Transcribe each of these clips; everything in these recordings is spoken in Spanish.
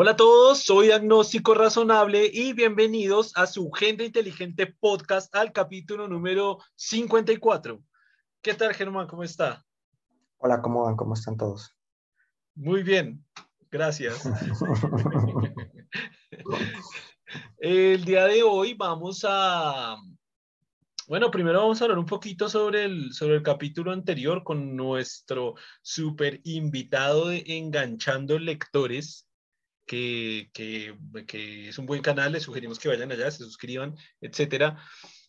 Hola a todos, soy Agnóstico Razonable y bienvenidos a su Gente Inteligente Podcast al capítulo número 54. ¿Qué tal, Germán? ¿Cómo está? Hola, ¿cómo van? ¿Cómo están todos? Muy bien, gracias. el día de hoy vamos a... Bueno, primero vamos a hablar un poquito sobre el, sobre el capítulo anterior con nuestro super invitado de Enganchando Lectores, que, que, es un buen canal, les sugerimos que vayan allá, se suscriban, etcétera.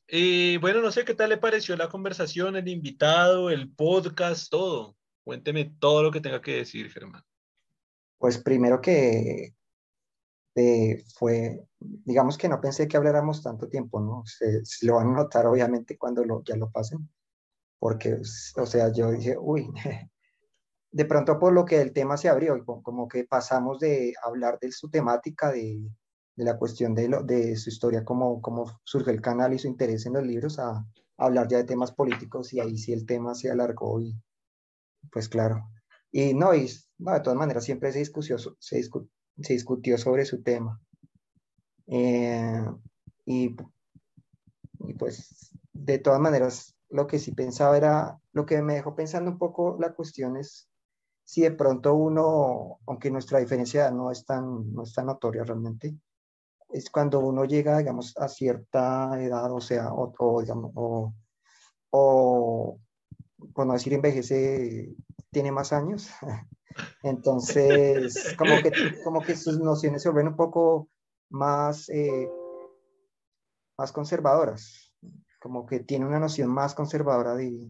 Eh, bueno, no sé qué tal le pareció la conversación, el invitado, el podcast, todo. Cuénteme todo lo que tenga que decir, Germán. Pues primero que eh, fue, digamos que no pensé que habláramos tanto tiempo, ¿no? Se, lo van a notar obviamente cuando lo, ya lo pasen, porque, o sea, yo dije, uy, de pronto por lo que el tema se abrió, como que pasamos de hablar de su temática, de, de la cuestión de, lo, de su historia, cómo, cómo surge el canal y su interés en los libros, a, hablar ya de temas políticos y ahí sí el tema se alargó y pues claro. Y no, y de todas maneras siempre se discutió, se, se discutió sobre su tema. Eh, y, y pues de todas maneras lo que sí pensaba era, lo que me dejó pensando un poco la cuestión es si de pronto uno, aunque nuestra diferencia no es tan, no es tan notoria realmente, es cuando uno llega, digamos, a cierta edad, o sea, o, digamos, o, no decir envejece, tiene más años. Entonces, como que, como que sus nociones se vuelven un poco más, eh, más conservadoras, como que tiene una noción más conservadora de,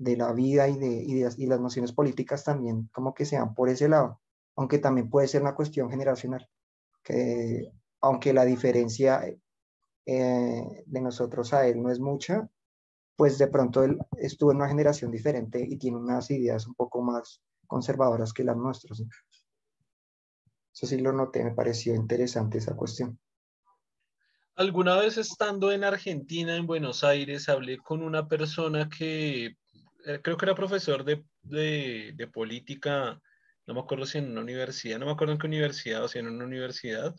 de la vida y, de, y, y, las nociones políticas también como que sean por ese lado, aunque también puede ser una cuestión generacional, que aunque la diferencia eh, de nosotros a él no es mucha, pues de pronto él estuvo en una generación diferente y tiene unas ideas un poco más conservadoras que las nuestras. Eso sí lo noté, me pareció interesante esa cuestión. Alguna vez estando en Argentina, en Buenos Aires, hablé con una persona que creo que era profesor de, de, política, no me acuerdo si en una universidad, no me acuerdo en qué universidad o si en una universidad.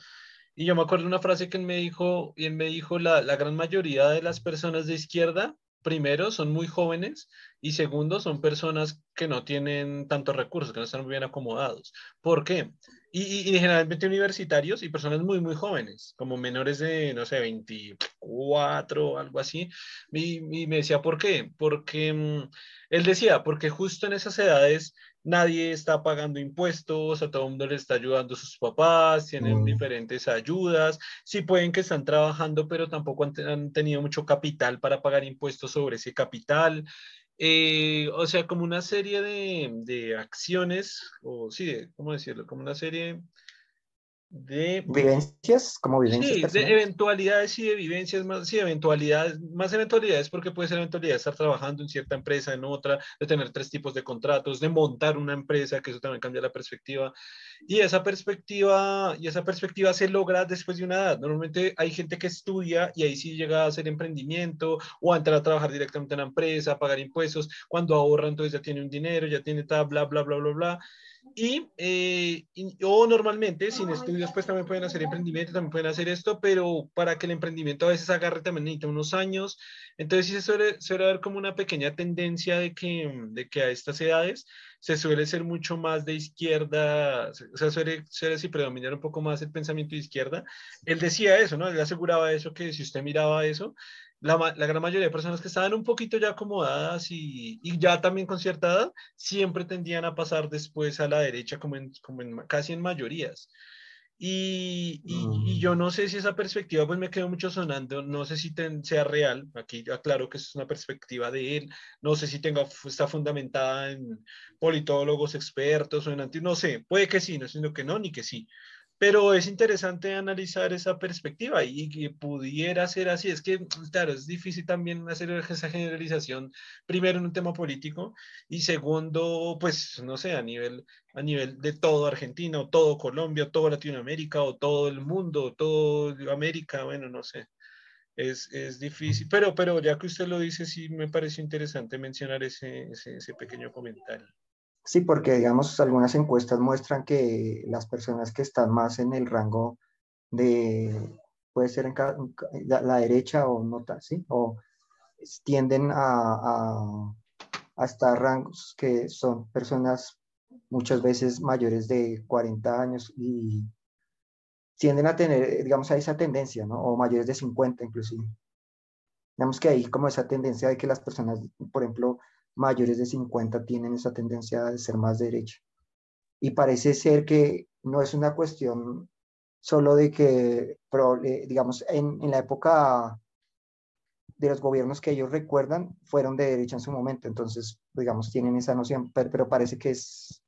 Y yo me acuerdo una frase que él me dijo, y él me dijo, la, la gran mayoría de las personas de izquierda, primero, son muy jóvenes y segundo, son personas que no tienen tantos recursos, que no están muy bien acomodados. ¿Por qué? Y, y, generalmente universitarios y personas muy, muy jóvenes, como menores de, no sé, 24 o algo así. Y, y, me decía, ¿por qué? Porque mm, él decía, porque justo en esas edades nadie está pagando impuestos, a todo el mundo le está ayudando a sus papás, tienen mm. diferentes ayudas, sí pueden que están trabajando, pero tampoco han, han tenido mucho capital para pagar impuestos sobre ese capital. Eh, o sea, como una serie de, de acciones, o sí, ¿cómo decirlo? Como una serie de vivencias como vivencias sí, de eventualidades y de vivencias más sí eventualidades más eventualidades porque puede ser eventualidad de estar trabajando en cierta empresa en otra de tener tres tipos de contratos de montar una empresa que eso también cambia la perspectiva. Y esa perspectiva y esa perspectiva se logra después de una edad. Normalmente hay gente que estudia y ahí sí llega a hacer emprendimiento o a entrar a trabajar directamente en la empresa pagar impuestos cuando ahorra entonces ya tiene un dinero ya tiene tal bla bla bla bla bla y, eh, o normalmente, sin estudios, pues también pueden hacer emprendimiento, también pueden hacer esto, pero para que el emprendimiento a veces agarre también necesita unos años. Entonces sí se suele, suele ver como una pequeña tendencia de que, de que a estas edades se suele ser mucho más de izquierda, o sea, suele, suele así predominar un poco más el pensamiento de izquierda. Él decía eso, ¿no? Él aseguraba eso, que si usted miraba eso, la, la, gran mayoría de personas que estaban un poquito ya acomodadas y, y, ya también con cierta edad, siempre tendían a pasar después a la derecha como, en, como en, casi en mayorías. Y, y, y, yo mm. no sé si esa perspectiva pues me quedó mucho sonando, no sé si ten, sea real, aquí aclaro que es una perspectiva de él, no sé si tenga, está fundamentada en politólogos expertos o en anti, no sé, puede que sí, no sino que no, ni que sí, pero es interesante analizar esa perspectiva y que pudiera ser así. Es que, claro, es difícil también hacer esa generalización, primero en un tema político y segundo, pues, no sé, a nivel, a nivel de todo Argentina o todo Colombia, todo Latinoamérica o todo el mundo, todo América, bueno, no sé. Es, es difícil, pero, pero ya que usted lo dice, sí me parece interesante mencionar ese, ese, ese pequeño comentario. Sí, porque digamos, algunas encuestas muestran que las personas que están más en el rango de, puede ser en la, derecha o no, ¿sí? O tienden a, a, estar rangos que son personas muchas veces mayores de 40 años y tienden a tener, digamos, a esa tendencia, ¿no? O mayores de 50 inclusive. Digamos que hay como esa tendencia de que las personas, por ejemplo, mayores de 50 tienen esa tendencia de ser más derecha. Y parece ser que no es una cuestión solo de que, digamos, en, la época de los gobiernos que ellos recuerdan fueron de derecha en su momento, entonces, digamos, tienen esa noción, pero, parece que es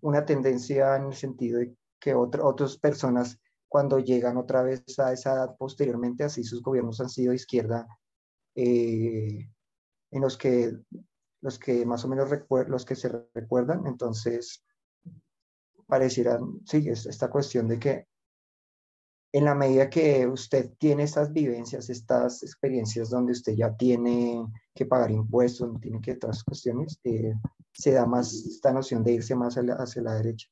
una tendencia en el sentido de que otras personas cuando llegan otra vez a esa edad posteriormente, así sus gobiernos han sido de izquierda, eh, en los que los que más o menos los que se recuerdan, entonces pareciera, sí, esta cuestión de que en la medida que usted tiene estas vivencias, estas experiencias donde usted ya tiene que pagar impuestos, donde tiene que otras cuestiones, eh, se da más esta noción de irse más hacia la, derecha.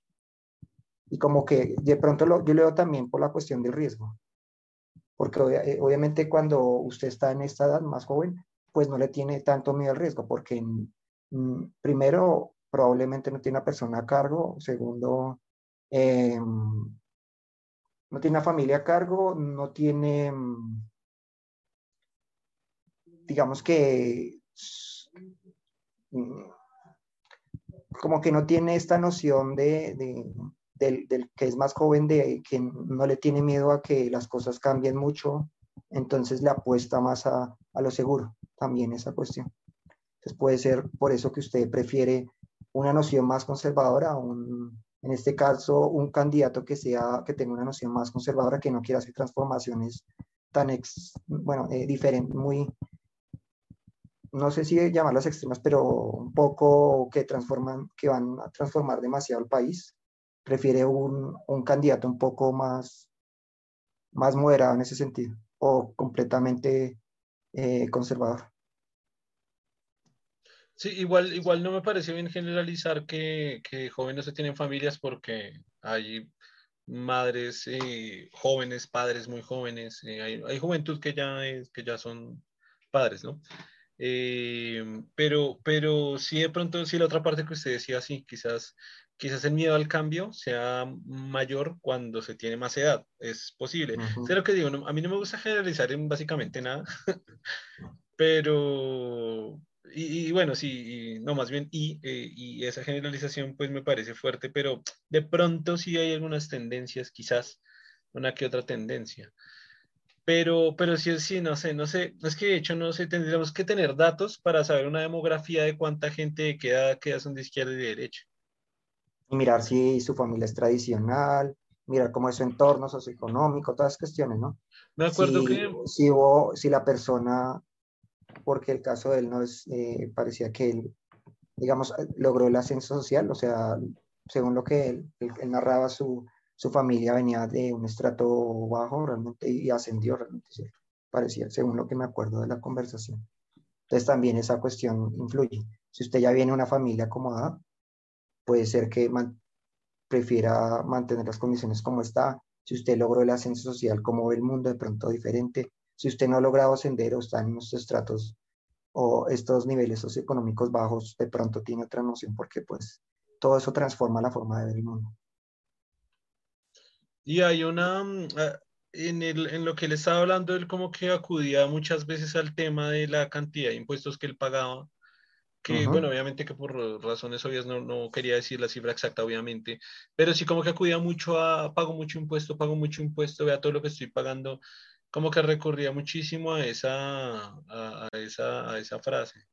Y como que de pronto yo leo también por la cuestión del riesgo, porque eh, obviamente cuando usted está en esta edad más joven, pues no le tiene tanto miedo al riesgo, porque primero probablemente no tiene una persona a cargo, segundo, eh, no tiene una familia a cargo, no tiene, mm, digamos que, mm, como que no tiene esta noción de, del, que es más joven, de que no le tiene miedo a que las cosas cambien mucho, entonces le apuesta más a, a lo seguro, también esa cuestión. Entonces puede ser por eso que usted prefiere una noción más conservadora, un, en este caso, un candidato que, sea, que tenga una noción más conservadora, que no quiera hacer transformaciones tan, ex, bueno, eh, diferentes, muy, no sé si llamarlas extremas, pero un poco que transforman, que van a transformar demasiado el país. Prefiere un, un candidato un poco más, más moderado en ese sentido, o completamente eh, conservador. Sí, igual, igual no me parece bien generalizar que, que jóvenes se tienen familias porque hay madres eh, jóvenes, padres muy jóvenes, eh, hay, juventud que ya, es, que ya son padres, ¿no? Pero, pero sí de pronto, sí la otra parte que usted decía, sí, quizás, quizás el miedo al cambio sea mayor cuando se tiene más edad, es posible. Sé lo que digo, a mí no me gusta generalizar en básicamente nada, pero, y, bueno, sí, no, más bien, y, eh, y, esa generalización pues me parece fuerte, pero de pronto sí hay algunas tendencias, quizás una que otra tendencia. Pero, pero sí, sí, no sé, no sé, es que de hecho no sé, tendríamos que tener datos para saber una demografía de cuánta gente queda, queda son de izquierda y de derecha. Y mirar si su familia es tradicional, mirar cómo es su entorno socioeconómico, todas las cuestiones, ¿no? Me acuerdo que... Si, si la persona porque el caso de él no es, eh, parecía que él, digamos, logró el ascenso social, o sea, según lo que él, narraba, su, su, familia venía de un estrato bajo realmente y ascendió realmente, parecía, según lo que me acuerdo de la conversación. Entonces también esa cuestión influye. Si usted ya viene de una familia acomodada, puede ser que prefiera mantener las condiciones como está. Si usted logró el ascenso social, como ve el mundo de pronto diferente, si usted no ha logrado ascender o está en unos estratos o estos niveles socioeconómicos bajos, de pronto tiene otra noción porque pues todo eso transforma la forma de ver el mundo. Y hay una, mm, en, el, en lo que le estaba hablando, él como que acudía muchas veces al tema de la cantidad de impuestos que él pagaba, que bueno, obviamente que por razones obvias no, no, quería decir la cifra exacta, obviamente, pero sí como que acudía mucho a, pago mucho impuesto, pago mucho impuesto, vea todo lo que estoy pagando, como que recurría muchísimo a esa, a, esa, a esa frase.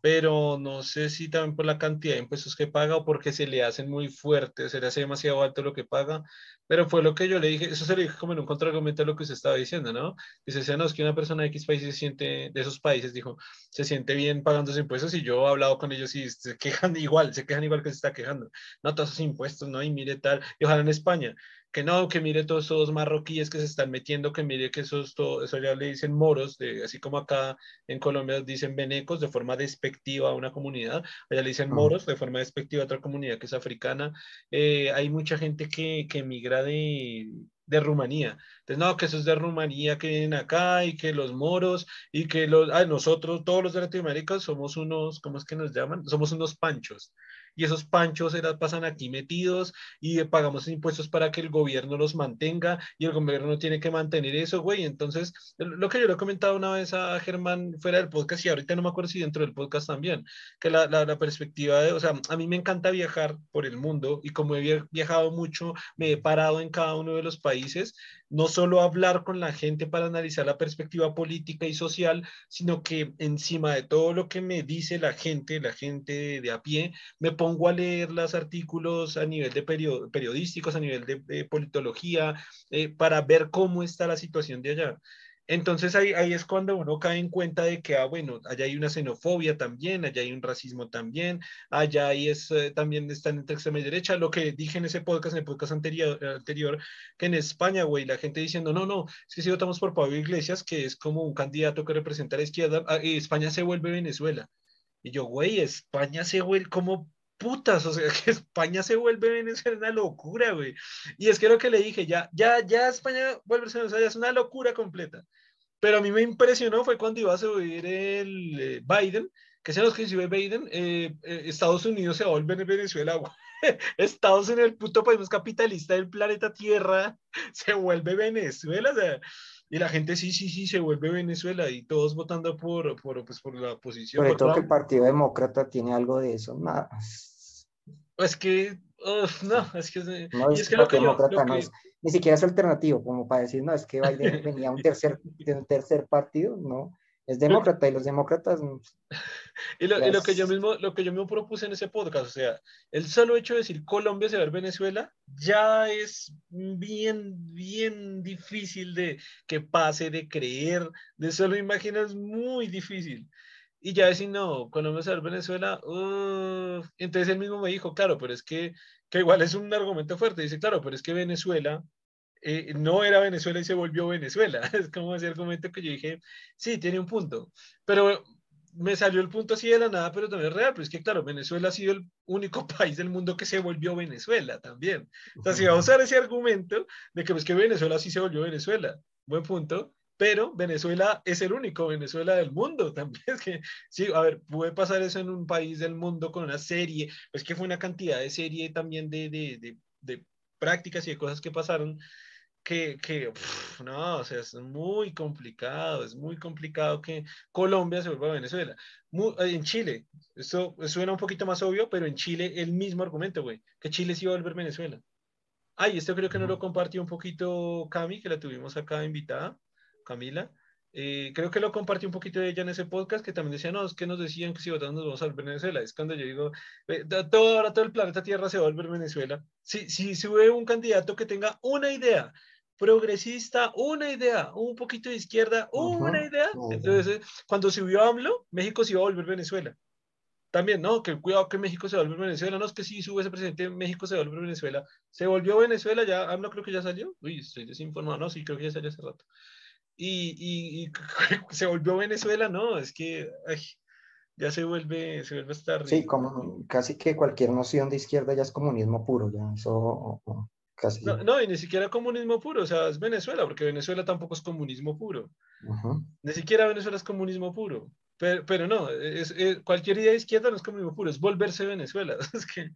Pero no sé si también por la cantidad de impuestos que paga o porque se le hacen muy fuertes, se le hace demasiado alto lo que paga. Pero fue lo que yo le dije, eso se le dije como en un contraargumento a lo que usted estaba diciendo, ¿no? Que se decía, no, es que una persona de X país se siente, de esos países, dijo, se siente bien pagando esos impuestos y yo he hablado con ellos y se quejan igual, se quejan igual que se está quejando. No, todos esos impuestos, ¿no? Y mire tal, y ojalá en España que no, que mire todos esos marroquíes que se están metiendo, que mire que esos, todo, eso ya le dicen moros, de, así como acá en Colombia dicen venecos de forma despectiva a una comunidad, allá le dicen moros de forma despectiva a otra comunidad que es africana. Eh, hay mucha gente que, que migra de, de Rumanía. Entonces, no, que eso es de Rumanía que vienen acá y que los moros y que los, ah, nosotros, todos los de Latinoamérica, somos unos, ¿cómo es que nos llaman? Somos unos panchos y esos panchos eran, pasan aquí metidos y pagamos impuestos para que el gobierno los mantenga y el gobierno no tiene que mantener eso, güey. Entonces, lo que yo le he comentado una vez a Germán fuera del podcast y ahorita no me acuerdo si dentro del podcast también, que la, la, la perspectiva de, o sea, a mí me encanta viajar por el mundo y como he viajado mucho, me he parado en cada uno de los países no solo hablar con la gente para analizar la perspectiva política y social, sino que encima de todo lo que me dice la gente, la gente de a pie, me pongo a leer los artículos a nivel de periodísticos, a nivel de, politología, eh, para ver cómo está la situación de allá. Entonces ahí, ahí es cuando uno cae en cuenta de que, ah, bueno, allá hay una xenofobia también, allá hay un racismo también, allá ahí es, eh, también están entre extrema y derecha. Lo que dije en ese podcast, en el podcast anterior, anterior que en España, güey, la gente diciendo, no, no, es que si votamos por Pablo Iglesias, que es como un candidato que representa a la izquierda, ah, España se vuelve Venezuela. Y yo, güey, España se vuelve como putas, o sea, que España se vuelve Venezuela una locura, güey. Y es que lo que le dije, ya, ya, ya España vuelve Venezuela, es una locura completa. Pero a mí me impresionó fue cuando iba a subir el eh, Biden, que sean los que sube Biden, eh, eh, Estados Unidos se va a volver Venezuela, güey. Estados Unidos, el puto país más capitalista del planeta Tierra, se vuelve Venezuela, o sea, y la gente sí, sí, sí, se vuelve Venezuela y todos votando por, por, pues, por la oposición. Sobre todo que el Partido Demócrata tiene algo de eso, nada. Es que, no, es que, no, es, que lo que, yo, no es, ni siquiera es alternativo, como para decir, no, es que Biden venía un tercer, de un tercer partido, no, es demócrata y los demócratas... y, lo, y lo, que yo mismo, lo que yo mismo propuse en ese podcast, o sea, el solo hecho de decir Colombia se va a Venezuela ya es bien, bien difícil de que pase, de creer, de solo imaginar, es muy difícil. Y ya decir, no, Colombia va a Venezuela, entonces él mismo me dijo, claro, pero es que, que igual es un argumento fuerte, dice, claro, pero es que Venezuela eh, no era Venezuela y se volvió Venezuela. Es como ese argumento que yo dije, sí, tiene un punto, pero me salió el punto así de la nada, pero también es real, pero es que claro, Venezuela ha sido el único país del mundo que se volvió Venezuela también. O sea, si vamos a usar ese argumento de que, pues, que Venezuela sí se volvió Venezuela, buen punto, pero Venezuela es el único Venezuela del mundo también. Es que, sí, a ver, puede pasar eso en un país del mundo con una serie, es que fue una cantidad de serie también de, de, de, de prácticas y de cosas que pasaron que, que no, o sea, es muy complicado, es muy complicado que Colombia se vuelva a Venezuela. en Chile, eso suena un poquito más obvio, pero en Chile el mismo argumento, güey, que Chile se iba a volver Venezuela. Ay, esto creo que no lo compartió un poquito Cami, que la tuvimos acá invitada. Camila. Eh, creo que lo compartí un poquito de ella en ese podcast, que también decía, no, es que nos decían que si votamos nos vamos a volver Venezuela. Es cuando yo digo, todo, ahora todo el planeta Tierra se va a volver Venezuela. Si, si sube un candidato que tenga una idea progresista, una idea, un poquito de izquierda, una idea, entonces cuando subió AMLO, México se iba a volver Venezuela. También, ¿no? Que cuidado que México se va a volver Venezuela, no es que si sube ese presidente, México se va a volver Venezuela. Se volvió Venezuela, ya AMLO creo que ya salió. Uy, estoy desinformado, no, sí, creo que ya salió hace rato y, y, se volvió Venezuela, no, es que ya se vuelve, se vuelve a estar. Sí, como casi que cualquier noción de izquierda ya es comunismo puro, ya eso casi. No, y ni siquiera comunismo puro, o sea, es Venezuela, porque Venezuela tampoco es comunismo puro. Ni siquiera Venezuela es comunismo puro. Pero, pero no, es, cualquier idea de izquierda no es comunismo puro, es volverse Venezuela. Es que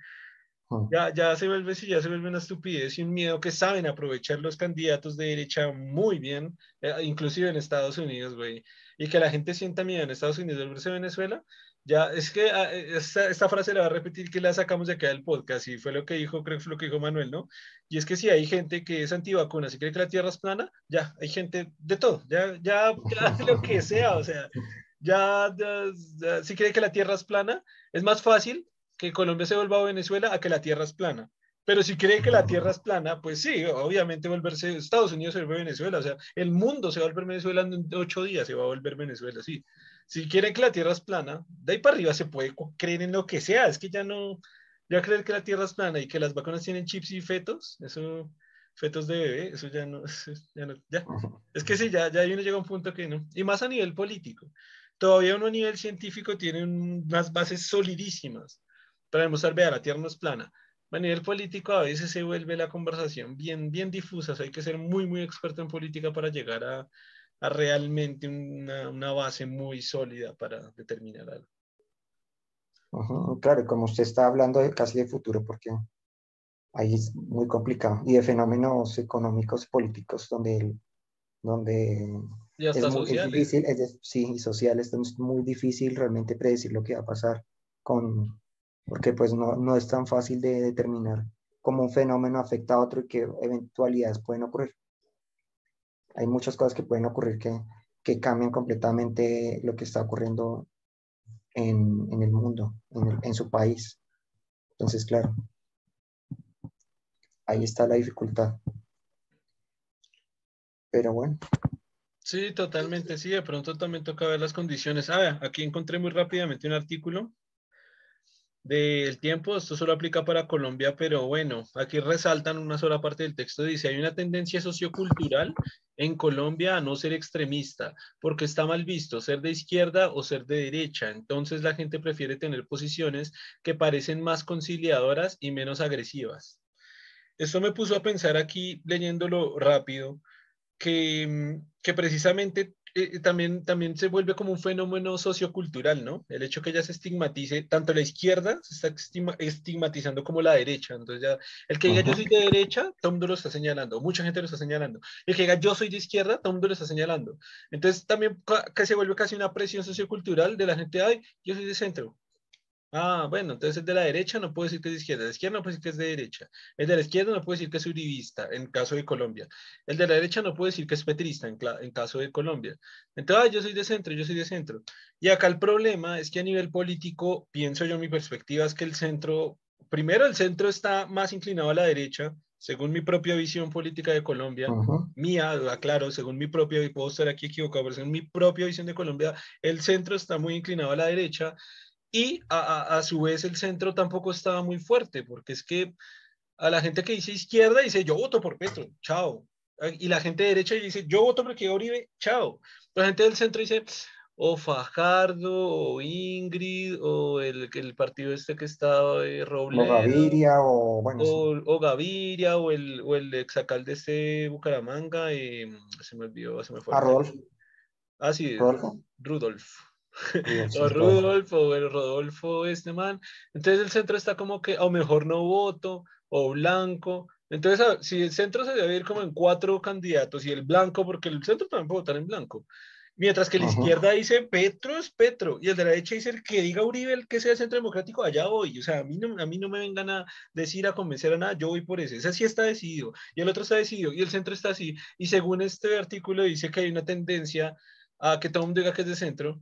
ya, ya se vuelve, ya se vuelve una estupidez y un miedo que saben aprovechar los candidatos de derecha muy bien, eh, inclusive en Estados Unidos, güey. Y que la gente sienta miedo en Estados Unidos de volverse Venezuela. Ya, es que ah, eh, esta, esta, frase la va a repetir que la sacamos de acá del podcast y fue lo que dijo, creo que fue lo que dijo Manuel, ¿no? Y es que si hay gente que es antivacuna, si cree que la Tierra es plana, ya, hay gente de todo, ya, ya, ya lo que sea, o sea, ya, ya, si cree que la Tierra es plana, es más fácil que Colombia se vuelva a Venezuela a que la tierra es plana. Pero si cree que la tierra es plana, pues sí, obviamente volverse, Estados Unidos se vuelve Venezuela, o sea, el mundo se va a volver Venezuela en ocho días, se va a volver Venezuela, sí. Si quieren que la tierra es plana, de ahí para arriba se puede creer en lo que sea, es que ya no, ya creer que la tierra es plana y que las vacunas tienen chips y fetos, eso fetos de bebé, eso ya no, ya no, ya. Es que sí, ya, ya uno llega a un punto que no. Y más a nivel político. Todavía uno a nivel científico tiene unas bases solidísimas para demostrar, vea, la Tierra no es plana. A nivel político a veces se vuelve la conversación bien, bien difusa, hay que ser muy, muy experto en política para llegar a, a realmente una, una, base muy sólida para determinar algo. Claro, como usted está hablando de, casi de futuro, porque ahí es muy complicado, y de fenómenos económicos, políticos, donde, donde es, muy, difícil, sí, y sociales, es muy difícil realmente predecir lo que va a pasar con, porque pues no, no es tan fácil de determinar cómo un fenómeno afecta a otro y qué eventualidades pueden ocurrir. Hay muchas cosas que pueden ocurrir que, que cambian completamente lo que está ocurriendo en, en el mundo, en, en su país. Entonces, claro, ahí está la dificultad. Pero bueno. Sí, totalmente, sí, de pronto también toca ver las condiciones. Ah, aquí encontré muy rápidamente un artículo del tiempo, esto solo aplica para Colombia, pero bueno, aquí resaltan una sola parte del texto, dice, hay una tendencia sociocultural en Colombia a no ser extremista, porque está mal visto ser de izquierda o ser de derecha, entonces la gente prefiere tener posiciones que parecen más conciliadoras y menos agresivas. Esto me puso a pensar aquí, leyéndolo rápido, que, que precisamente eh, también, también se vuelve como un fenómeno sociocultural, ¿no? El hecho que ya se estigmatice, tanto la izquierda se está estigmatizando como la derecha. Entonces ya, el que diga yo soy de derecha, todo el mundo lo está señalando, mucha gente lo está señalando. El que diga yo soy de izquierda, todo el mundo lo está señalando. Entonces también que se vuelve casi una presión sociocultural de la gente, ay, yo soy de centro, Ah, bueno, entonces el de la derecha no puede decir que es de izquierda, de izquierda no puede decir que es de derecha, el de la izquierda no puede decir que es uribista, en caso de Colombia, el de la derecha no puede decir que es petrista, en, en caso de Colombia. Entonces, ah, yo soy de centro, yo soy de centro. Y acá el problema es que a nivel político, pienso yo, mi perspectiva es que el centro, primero el centro está más inclinado a la derecha, según mi propia visión política de Colombia, mía, aclaro, según mi propia, puedo estar aquí equivocado, pero según mi propia visión de Colombia, el centro está muy inclinado a la derecha y a, a, su vez el centro tampoco estaba muy fuerte, porque es que a la gente que dice izquierda dice yo voto por Petro, chao. Y la gente de derecha dice yo voto por que Uribe, chao. La gente del centro dice o Fajardo, o Ingrid, o el, el partido este que está eh, Robledo. O Gaviria, o bueno. O, Gaviria, o el, o el exalcalde este Bucaramanga, eh, se me olvidó, se me fue. A Rodolfo. Ah, sí, Rudolf o Rudolfo, o el Rodolfo, este man. Entonces el centro está como que, o mejor no voto, o blanco. Entonces, ah, si el centro se debe ir como en cuatro candidatos y el blanco, porque el centro también puede votar en blanco. Mientras que la izquierda dice Petro es Petro y el de la derecha dice el que diga Uribe, el que sea el centro democrático, allá voy. O sea, a mí no, a mí no me vengan a decir, a convencer a nada, yo voy por ese. Ese sí está decidido y el otro está decidido y el centro está así. Y según este artículo dice que hay una tendencia a que todo el mundo diga que es de centro,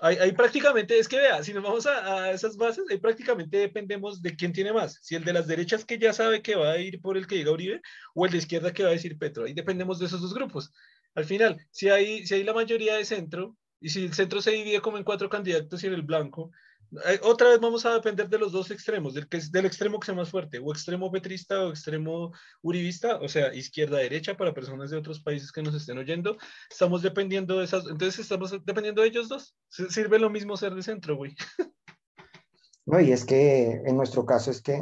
Ahí, prácticamente, es que vea, si nos vamos a, esas bases, ahí prácticamente dependemos de quién tiene más. Si el de las derechas que ya sabe que va a ir por el que diga Uribe, o el de izquierda que va a decir Petro. Ahí dependemos de esos dos grupos. Al final, si hay, si hay la mayoría de centro, y si el centro se divide como en cuatro candidatos y en el blanco, otra vez vamos a depender de los dos extremos, del, que del extremo que sea más fuerte, o extremo petrista o extremo uribista, o sea, izquierda-derecha para personas de otros países que nos estén oyendo. Estamos dependiendo de esas, entonces estamos dependiendo de ellos dos. Sirve lo mismo ser de centro, güey. No, y es que en nuestro caso es que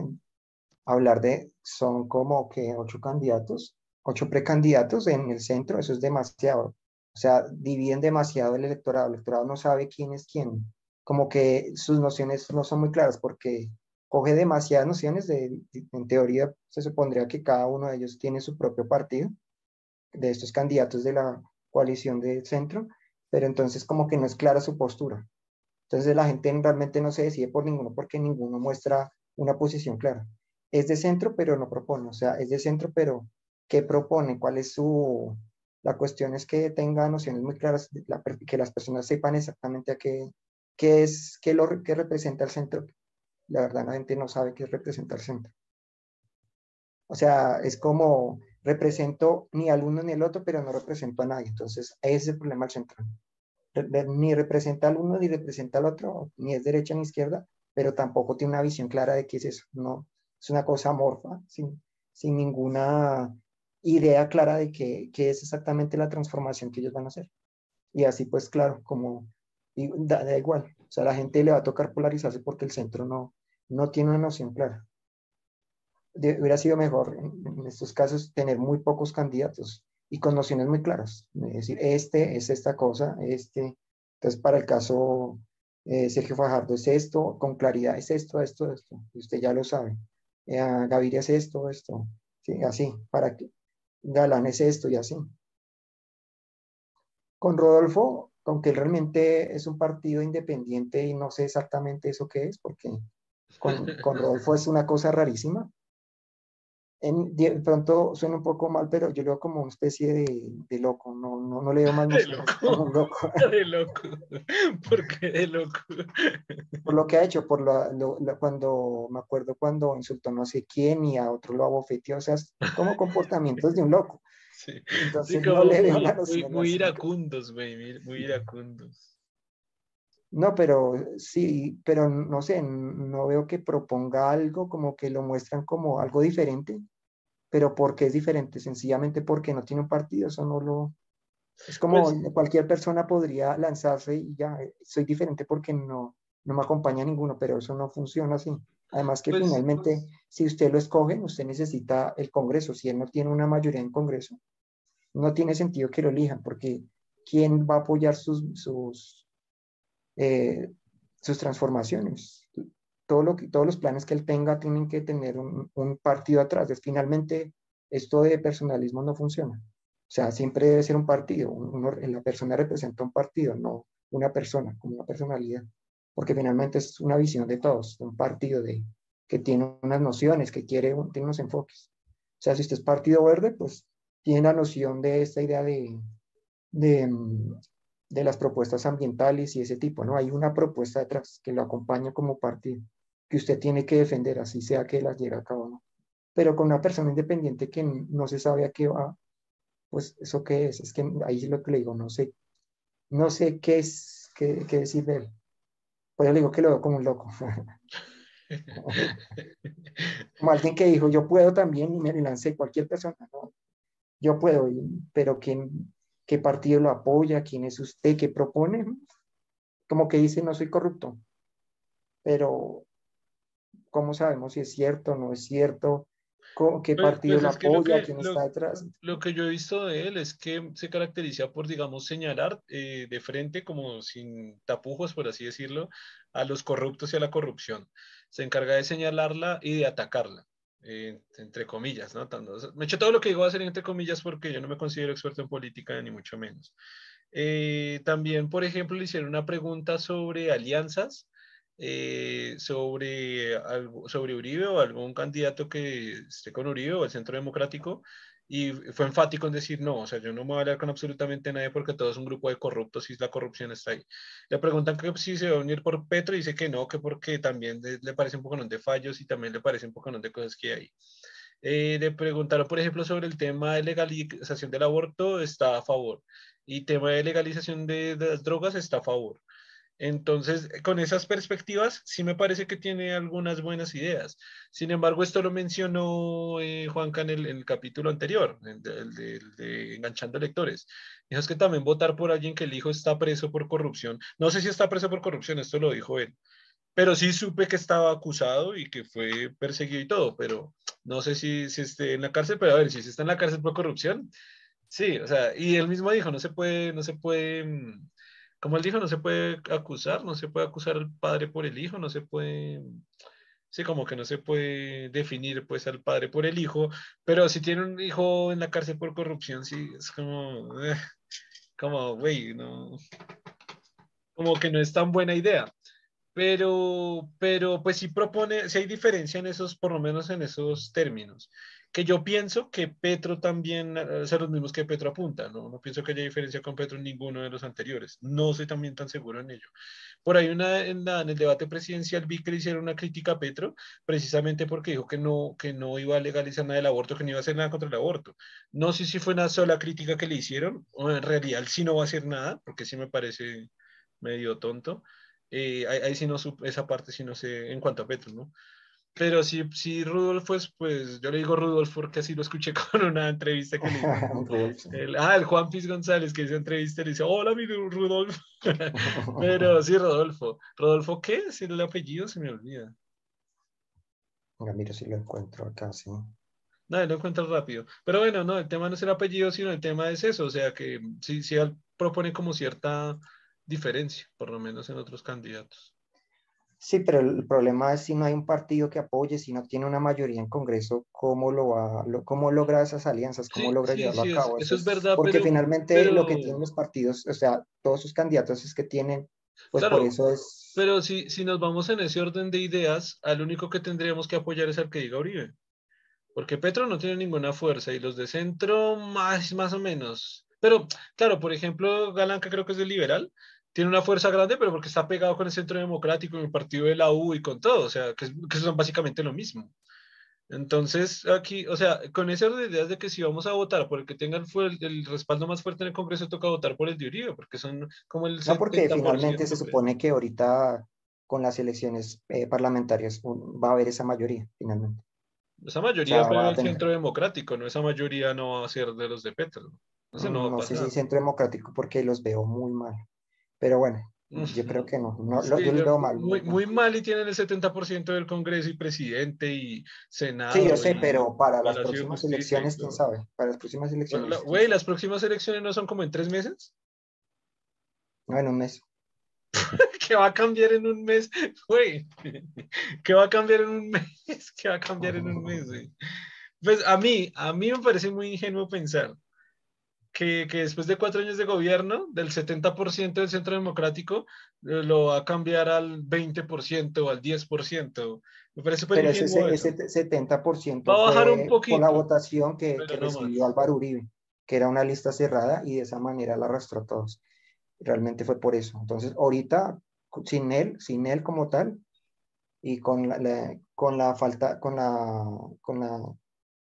hablar de, son como que ocho candidatos, ocho precandidatos en el centro, eso es demasiado. O sea, dividen demasiado el electorado. El electorado no sabe quién es quién como que sus nociones no son muy claras porque coge demasiadas nociones de, en teoría se supondría que cada uno de ellos tiene su propio partido de estos candidatos de la coalición de centro, pero entonces como que no es clara su postura. Entonces la gente realmente no se decide por ninguno porque ninguno muestra una posición clara. Es de centro, pero no propone, o sea, es de centro, pero ¿qué propone? ¿Cuál es su... La cuestión es que tenga nociones muy claras, que las personas sepan exactamente a qué, ¿Qué es, qué lo, qué representa el centro? La verdad, la gente no sabe qué representa el centro. O sea, es como represento ni al uno ni al otro, pero no represento a nadie. Entonces, ese es el problema del centro. Ni representa al uno ni representa al otro, ni es derecha ni izquierda, pero tampoco tiene una visión clara de qué es eso. No, es una cosa amorfa, sin, sin ninguna idea clara de qué, es exactamente la transformación que ellos van a hacer. Y así pues, claro, como da, igual, o sea, la gente le va a tocar polarizarse porque el centro no, no tiene una noción clara. hubiera sido mejor en, estos casos tener muy pocos candidatos y con nociones muy claras. Es decir, este es esta cosa, este. Entonces, para el caso eh, Sergio Fajardo es esto, con claridad es esto, esto, esto. Y usted ya lo sabe. Eh, Gaviria es esto, esto. Sí, así, para que Galán es esto y así. Con Rodolfo, aunque realmente es un partido independiente y no sé exactamente eso qué es, porque con, con Rodolfo es una cosa rarísima. En, de pronto suena un poco mal, pero yo lo veo como una especie de, de loco, no, no, no, le veo más de loco. como un loco. De loco. ¿Por qué de loco? Por lo que ha hecho, por lo, cuando, me acuerdo cuando insultó no sé quién y a otro lo abofeteó, o sea, como comportamientos de un loco. Sí. Entonces no le veo muy, la muy, muy iracundos, güey, muy iracundos. No, pero sí, pero no sé, no veo que proponga algo como que lo muestran como algo diferente, pero ¿por qué es diferente? Sencillamente porque no tiene un partido, eso no lo... Es como pues cualquier persona podría lanzarse y ya, soy diferente porque no, no me acompaña ninguno, pero eso no funciona así. Además que pues, finalmente, pues si usted lo escoge, usted necesita el Congreso. Si él no tiene una mayoría en Congreso, no tiene sentido que lo elijan, porque ¿quién va a apoyar sus, sus eh, sus transformaciones. Todo lo que, todos los planes que él tenga tienen que tener un, partido atrás. Es, finalmente, esto de personalismo no funciona. O sea, siempre debe ser un partido. la persona representa un partido, no una persona, como una personalidad. Porque finalmente es una visión de todos, un partido de, que tiene unas nociones, que quiere, tiene unos enfoques. O sea, si usted es partido verde, pues tiene la noción de esta idea de, de, de las propuestas ambientales y ese tipo, ¿no? Hay una propuesta detrás que lo acompaña como partido, que usted tiene que defender, así sea que las llegue a cabo, ¿no? Pero con una persona independiente que no se sabe a qué va, pues eso qué es, es que ahí es lo que le digo, no sé, no sé qué es, qué, qué decir de él. Pues yo le digo que lo veo como un loco. como alguien que dijo, yo puedo también y me lancé cualquier persona, ¿no? Yo puedo, pero quien qué partido lo apoya, quién es usted, qué propone. Como que dice, no soy corrupto. Pero, ¿cómo sabemos si es cierto no es cierto? ¿Qué pues, partido pues lo apoya? ¿Quién está detrás? Lo que yo he visto de él es que se caracteriza por, digamos, señalar eh, de frente, como sin tapujos, por así decirlo, a los corruptos y a la corrupción. Se encarga de señalarla y de atacarla. Eh, entre comillas, ¿no? Me echo todo lo que digo a hacer entre comillas porque yo no me considero experto en política, ni mucho menos. Eh, también, por ejemplo, le hicieron una pregunta sobre alianzas, eh, sobre, algo, sobre Uribe o algún candidato que esté con Uribe o el Centro Democrático, y fue enfático en decir, no, o sea, yo no me voy a hablar con absolutamente nadie porque todo es un grupo de corruptos y la corrupción está ahí. Le preguntan que si se va a unir por Petro y dice que no, que porque también le, parece un poco de fallos y también le parece un poco de cosas que hay. Eh, le preguntaron, por ejemplo, sobre el tema de legalización del aborto, está a favor. Y tema de legalización de las drogas, está a favor. Entonces, con esas perspectivas, sí me parece que tiene algunas buenas ideas. Sin embargo, esto lo mencionó eh, Juanca en el, capítulo anterior, el de, Enganchando Lectores. Dijo es que también votar por alguien que el hijo está preso por corrupción. No sé si está preso por corrupción, esto lo dijo él. Pero sí supe que estaba acusado y que fue perseguido y todo, pero no sé si, si esté en la cárcel, pero a ver, si está en la cárcel por corrupción, sí, o sea, y él mismo dijo, no se puede, no se puede mm, como él dijo, no se puede acusar, no se puede acusar al padre por el hijo, no se puede, sí, como que no se puede definir pues al padre por el hijo, pero si tiene un hijo en la cárcel por corrupción, sí, es como, eh, como, güey, no, como que no es tan buena idea. Pero, pero, pues sí propone, si hay diferencia en esos, por lo menos en esos términos que yo pienso que Petro también eh, son los mismos que Petro apunta, ¿no? No pienso que haya diferencia con Petro en ninguno de los anteriores. No soy también tan seguro en ello. Por ahí una, en, el debate presidencial vi que le hicieron una crítica a Petro, precisamente porque dijo que no, que no iba a legalizar nada del aborto, que no iba a hacer nada contra el aborto. No sé si fue una sola crítica que le hicieron, o en realidad sí no va a hacer nada, porque sí me parece medio tonto. Eh, ahí, ahí sí no esa parte sí no sé en cuanto a Petro, ¿no? Pero si, si Rudolfo es, pues yo le digo Rudolfo porque así lo escuché con una entrevista que le el, ah, el Juan Piz González que hizo entrevista y le dice, hola, mi Rudolfo. Pero sí, Rodolfo. ¿Rodolfo qué? Si el apellido se me olvida. mira si lo encuentro acá, sí. No, lo encuentro rápido. Pero bueno, no, el tema no es el apellido, sino el tema es eso. O sea que sí, sí propone como cierta diferencia, por lo menos en otros candidatos. Sí, pero el problema es si no hay un partido que apoye, si no tiene una mayoría en Congreso, ¿cómo, lo va, cómo logra esas alianzas? ¿Cómo logra llevarlo a cabo? Eso, es verdad. Porque finalmente lo que tienen los partidos, o sea, todos sus candidatos es que tienen, pues por eso es... Pero si, si nos vamos en ese orden de ideas, al único que tendríamos que apoyar es al que diga Uribe. Porque Petro no tiene ninguna fuerza y los de centro más, más o menos. Pero, claro, por ejemplo, Galán, que creo que es de liberal, tiene una fuerza grande, pero porque está pegado con el Centro Democrático, en el partido de la U y con todo, o sea, que, que son básicamente lo mismo. Entonces, aquí, o sea, con esa idea de que si vamos a votar por el que tenga el, el, respaldo más fuerte en el Congreso, toca votar por el de Uribe, porque son como el... No, porque finalmente se supone que ahorita con las elecciones eh, parlamentarias va a haber esa mayoría, finalmente. Esa mayoría fue del Centro Democrático, no esa mayoría no va a ser de los de Petro. No, no, no sí, sí, Centro Democrático, porque los veo muy mal. Pero bueno, yo creo que no, no yo los veo mal. Muy, muy, mal y tienen el 70% del Congreso y presidente y Senado. Sí, yo sé, pero para las próximas elecciones, quién sabe. Para las próximas elecciones. Güey, ¿las próximas elecciones no son como en tres meses? No, en un mes. ¿Qué va a cambiar en un mes? Güey, ¿qué va a cambiar en un mes? ¿Qué va a cambiar en un mes? Pues a mí, a mí me parece muy ingenuo pensar que, después de cuatro años de gobierno, del 70% del centro democrático, eh, lo va a cambiar al 20% o al 10%. Me parece Pero ese, ese, 70% va a bajar un poquito, la votación que, que recibió Álvaro Uribe, que era una lista cerrada y de esa manera la arrastró a todos. Realmente fue por eso. Entonces, ahorita, sin él, sin él como tal, y con la, con la falta, con la, con la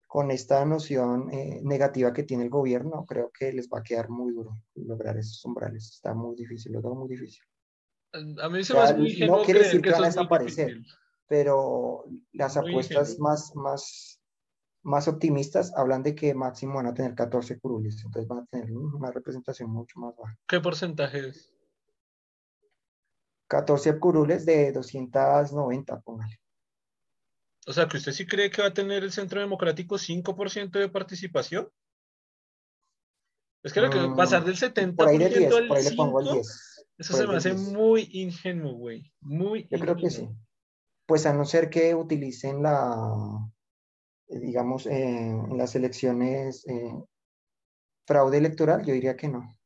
con esta noción eh, negativa que tiene el gobierno, creo que les va a quedar muy duro lograr esos umbrales. Está muy difícil, lo tengo muy difícil. A mí se me hace muy No quiere decir que, van a desaparecer, pero las apuestas más, más, más optimistas hablan de que máximo van a tener 14 curules, entonces van a tener una representación mucho más baja. ¿Qué porcentaje es? 14 curules de 290, póngale. O sea, que usted sí cree que va a tener el Centro Democrático 5% de participación. Es que lo que pasar del 70% por ahí 10, al por ahí le pongo el 10. Eso se me hace muy ingenuo, güey. Muy Yo creo que sí. Pues a no ser que utilicen la, digamos, en las elecciones eh, fraude electoral, yo diría que no.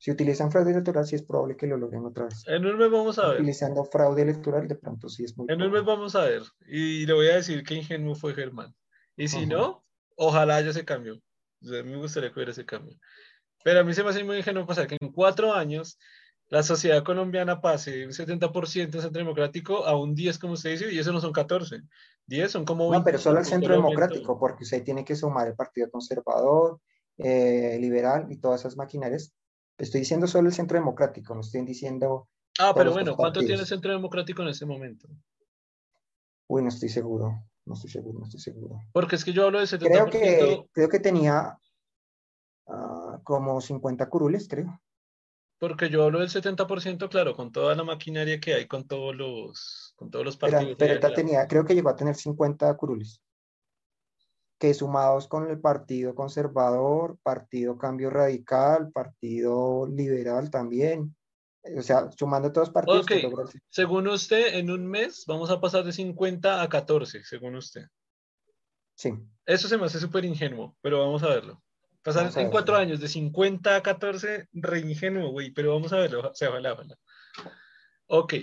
Si utilizan fraude electoral, sí es probable que lo logren otra vez. En un mes vamos a ver. Utilizando fraude electoral, de pronto sí es muy En un mes vamos a ver. Y le voy a decir que ingenuo fue Germán. Y si no, ojalá haya ese cambio. O sea, me gustaría que hubiera ese cambio. Pero a mí se me hace muy ingenuo pasar que en cuatro años la sociedad colombiana pase de un 70% en centro democrático a un 10, como usted dice, y eso no son 14. 10 son como... no, pero solo el centro democrático, porque usted tiene que sumar el Partido Conservador, eh, Liberal y todas esas maquinarias Estoy diciendo solo el Centro Democrático, no estoy diciendo... Ah, pero bueno, ¿cuánto tiene el Centro Democrático en ese momento? Uy, no estoy seguro, no estoy seguro, no estoy seguro. Porque es que yo hablo de 70%. Creo que, creo que tenía uh, como 50 curules, creo. Porque yo hablo del 70%, claro, con toda la maquinaria que hay, con todos los, con todos los partidos. Pero, pero tenía, creo que llegó a tener 50 curules que sumados con el Partido Conservador, Partido Cambio Radical, Partido Liberal también, o sea, sumando todos los partidos. Según usted, en un mes vamos a pasar de 50 a 14, según usted. Sí. Eso se me hace súper ingenuo, pero vamos a verlo. Pasar en cuatro años de 50 a 14, re ingenuo, güey, pero vamos a verlo. O sea, ojalá, ojalá. Ok,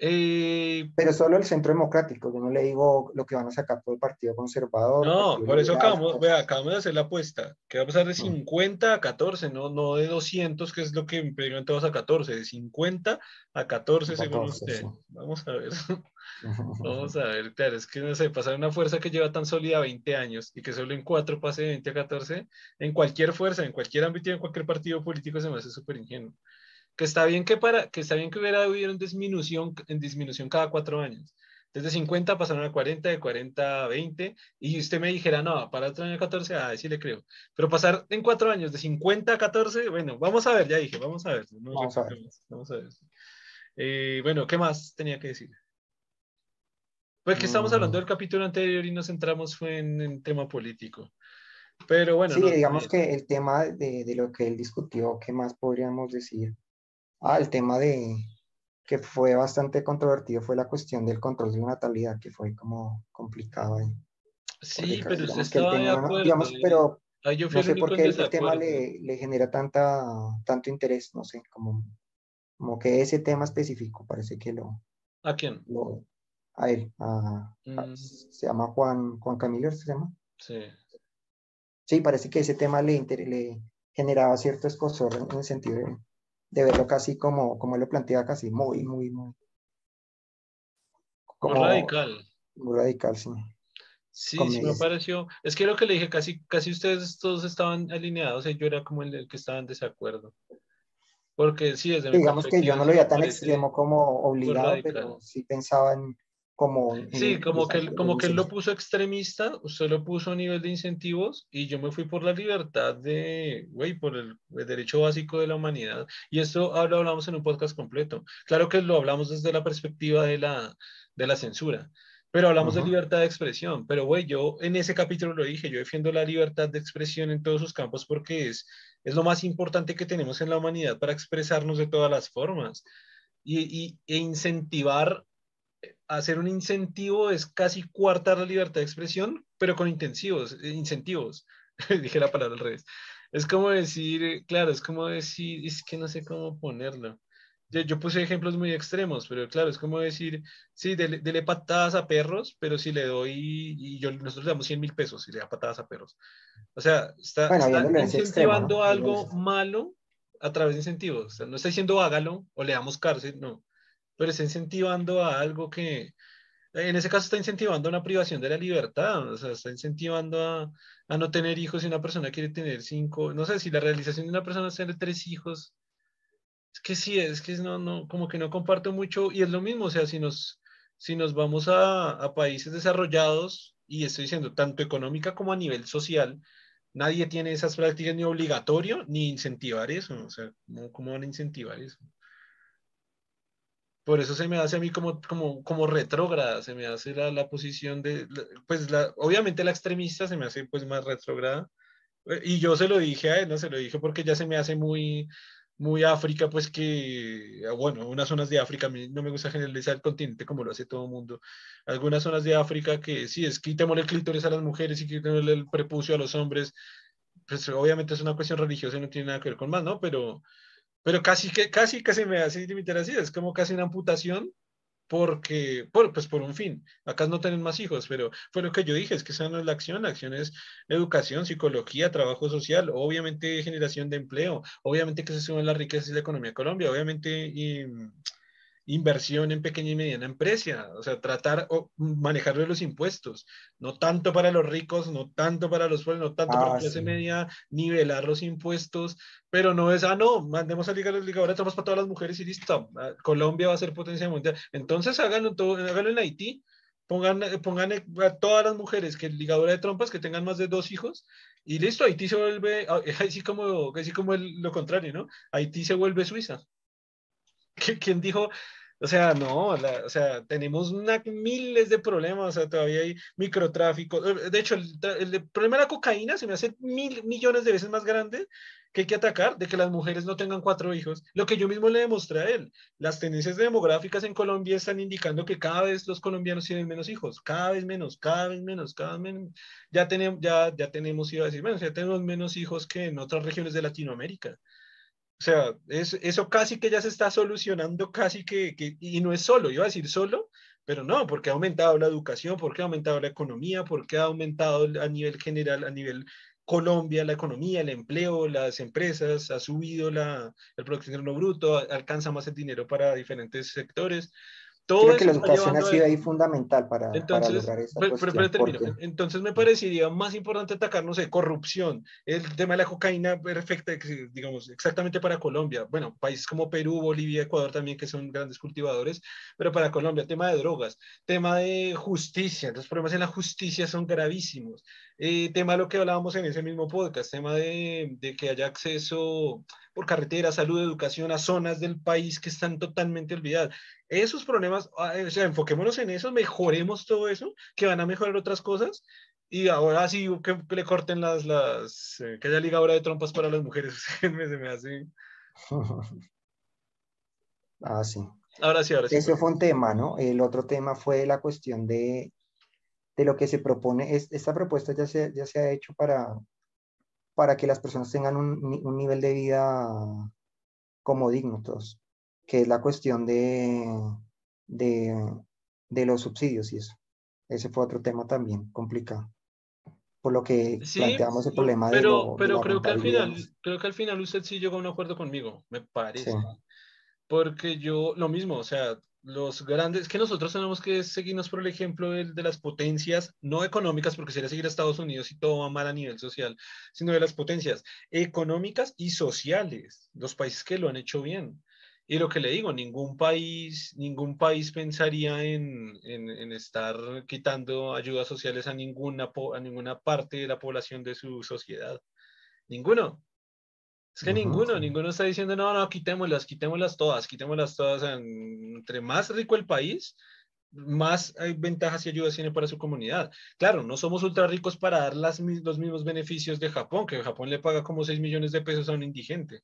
eh, pero solo el centro democrático, yo no le digo lo que van a sacar por el Partido Conservador. No, por eso acabamos, vea, acabamos de hacer la apuesta, que va a pasar de 50 a 14, no, no de 200, que es lo que pegan todos a 14, de 50 a 14, según usted. Vamos a ver. Vamos a ver, claro, es que no sé, pasar una fuerza que lleva tan sólida 20 años y que solo en 4 pase de 20 a 14, en cualquier fuerza, en cualquier ámbito, en cualquier partido político se me hace súper ingenuo que está bien que para que está bien que hubiera habido en disminución en disminución cada cuatro años Desde 50 pasaron a 40, de 40 a 20, y usted me dijera, no, para el año 14, ah, sí le creo. Pero pasar en cuatro años de 50 a 14, bueno, vamos a ver, ya dije, vamos a ver. vamos, a ver. vamos a ver. Eh, bueno, ¿qué más tenía que decir? Pues que estamos hablando mm. del capítulo anterior y nos centramos fue en el tema político. Pero bueno. Sí, digamos que el tema de, de, lo que él discutió, ¿qué más podríamos decir? Ah, el tema de, que fue bastante controvertido fue la cuestión del control de la natalidad, que fue como complicado ahí. Sí, pero usted estaba de acuerdo. Digamos, pero no sé por qué el tema le, le, genera tanta, tanto interés, no sé, como, como que ese tema específico parece que lo... ¿A quién? Lo, a él, a, mm. se llama Juan, Juan Camilo, ¿se llama? Sí. Sí, parece que ese tema le, le generaba cierto escosor en el sentido de, de verlo casi como, como él lo plantea, casi muy, muy, muy. Como, muy radical. Muy radical, sí. Sí, sí me pareció. Es que lo que le dije, casi, casi ustedes todos estaban alineados y yo era como el, que estaba en desacuerdo. Porque sí, desde Digamos que yo no lo veía tan extremo como obligado, pero sí pensaba en, como... Sí, como que, como que él lo puso extremista, usted lo puso a nivel de incentivos y yo me fui por la libertad de, güey, por el, derecho básico de la humanidad. Y esto lo hablamos en un podcast completo. Claro que lo hablamos desde la perspectiva de la, de la censura, pero hablamos de libertad de expresión. Pero, güey, yo en ese capítulo lo dije, yo defiendo la libertad de expresión en todos sus campos porque es, es lo más importante que tenemos en la humanidad para expresarnos de todas las formas. Y, y, e incentivar hacer un incentivo es casi cuartar la libertad de expresión, pero con intensivos, eh, incentivos. Dije la palabra al revés. Es como decir, eh, claro, es como decir, es que no sé cómo ponerlo. Yo, puse ejemplos muy extremos, pero claro, es como decir, sí, dele, patadas a perros, pero si le doy, y yo, nosotros le damos 100 mil pesos y le da patadas a perros. O sea, está, incentivando algo malo a través de incentivos. O sea, no está diciendo hágalo o le damos cárcel, no pero está incentivando a algo que, en ese caso está incentivando una privación de la libertad, o sea, está incentivando a, a, no tener hijos si una persona quiere tener cinco, no sé, si la realización de una persona es tener tres hijos, es que sí, es que no, no, como que no comparto mucho, y es lo mismo, o sea, si nos, si nos vamos a, a países desarrollados, y estoy diciendo tanto económica como a nivel social, nadie tiene esas prácticas ni obligatorio ni incentivar eso, o sea, ¿cómo, cómo van a incentivar eso? Por eso se me hace a mí como, como, como retrógrada, se me hace la, la posición de, pues la, obviamente la extremista se me hace pues más retrógrada. Y yo se lo dije a él, ¿no? Se lo dije porque ya se me hace muy, muy África, pues que, bueno, unas zonas de África, a mí no me gusta generalizar el continente como lo hace todo el mundo. Algunas zonas de África que sí, es quitémosle clítores a las mujeres y quitémosle el prepucio a los hombres, pues obviamente es una cuestión religiosa y no tiene nada que ver con más, ¿no? Pero pero casi que casi casi me hace limitar así, es como casi una amputación porque, por, pues por un fin, acá no tienen más hijos, pero fue lo que yo dije, es que esa no es la acción, la acción es educación, psicología, trabajo social, obviamente generación de empleo, obviamente que se suben las riquezas de la economía de Colombia, obviamente y, inversión en pequeña y mediana empresa, o sea, tratar o manejar los impuestos, no tanto para los ricos, no tanto para los pobres, no tanto para la ah, clase media, nivelar los impuestos, pero no es, ah, no, mandemos a ligar ligadores de para todas las mujeres y listo, ah, Colombia va a ser potencia mundial. Entonces háganlo, todo, háganlo en Haití, pongan, pongan a todas las mujeres que ligadora de trompas que tengan más de dos hijos y listo, Haití se vuelve, así como, así como el, lo contrario, ¿no? Haití se vuelve Suiza. ¿Quién dijo, o sea, no, o sea, tenemos miles de problemas, o sea, todavía hay microtráfico. Eh, de hecho, el, problema de la cocaína se me hace mil millones de veces más grande que hay que atacar de que las mujeres no tengan cuatro hijos. Lo que yo mismo le demostré a él, las tendencias demográficas en Colombia están indicando que cada vez los colombianos tienen menos hijos, cada vez menos, cada vez menos, cada vez menos. Ya tenemos, ya, ya tenemos, iba a decir, bueno, ya tenemos menos hijos que en otras regiones de Latinoamérica. O sea, eso casi que ya se está solucionando, casi que, y no es solo, iba a decir solo, pero no, porque ha aumentado la educación, porque ha aumentado la economía, porque ha aumentado a nivel general, a nivel Colombia, la economía, el empleo, las empresas, ha subido la, el Producto Interno Bruto, alcanza más el dinero para diferentes sectores. Todo Creo que la educación ha sido ahí fundamental para, Entonces, lograr esa pero, Entonces me parecería más importante atacar, no sé, corrupción, el tema de la cocaína perfecta, digamos, exactamente para Colombia. Bueno, países como Perú, Bolivia, Ecuador también, que son grandes cultivadores, pero para Colombia, tema de drogas, tema de justicia, los problemas en la justicia son gravísimos. Eh, tema de lo que hablábamos en ese mismo podcast, tema de, de que haya acceso por carretera, salud, educación a zonas del país que están totalmente olvidadas. Esos problemas, ah, o sea, enfoquémonos en eso, mejoremos todo eso, que van a mejorar otras cosas. Y ahora sí que, le corten las, las eh, que haya ligadura de trompas para las mujeres, se me hace. Ah, sí. Ahora sí, ahora sí. Ese fue un tema, ¿no? El otro tema fue la cuestión de, de lo que se propone. esta propuesta ya se, ya se ha hecho para, para que las personas tengan un, un nivel de vida como digno todos, que es la cuestión de, de, de, los subsidios y eso. Ese fue otro tema también complicado. Por lo que planteamos el problema pero, de Pero creo que al final, creo que al final usted sí llegó a un acuerdo conmigo, me parece. Porque yo, lo mismo, o sea, los grandes, que nosotros tenemos que seguirnos por el ejemplo de, de, las potencias, no económicas, porque sería seguir a Estados Unidos y todo va mal a nivel social, sino de las potencias económicas y sociales, los países que lo han hecho bien. Y lo que le digo, ningún país, ningún país pensaría en, en, en estar quitando ayudas sociales a ninguna, a ninguna parte de la población de su sociedad. Ninguno. Es que ninguno, ninguno está diciendo, no, no, quitémoslas, quitémoslas todas, quitémoslas todas. Entre más rico el país, más ventajas y ayudas tiene para su comunidad. Claro, no somos ultra ricos para dar las, los mismos beneficios de Japón, que Japón le paga como 6 millones de pesos a un indigente,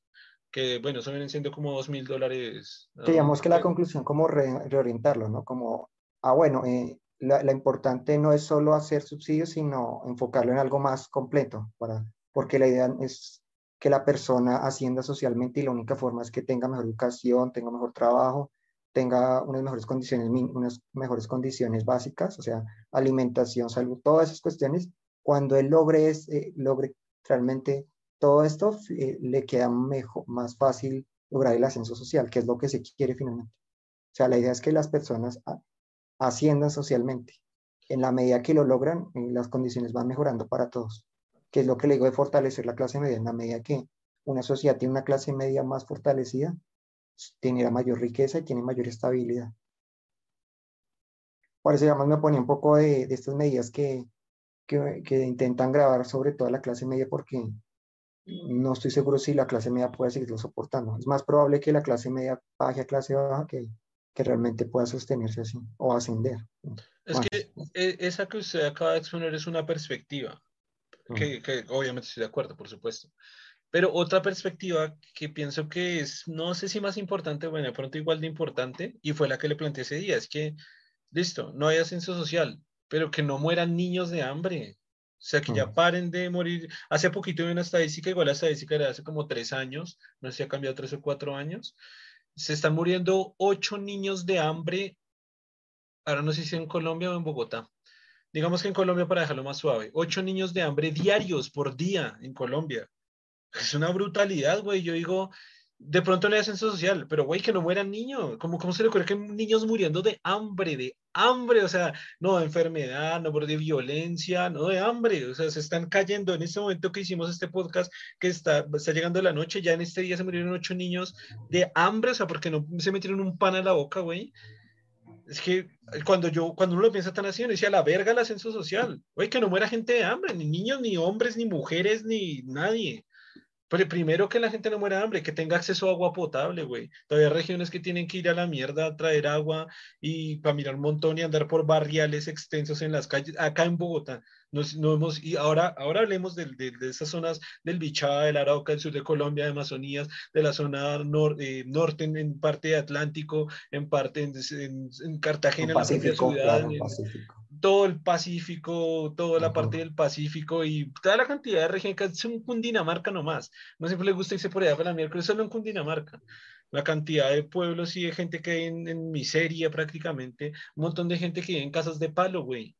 que bueno, eso vienen siendo como 2 mil dólares. Digamos que la conclusión como reorientarlo, ¿no? Como, ah, bueno, eh, la, la, importante no es solo hacer subsidios, sino enfocarlo en algo más completo, para, porque la idea es que la persona ascienda socialmente y la única forma es que tenga mejor educación, tenga mejor trabajo, tenga unas mejores condiciones, unas mejores condiciones básicas, o sea, alimentación, salud, todas esas cuestiones. Cuando él logre, eh, logre realmente todo esto, eh, le queda mejor, más fácil lograr el ascenso social, que es lo que se quiere finalmente. O sea, la idea es que las personas asciendan socialmente. En la medida que lo logran, eh, las condiciones van mejorando para todos que es lo que le digo de fortalecer la clase media, en la medida que una sociedad tiene una clase media más fortalecida, tiene mayor riqueza y tiene mayor estabilidad. Por eso, además, me ponía un poco de, estas medidas que, que, que, intentan grabar sobre toda la clase media porque no estoy seguro si la clase media puede seguirlo soportando. Es más probable que la clase media baje a clase baja que, que realmente pueda sostenerse así o ascender. Es que eh, esa que usted acaba de exponer es una perspectiva que, obviamente estoy de acuerdo, por supuesto. Pero otra perspectiva que pienso que es, no sé si más importante, bueno, de pronto igual de importante, y fue la que le planteé ese día, es que, listo, no hay ascenso social, pero que no mueran niños de hambre. O sea, que ya paren de morir. Hace poquito vi una estadística, igual la estadística era hace como tres años, no sé si ha cambiado tres o cuatro años. Se están muriendo ocho niños de hambre, ahora no sé si en Colombia o en Bogotá, digamos que en Colombia, para dejarlo más suave, ocho niños de hambre diarios por día en Colombia. Es una brutalidad, güey. Yo digo, de pronto le ascenso social, pero güey, que no mueran niños. ¿Cómo, ¿Cómo se le ocurre que niños muriendo de hambre, de hambre? O sea, no de enfermedad, no de violencia, no de hambre. O sea, se están cayendo en este momento que hicimos este podcast, que está, está llegando la noche, ya en este día se murieron ocho niños de hambre, o sea, porque no se metieron un pan a la boca, güey. Es que cuando yo, cuando uno lo piensa tan así, uno dice la verga el ascenso social. Oye, que no muera gente de hambre, ni niños, ni hombres, ni mujeres, ni nadie. Pero primero que la gente no muera de hambre, que tenga acceso a agua potable, güey. Todavía hay regiones que tienen que ir a la mierda a traer agua y para mirar un montón y andar por barriales extensos en las calles. Acá en Bogotá, no hemos, y ahora, ahora hablemos de, de, de, esas zonas del Bichada, del Arauca, del sur de Colombia, de Amazonías, de la zona eh, norte, en, parte de Atlántico, en parte en, en Cartagena, en la ciudad, todo el Pacífico, toda la parte del Pacífico y toda la cantidad de regiones, es un Cundinamarca nomás. No siempre le gusta irse por allá para la miércoles, solo en Cundinamarca la cantidad de pueblos y de gente que hay en, en, miseria prácticamente, un montón de gente que vive en casas de palo, güey.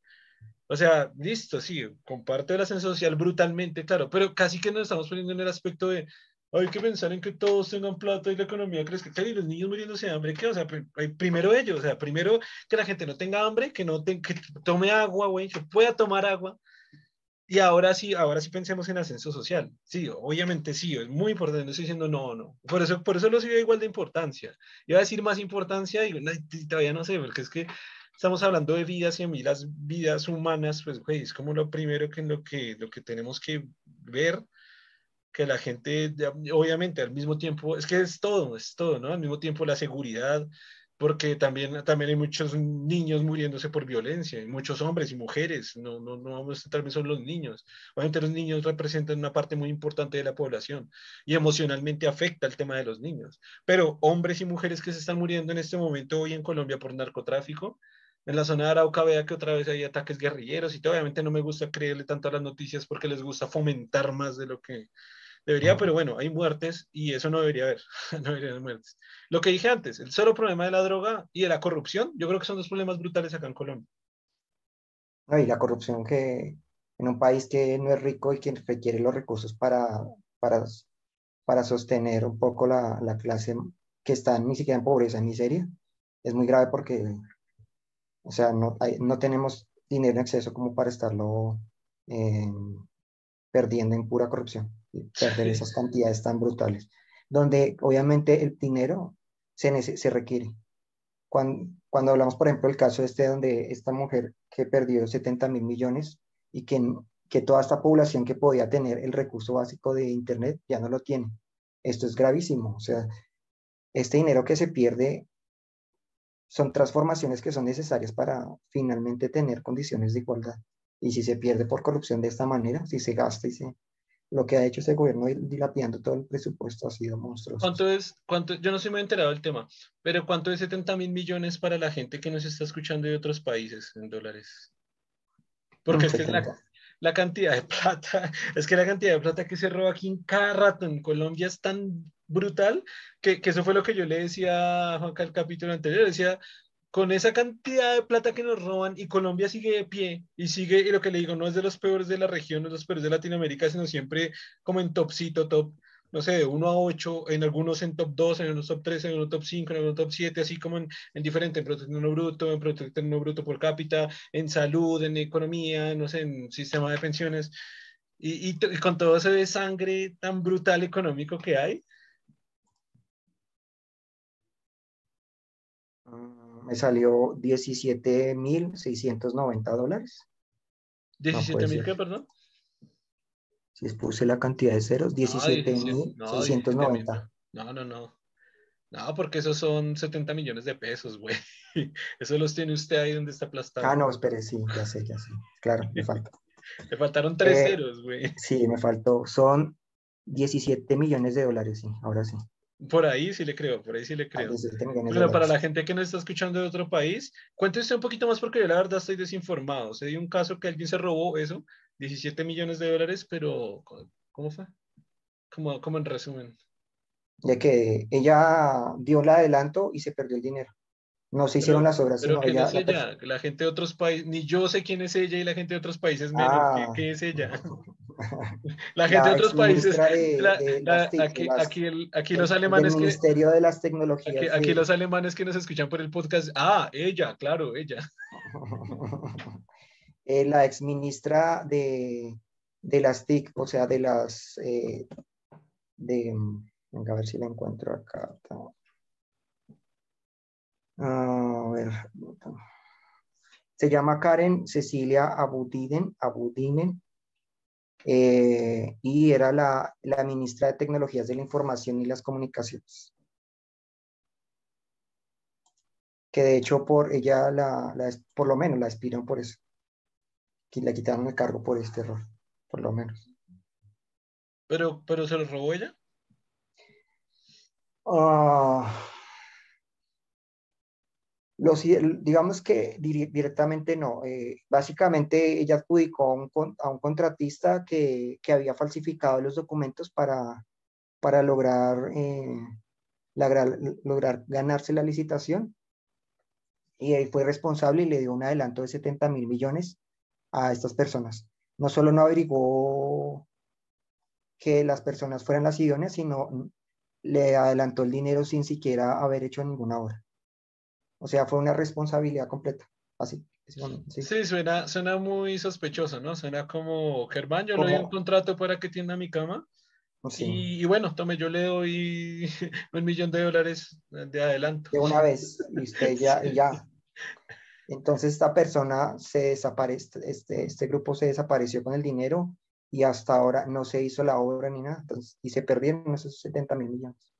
O sea, listo, sí, comparto el ascenso social brutalmente, claro, pero casi que nos estamos poniendo en el aspecto de, hay que pensar en que todos tengan plata y la economía crezca. Y los niños muriéndose de hambre, ¿qué? O sea, primero ellos, o sea, primero que la gente no tenga hambre, que no que tome agua, güey, que pueda tomar agua. Y ahora sí, ahora sí pensemos en ascenso social. Sí, obviamente sí, es muy importante. No estoy diciendo no, no. Por eso, por eso lo sigo igual de importancia. Iba a decir más importancia y todavía no sé, porque es que estamos hablando de vidas y a mí las vidas humanas, pues, güey, es como lo primero que, lo que, lo que tenemos que ver que la gente, obviamente, al mismo tiempo, es que es todo, es todo, ¿no? Al mismo tiempo la seguridad, porque también, también hay muchos niños muriéndose por violencia, y muchos hombres y mujeres, no, no, no vamos a centrarme solo los niños. Obviamente los niños representan una parte muy importante de la población y emocionalmente afecta el tema de los niños, pero hombres y mujeres que se están muriendo en este momento hoy en Colombia por narcotráfico, en la zona de Arauca vea que otra vez hay ataques guerrilleros y obviamente no me gusta creerle tanto a las noticias porque les gusta fomentar más de lo que, Debería, pero bueno, hay muertes y eso no debería haber. no debería haber muertes. Lo que dije antes, el solo problema de la droga y de la corrupción, yo creo que son dos problemas brutales acá en Colombia. y la corrupción que en un país que no es rico y que requiere los recursos para, para, para sostener un poco la, la clase que está ni siquiera en pobreza, en miseria, es muy grave porque, o sea, no, no tenemos dinero en exceso como para estarlo eh, perdiendo en pura corrupción perder esas cantidades tan brutales, donde obviamente el dinero se, se requiere. Cuando, cuando hablamos, por ejemplo, el caso este donde esta mujer que perdió 70 mil millones y que, que toda esta población que podía tener el recurso básico de Internet ya no lo tiene. Esto es gravísimo. O sea, este dinero que se pierde son transformaciones que son necesarias para finalmente tener condiciones de igualdad. Y si se pierde por corrupción de esta manera, si se gasta y se, lo que ha hecho este gobierno dilapidando todo el presupuesto ha sido monstruoso. ¿Cuánto es? Cuánto, yo no soy muy enterado del tema, pero ¿cuánto es 70 mil millones para la gente que nos está escuchando de otros países en dólares? Porque es que la, la, cantidad de plata, es que la cantidad de plata que se roba aquí en cada rato en Colombia es tan brutal que, que eso fue lo que yo le decía a Juanca el capítulo anterior, decía, con esa cantidad de plata que nos roban y Colombia sigue de pie y sigue, y lo que le digo, no es de los peores de la región, no es de los peores de Latinoamérica, sino siempre como en topcito, top, no sé, de 1 a 8, en algunos en top 2, en algunos top 3, en algunos top 5, en algunos top 7, así como en, en diferente, en Producto no Bruto, en Producto no Bruto por cápita, en salud, en economía, no sé, en sistema de pensiones. Y, y, y con todo ese sangre tan brutal económico que hay, me salió 17.690 dólares. ¿17.000 mil qué, perdón? Si puse la cantidad de ceros, 17.690. No, no, no. No, porque esos son 70 millones de pesos, güey. Eso los tiene usted ahí donde está aplastado. Ah, no, espere, sí, ya sé, ya sé. Claro, me falta. Me faltaron tres eh, ceros, güey. Sí, me faltó. Son 17 millones de dólares, sí, ahora sí. Por ahí sí le creo, por ahí sí le creo. Pero para la gente que no está escuchando de otro país, cuéntese un poquito más porque yo la verdad estoy desinformado. Se dio un caso que alguien se robó eso, 17 millones de dólares, pero ¿cómo fue? Como, como en resumen. De que ella dio el adelanto y se perdió el dinero. No se hicieron las obras. Pero ¿quién es ella? La, gente de otros países, ni yo sé quién es ella y la gente de otros países menos. Ah. ¿Qué, es ella? la gente de otros países. aquí, los alemanes que. Ministerio de las Tecnologías. Aquí, los alemanes que nos escuchan por el podcast. Ah, ella, claro, ella. eh, la exministra de, de las TIC, o sea, de las. Eh, de. Venga, a ver si la encuentro acá. A ver. Se llama Karen Cecilia Abudinen, Abudinen eh, y era la, la, ministra de Tecnologías de la Información y las Comunicaciones. Que de hecho por ella, la, por lo menos la expiran por eso. Que le quitaron el cargo por este error, por lo menos. ¿Pero, pero se lo robó ella? Ah digamos que directamente no. Eh, básicamente ella adjudicó a un, contratista que, había falsificado los documentos para, para lograr, eh, lograr, ganarse la licitación. Y él fue responsable y le dio un adelanto de 70 mil millones a estas personas. No solo no averiguó que las personas fueran las idóneas, sino le adelantó el dinero sin siquiera haber hecho ninguna obra. O sea, fue una responsabilidad completa. Así. Sí, suena, suena muy sospechoso, ¿no? Suena como, Germán, yo le doy un contrato para que tienda mi cama. Y, bueno, tome, yo le doy un millón de dólares de adelanto. De una vez, y usted ya, ya. Entonces esta persona se desaparece, este, este grupo se desapareció con el dinero y hasta ahora no se hizo la obra ni nada, y se perdieron esos 70 mil millones.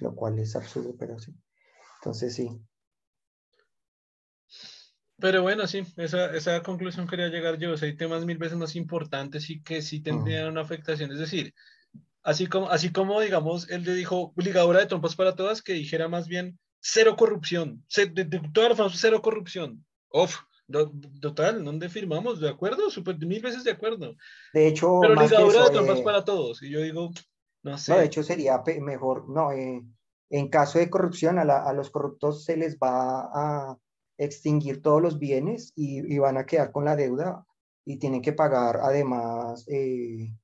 Lo cual es absurdo, pero sí. Entonces sí. Pero bueno, sí, esa, esa conclusión quería llegar yo. hay temas mil veces más importantes y que sí tendrían una afectación. Es decir, así como, así como digamos, él le dijo ligadura de trompas para todas, que dijera más bien cero corrupción, de, de, todas las formas, cero corrupción. Uf, total, ¿dónde firmamos? ¿De acuerdo? Super, mil veces de acuerdo. De hecho, pero ligadura de trompas eh, para todos. Y yo digo, no sé. No, de hecho sería mejor, no, eh, en caso de corrupción, a, a los corruptos se les va a extinguir todos los bienes y, van a quedar con la deuda y tienen que pagar además eh,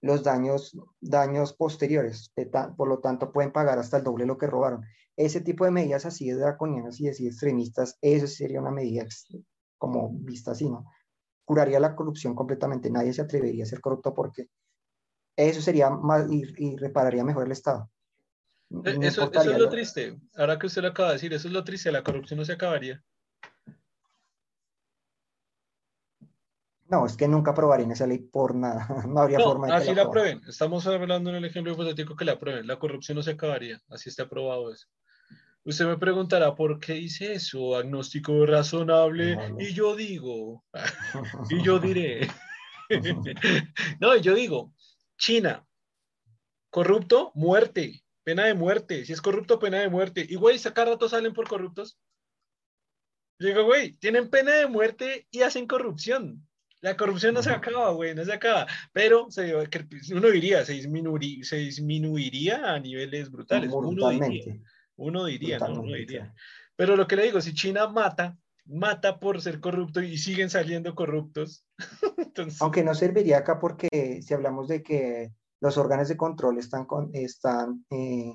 los daños, daños posteriores. Por lo tanto, pueden pagar hasta el doble lo que robaron. Ese tipo de medidas así de draconianas y así extremistas, eso sería una medida como vista así, ¿no? Curaría la corrupción completamente. Nadie se atrevería a ser corrupto porque eso sería más y repararía mejor el Estado. Eh, eso, es lo triste. Ahora que usted lo acaba de decir, eso es lo triste. La corrupción no se acabaría. No, es que nunca aprobarían esa ley por nada. No habría forma de así la aprueben. Estamos hablando en el ejemplo hipotético que la aprueben. La corrupción no se acabaría. Así está aprobado eso. Usted me preguntará por qué hice eso, agnóstico razonable, y yo digo, y yo diré. no, yo digo, China, corrupto, muerte pena de muerte. Si es corrupto, pena de muerte. Y, güey, sacar rato salen por corruptos. Digo, güey, tienen pena de muerte y hacen corrupción. La corrupción no se acaba, güey, no se acaba. Pero uno diría, se, disminuiría, se disminuiría a niveles brutales. Uno diría, uno diría, ¿no? uno diría. Pero lo que le digo, si China mata, mata por ser corrupto y siguen saliendo corruptos. Aunque no serviría acá porque si hablamos de que los órganos de control están, con, están eh,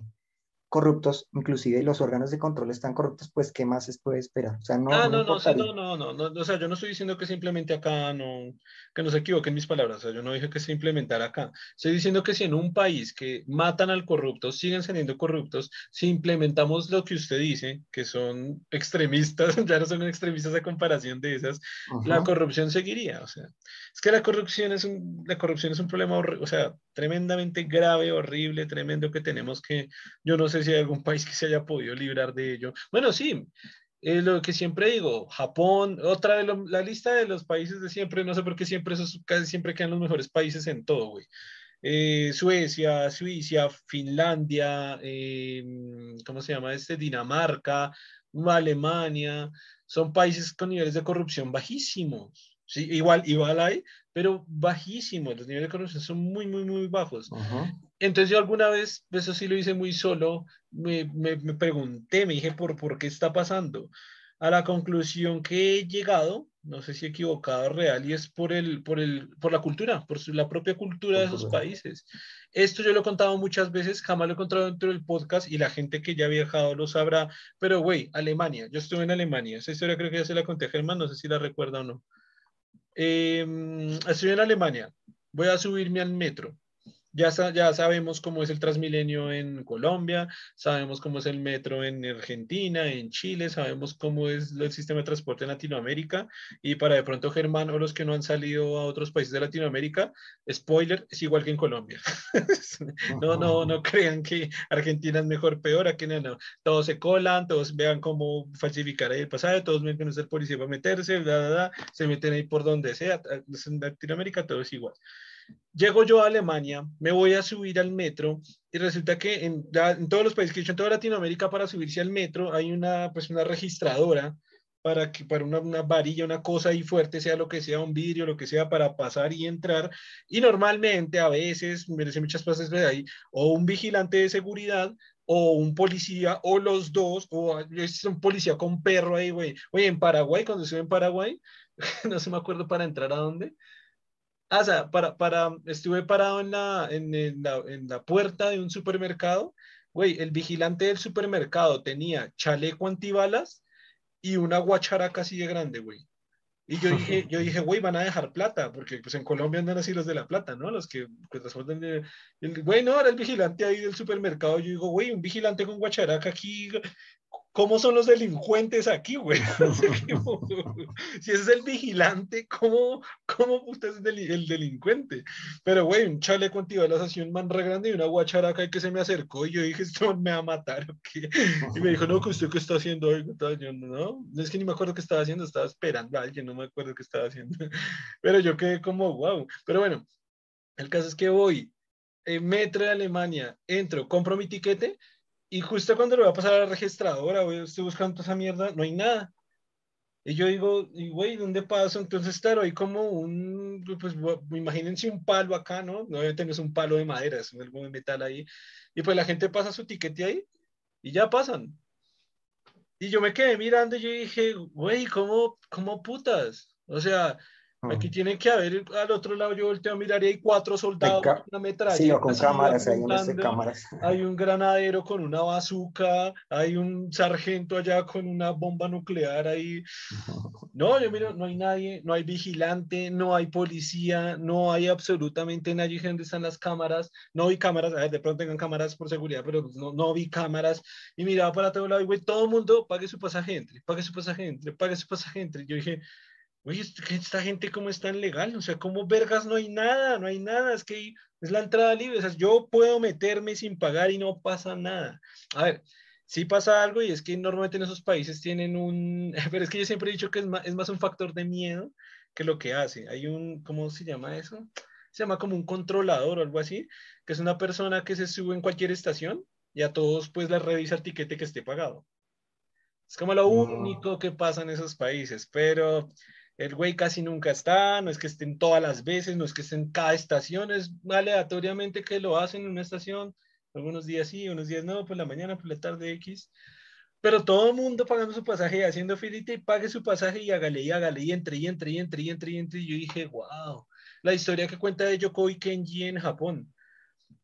corruptos, inclusive los órganos de control están corruptos, pues ¿qué más se puede esperar? O sea, no, ah, no, no, no, no, no, no, o sea, yo no estoy diciendo que simplemente acá no, que no se equivoquen mis palabras, o sea, yo no dije que se implementara acá, estoy diciendo que si en un país que matan al corrupto, siguen siendo corruptos, si implementamos lo que usted dice, que son extremistas, ya no son extremistas a comparación de esas, la corrupción seguiría, o sea, es que la corrupción es un, la corrupción es un problema, o sea, tremendamente grave, horrible, tremendo que tenemos que, yo no sé si hay algún país que se haya podido librar de ello. Bueno, sí, es lo que siempre digo, Japón, otra de la lista de los países de siempre, no sé por qué siempre esos casi siempre quedan los mejores países en todo, güey. Eh, Suecia, Suiza, Finlandia, em, ¿cómo se llama este? Dinamarca, Alemania, son países con niveles de corrupción bajísimos. Sí, igual, igual hay, pero bajísimos. Los niveles de corrupción son muy, muy, muy bajos. Entonces yo alguna vez, eso sí lo hice muy solo, me, me, me, pregunté, me dije, ¿por, ¿por qué está pasando? A la conclusión que he llegado, no sé si equivocado real, y es por, el, por, el, por la cultura, por la propia cultura de esos países. Esto yo lo he contado muchas veces, jamás lo he contado dentro del podcast y la gente que ya ha viajado lo sabrá, pero güey, Alemania, yo estuve en Alemania, esa historia creo que ya se la conté a Germán, no sé si la recuerda o no. Eh, estoy en Alemania, voy a subirme al metro ya, ya sabemos cómo es el Transmilenio en Colombia, sabemos cómo es el metro en Argentina, en Chile, sabemos cómo es el sistema de transporte en Latinoamérica. Y para de pronto Germán o los que no han salido a otros países de Latinoamérica, spoiler, es igual que en Colombia. no, no, no crean que Argentina es mejor, peor, aquí no, no. Todos se colan, todos vean cómo falsificar el pasaje, todos ven que no es el policía para meterse, se meten ahí por donde sea. En Latinoamérica todo es igual. Llego yo a Alemania, me voy a subir al metro y resulta que en, todos los países que he hecho, en toda Latinoamérica, para subirse al metro hay una, pues una registradora para que para una, una, varilla, una cosa ahí fuerte, sea lo que sea, un vidrio, lo que sea, para pasar y entrar. Y normalmente, a veces, merece muchas cosas de ahí, o un vigilante de seguridad, o un policía, o los dos, o es un policía con perro ahí, güey. Oye, en Paraguay, cuando estuve en Paraguay, no se me acuerdo para entrar a dónde, Ah, o sea, para, para, estuve parado en la, en, en la, en la puerta de un supermercado. Güey, el vigilante del supermercado tenía chaleco antibalas y una guacharaca así de grande, güey. Y yo dije, yo dije, güey, van a dejar plata, porque pues en Colombia andan así los de la plata, ¿no? Los que pues, transportan de... El, güey, no, era el vigilante ahí del supermercado. Yo digo, güey, un vigilante con guacharaca aquí ¿Cómo son los delincuentes aquí, güey? si ese es el vigilante, ¿cómo, cómo usted es el, delincuente? Pero, güey, un chaleco antibalas así, un man re grande y una guacharaca que se me acercó y yo dije, esto me va a matar, ¿o qué? Y me dijo, no, que usted qué está haciendo hoy. Yo, no, es que ni me acuerdo qué estaba haciendo, estaba esperando a alguien, no me acuerdo qué estaba haciendo. Pero yo quedé como, wow. Pero bueno, el caso es que voy, en metro de Alemania, entro, compro mi tiquete y justo cuando lo voy a pasar a la registradora, güey, estoy buscando toda esa mierda, no hay nada. Y yo digo, y güey, ¿dónde paso? Entonces, claro, hay como un, pues imagínense un palo acá, ¿no? No tener un palo de madera, es algo de metal ahí. Y pues la gente pasa su tiquete ahí y ya pasan. Y yo me quedé mirando y yo dije, güey, ¿cómo, cómo putas? O sea, Aquí tiene que haber, al otro lado yo volteo a mirar y hay cuatro soldados con una metralla. Sí, o con cámaras, hay unas cámaras. Hay un granadero con una bazuca, hay un sargento allá con una bomba nuclear ahí. No, yo miro, no hay nadie, no hay vigilante, no hay policía, no hay absolutamente nadie. ¿Dónde están las cámaras? No vi cámaras, a ver, de pronto tengan cámaras por seguridad, pero no, no vi cámaras. Y miraba para todo lado y güey, todo el mundo pague su pasaje entre, pague su pasaje entre, pague su pasaje entre. Yo dije, oye, esta gente cómo es tan legal, o sea, como vergas no hay nada, no hay nada, es que es la entrada libre, o sea, yo puedo meterme sin pagar y no pasa nada. A ver, sí pasa algo y es que normalmente en esos países tienen un, pero es que yo siempre he dicho que es más, es más un factor de miedo que lo que hace. Hay un, ¿cómo se llama eso? Se llama como un controlador o algo así, que es una persona que se sube en cualquier estación y a todos pues les revisa el tiquete que esté pagado. Es como lo único que pasa en esos países, pero el güey casi nunca está, no es que estén todas las veces, no es que estén cada estación, es aleatoriamente que lo hacen en una estación, algunos días sí, unos días no, por la mañana, por la tarde X, pero todo el mundo pagando su pasaje, haciendo filita y pague su pasaje y hágale y hágale y entre y entre y entre y entre y entre y yo dije, wow, la historia que cuenta de Yokoi Kenji en Japón,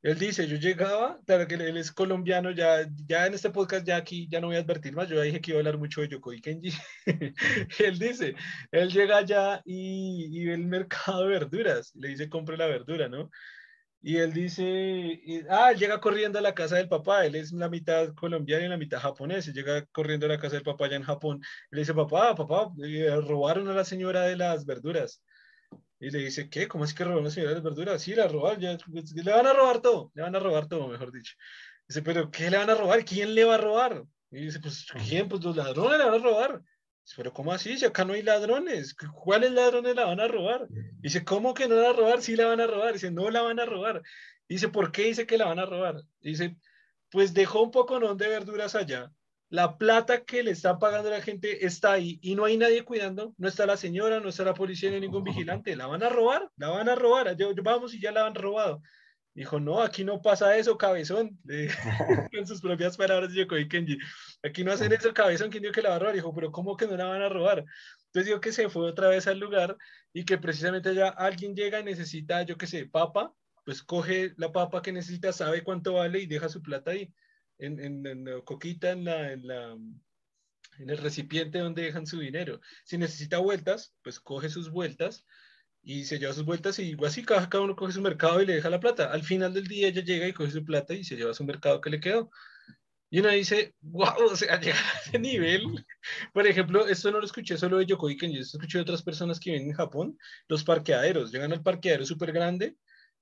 él dice, yo llegaba, claro que él es colombiano, ya, ya en este podcast ya aquí ya no voy a advertir más, yo dije que iba a hablar mucho de Yokoi Kenji. él dice, él llega allá y, ve el mercado de verduras, le dice, compre la verdura, ¿no? Y él dice, ah, llega corriendo a la casa del papá, él es la mitad colombiano y la mitad japonés, y llega corriendo a la casa del papá allá en Japón. le dice, papá, papá, robaron a la señora de las verduras. Y le dice, ¿qué? ¿Cómo es que robó una señora de verduras? Sí, la robaron, ya, pues, le van a robar todo, le van a robar todo, mejor dicho. Dice, ¿pero qué le van a robar? ¿Quién le va a robar? Y dice, pues, ¿quién? Pues los ladrones le van a robar. Dice, ¿pero cómo así? Si acá no hay ladrones, ¿cuáles ladrones la van a robar? Dice, ¿cómo que no la van a robar? Sí la van a robar. Dice, no la van a robar. Dice, ¿por qué dice que la van a robar? Dice, pues dejó un poco de verduras allá la plata que le están pagando la gente está ahí y no hay nadie cuidando, no está la señora, no está la policía ni ningún vigilante, la van a robar, la van a robar, yo, vamos y ya la han robado. Dijo, no, aquí no pasa eso, cabezón. en sus propias palabras dijo Kenji, aquí no hacen eso, cabezón, ¿quién dijo que la va a robar? Dijo, pero ¿cómo que no la van a robar? Entonces dijo que se fue otra vez al lugar y que precisamente allá alguien llega y necesita, yo qué sé, papa, pues coge la papa que necesita, sabe cuánto vale y deja su plata ahí en, en, coquita en, la, en, la, en el recipiente donde dejan su dinero. Si necesita vueltas, pues coge sus vueltas y se lleva sus vueltas y así cada, uno coge su mercado y le deja la plata. Al final del día ella llega y coge su plata y se lleva su mercado que le quedó. Y uno dice, wow, o sea, llegar a ese nivel. Por ejemplo, esto no lo escuché solo de Yokoi Ken, yo escuché de otras personas que viven en Japón, los parqueaderos. Llegan al parqueadero súper grande,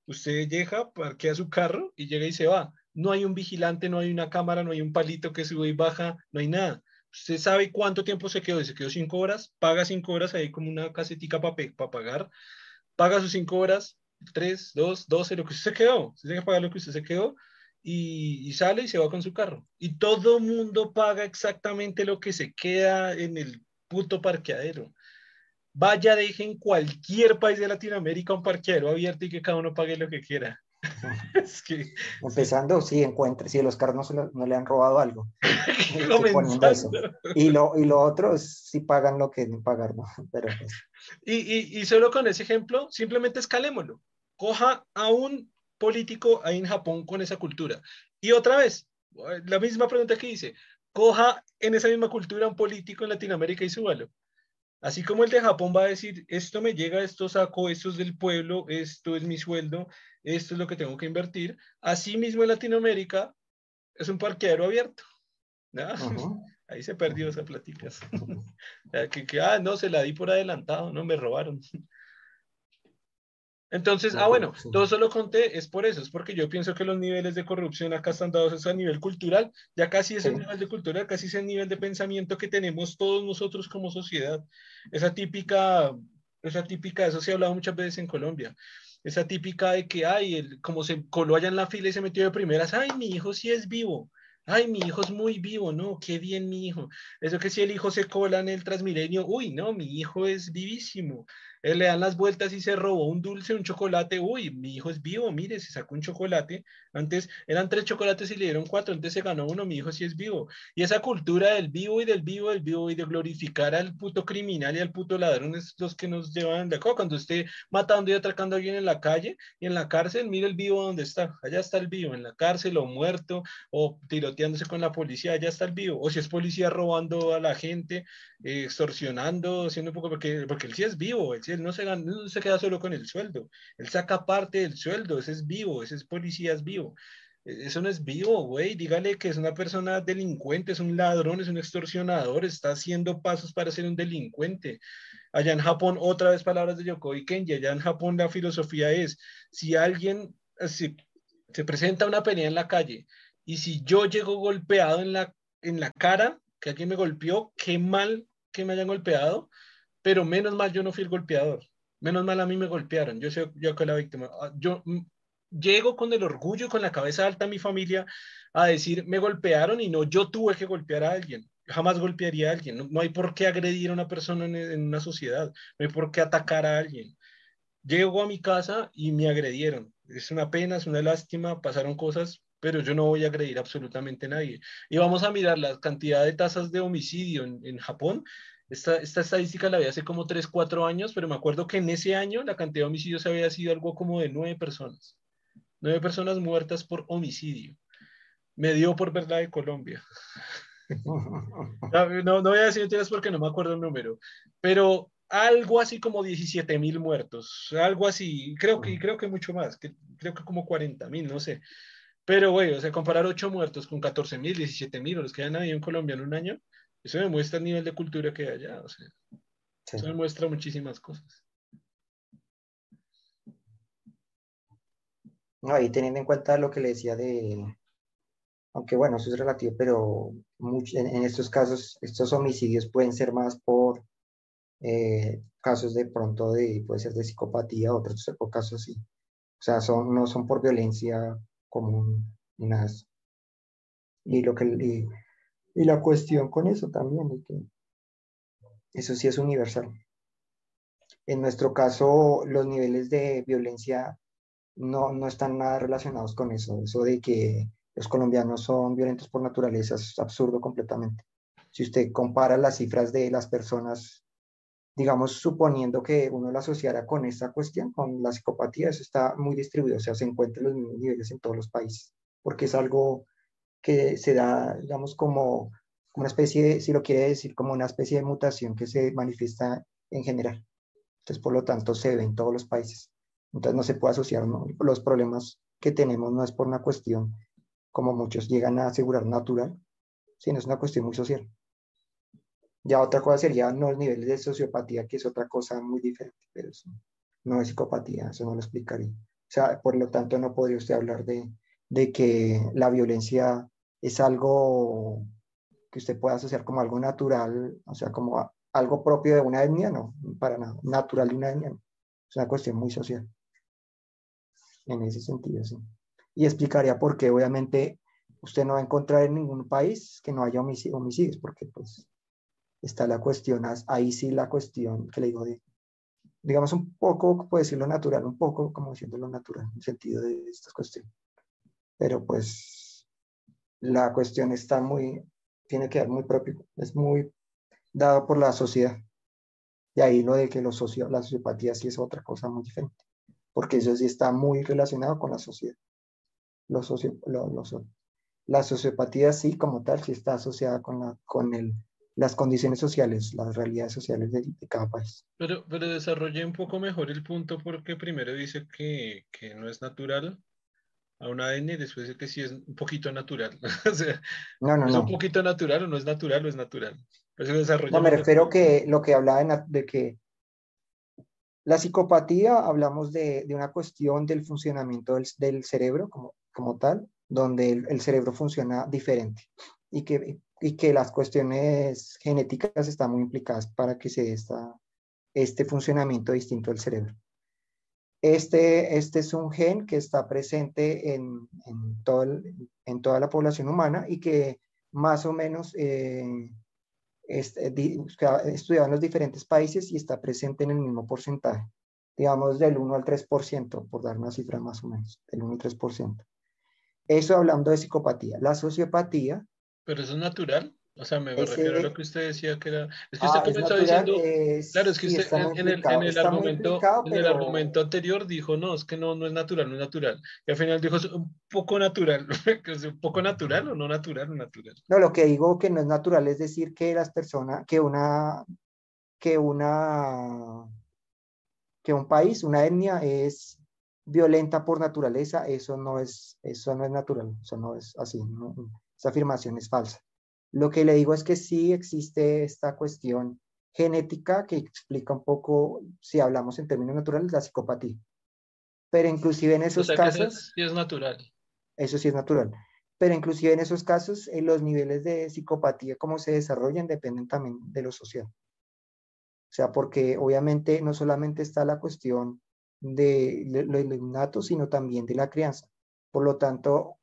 usted llega, parquea su carro y llega y se va no hay un vigilante, no hay una cámara, no hay un palito que sube y baja, no hay nada. Usted sabe cuánto tiempo se quedó, se quedó cinco horas, paga cinco horas, ahí como una casetica para pagar, paga sus cinco horas, tres, dos, doce, lo que usted se quedó, usted tiene que pagar lo que usted se quedó y, y sale y se va con su carro. Y todo mundo paga exactamente lo que se queda en el puto parqueadero. Vaya, dejen cualquier país de Latinoamérica un parqueadero abierto y que cada uno pague lo que quiera es que, Empezando, sí, encuentre, si los carros no, le han robado algo. y, lo, y lo otro es si pagan lo que deben pagar, ¿no? Pero, pues. y, y, y solo con ese ejemplo, simplemente escalémoslo. Coja a un político ahí en Japón con esa cultura. Y otra vez, la misma pregunta que hice, coja en esa misma cultura un político en Latinoamérica y súbalo. Así como el de Japón va a decir, esto me llega, esto saco, esto es del pueblo, esto es mi sueldo, esto es lo que tengo que invertir. Así mismo en Latinoamérica es un parqueadero abierto. Ahí se perdió esa plática. que, que, ah, no, se la di por adelantado, no me robaron. Entonces, ah, bueno, todo eso lo conté, es por eso, es porque yo pienso que los niveles de corrupción acá están dados a nivel cultural, ya casi es el nivel de cultura, casi es el nivel de pensamiento que tenemos todos nosotros como sociedad. Esa típica, esa típica, eso se ha hablado muchas veces en Colombia, esa típica de que, ay, el, como se coló allá en la fila y se metió de primeras, ay, mi hijo sí es vivo. Ay, mi hijo es muy vivo, ¿no? Qué bien mi hijo. Eso que si el hijo se cola en el Transmilenio, uy, no, mi hijo es vivísimo. Él le dan las vueltas y se robó un dulce, un chocolate. Uy, mi hijo es vivo, mire, se sacó un chocolate. Antes eran tres chocolates y le dieron cuatro, antes se ganó uno, mi hijo sí es vivo. Y esa cultura del vivo y del vivo, del vivo y de glorificar al puto criminal y al puto ladrón es los que nos llevan de acá. Cuando esté matando y atracando a alguien en la calle y en la cárcel, mire el vivo donde está. Allá está el vivo, en la cárcel o muerto o tiroteándose con la policía, allá está el vivo. O si es policía robando a la gente, eh, extorsionando, haciendo poco, porque, porque él sí es vivo, él él no se, no se queda solo con el sueldo, él saca parte del sueldo, ese es vivo, ese es policía, es vivo. E, eso no es vivo, güey. Dígale que es una persona delincuente, es un ladrón, es un extorsionador, está haciendo pasos para ser un delincuente. Allá en Japón, otra vez palabras de Yokoi Kenji, allá en Japón la filosofía es, si alguien si, se presenta una pelea en la calle y si yo llego golpeado en la, en la cara, que alguien me golpeó, qué mal que me hayan golpeado, pero menos mal yo no fui el golpeador. Menos mal a mí me golpearon. Yo soy yo que la víctima. Ah, yo llego con el orgullo, con la cabeza alta a mi familia a decir, me golpearon y no, yo tuve que golpear a alguien. Jamás golpearía a alguien. No, hay por qué agredir a una persona en, una sociedad. No hay por qué atacar a alguien. Llego a mi casa y me agredieron. Es una pena, es una lástima, pasaron cosas, pero yo no voy a agredir absolutamente a nadie. Y vamos a mirar la cantidad de tasas de homicidio en Japón esta, estadística la había hace como 3, 4 años, pero me acuerdo que en ese año la cantidad de homicidios había sido algo como de 9 personas. 9 personas muertas por homicidio. Me dio por ver la de Colombia. no, no voy a decir mentiras porque no me acuerdo el número, pero algo así como 17 mil muertos, algo así, creo que, creo que mucho más, que, creo que como 40 mil, no sé. Pero, güey, o sea, comparar 8 muertos con 14 mil, 17 mil, los que hayan habido en Colombia en un año, eso demuestra el nivel de cultura que hay allá. O sea, Eso demuestra muchísimas cosas. No, y teniendo en cuenta lo que le decía de, aunque bueno, eso es relativo, pero en, estos casos, estos homicidios pueden ser más por eh, casos de pronto de, puede ser de psicopatía, otros casos así. O sea, son, no son por violencia común ni nada. Y lo que, y la cuestión con eso también que eso sí es universal. En nuestro caso, los niveles de violencia no, no están nada relacionados con eso. Eso de que los colombianos son violentos por naturaleza es absurdo completamente. Si usted compara las cifras de las personas, digamos, suponiendo que uno la asociara con esta cuestión, con la psicopatía, eso está muy distribuido, o sea, se encuentran los mismos niveles en todos los países, porque es algo que se da, digamos, como, una especie, si lo quiere decir, como una especie de mutación que se manifiesta en general. Entonces, por lo tanto, se ve en todos los países. Entonces, no se puede asociar, los problemas que tenemos no es por una cuestión, como muchos llegan a asegurar, natural, sino es una cuestión muy social. Ya otra cosa sería no el nivel de sociopatía, que es otra cosa muy diferente, pero eso no es psicopatía, eso no lo explicaría. O sea, por lo tanto, no podría usted hablar de, de que la violencia es algo que usted pueda asociar como algo natural, o sea, como algo propio de una etnia, no, para nada, natural de una etnia, es una cuestión muy social. En ese sentido, sí. Y explicaría por qué, obviamente, usted no va a encontrar en ningún país que no haya homicidios, porque pues está la cuestión, ahí sí la cuestión que le digo de digamos un poco, puede decirlo natural, un poco como diciendo lo natural, en el sentido de estas cuestiones. Pero pues la cuestión está muy, tiene que ser muy propio, es muy dado por la sociedad. Y ahí lo de que los socio, la sociopatía sí es otra cosa muy diferente, porque eso sí está muy relacionado con la sociedad. Los socio, los, la sociopatía sí como tal sí está asociada con, la, con el, las condiciones sociales, las realidades sociales de, cada país. Pero, pero desarrollé un poco mejor el punto porque primero dice que, que no es natural a una ADN y después dice que sí es un poquito natural. o sea, no, no, ¿es no. un poquito natural o no es natural o es natural? Eso no, me refiero que lo que hablaba de, que la psicopatía, hablamos de, de una cuestión del funcionamiento del, del, cerebro como, como tal, donde el, el, cerebro funciona diferente y que, y que las cuestiones genéticas están muy implicadas para que se dé esta, este funcionamiento distinto del cerebro. Este, este es un gen que está presente en, en, todo el, en toda la población humana y que más o menos eh, estudiado en los diferentes países y está presente en el mismo porcentaje, digamos del 1 al 3%, por dar una cifra más o menos, del 1 al 3%. Eso hablando de psicopatía. La sociopatía. ¿Pero eso es natural? O sea, me, refiero a lo que usted decía que era. Es que usted ah, comenzó diciendo. claro, es que usted en, el, en, el, argumento, en el argumento anterior dijo, no, es que no, no es natural, no es natural. Y al final dijo, es un poco natural. ¿Es un poco natural o no natural o natural? No, lo que digo que no es natural es decir que las personas, que una, que una, que un país, una etnia es violenta por naturaleza, eso no es, eso no es natural, eso no es así, esa afirmación es falsa. Lo que le digo es que sí existe esta cuestión genética que explica un poco, si hablamos en términos naturales, la psicopatía. Pero inclusive en esos casos... sí es natural. Eso sí es natural. Pero inclusive en esos casos, en los niveles de psicopatía, cómo se desarrollan, dependen también de lo social. O sea, porque obviamente no solamente está la cuestión de lo innato, sino también de la crianza. Por lo tanto,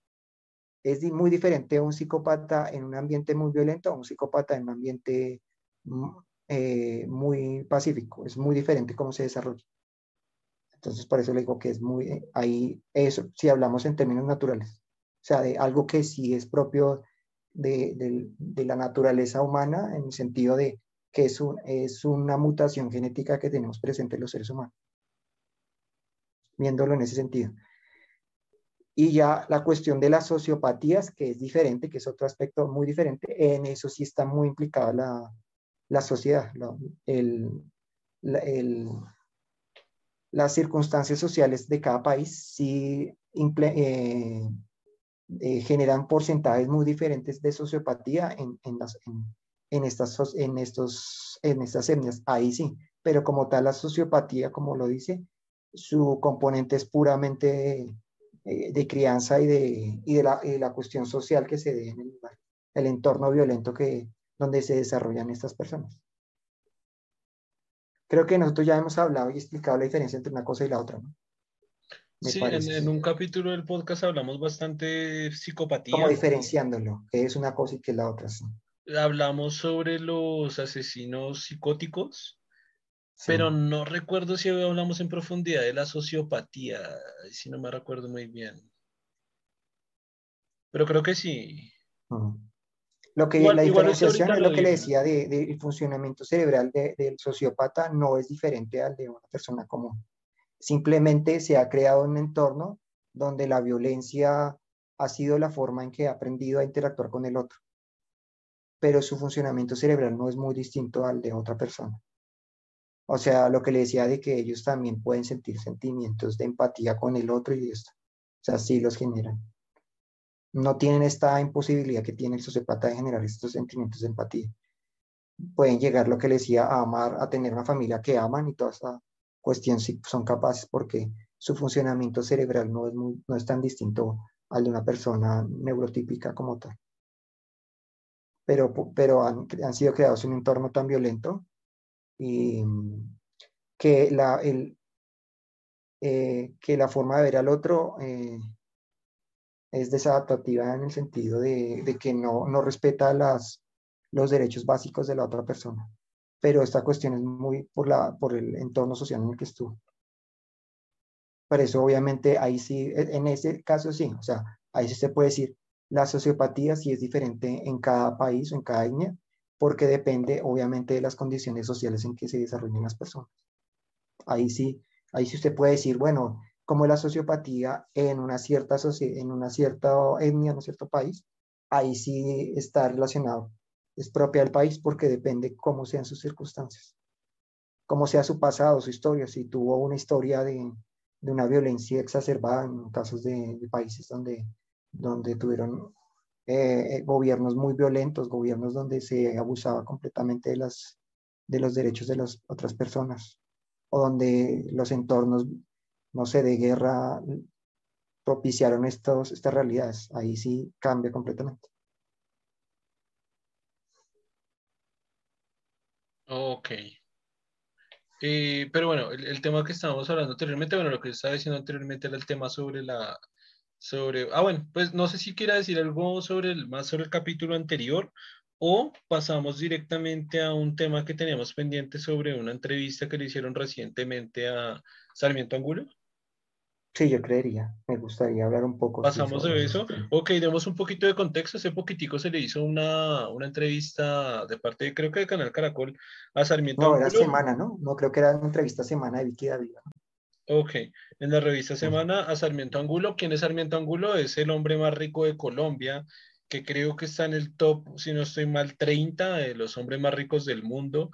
es muy diferente un psicópata en un ambiente muy violento a un psicópata en un ambiente eh, muy pacífico. Es muy diferente cómo se desarrolla. Entonces, por eso le digo que es muy, eh, ahí, eso, si hablamos en términos naturales, o sea, de algo que sí es propio de, de, de la naturaleza humana, en el sentido de que es, un, es una mutación genética que tenemos presente en los seres humanos, viéndolo en ese sentido. Y ya la cuestión de las sociopatías, que es diferente, que es otro aspecto muy diferente, en eso sí está muy implicada la, la sociedad, el, el, las circunstancias sociales de cada país sí eh, eh, generan porcentajes muy diferentes de sociopatía en, en, las, en, en, estas, en, estos, en estas etnias. Ahí sí, pero como tal la sociopatía, como lo dice, su componente es puramente eh, de crianza y de, y de, la, la, cuestión social que se dé en el, el, entorno violento que, donde se desarrollan estas personas. Creo que nosotros ya hemos hablado y explicado la diferencia entre una cosa y la otra, ¿no? sí, en, un capítulo del podcast hablamos bastante de psicopatía. Como diferenciándolo, que es una cosa y que la otra, sí. Hablamos sobre los asesinos psicóticos, pero no recuerdo si hablamos en profundidad de la sociopatía, si no me recuerdo muy bien. Pero creo que sí. Lo que la diferenciación es lo que le decía del de, funcionamiento cerebral del sociópata no es diferente al de una persona común. Simplemente se ha creado un entorno donde la violencia ha sido la forma en que ha aprendido a interactuar con el otro. Pero su funcionamiento cerebral no es muy distinto al de otra persona. O sea, lo que le decía de que ellos también pueden sentir sentimientos de empatía con el otro y esto. O sea, sí los generan. No tienen esta imposibilidad que tiene el sociópata de generar estos sentimientos de empatía. Pueden llegar, lo que le decía, a amar, a tener una familia que aman y toda esa cuestión sí son capaces porque su funcionamiento cerebral no es, no es tan distinto al de una persona neurotípica como tal. Pero, pero han sido creados en un entorno tan violento y que la, el, eh, que la forma de ver al otro eh, es desadaptativa en el sentido de, de que no, no respeta las, los derechos básicos de la otra persona. pero esta cuestión es muy por, la, por el entorno social en el que estuvo. Por eso, obviamente, ahí sí, e, en ese caso sí, o sea, ahí sí se puede decir, la sociopatía sí es diferente en cada país o en cada etnia, porque depende, obviamente, de las condiciones sociales en que se desarrollan las personas. Ahí sí, ahí sí usted puede decir, bueno, como la sociopatía en una cierta, en una cierta etnia, en un cierto país, ahí sí está relacionado. Es propia del país porque depende cómo sean sus circunstancias, cómo sea su pasado, su historia, si tuvo una historia de, de una violencia exacerbada en casos de, países donde, donde tuvieron eh, eh, gobiernos muy violentos, gobiernos donde se abusaba completamente de, las, de los derechos de las otras personas, o donde los entornos, no sé, de guerra propiciaron estos, estas realidades. Ahí sí cambia completamente. Ok. Eh, pero bueno, el, tema que estábamos hablando anteriormente, bueno, lo que estaba diciendo anteriormente era el tema sobre la, sobre, ah, bueno, pues no sé si quiera decir algo sobre el, más sobre el capítulo anterior o pasamos directamente a un tema que teníamos pendiente sobre una entrevista que le hicieron recientemente a Sarmiento Angulo. Sí, yo creería. Me gustaría hablar un poco. Pasamos de eso. Ok, demos un poquito de contexto. Hace poquitico se le hizo una, una entrevista de parte, creo que de Canal Caracol, a Sarmiento No, era semana, ¿no? No creo que era una entrevista semana de Vicky David. Ok, en la revista Semana a Sarmiento Angulo. ¿Quién es Sarmiento Angulo? Es el hombre más rico de Colombia, que creo que está en el top, si no estoy mal, 30 de los hombres más ricos del mundo.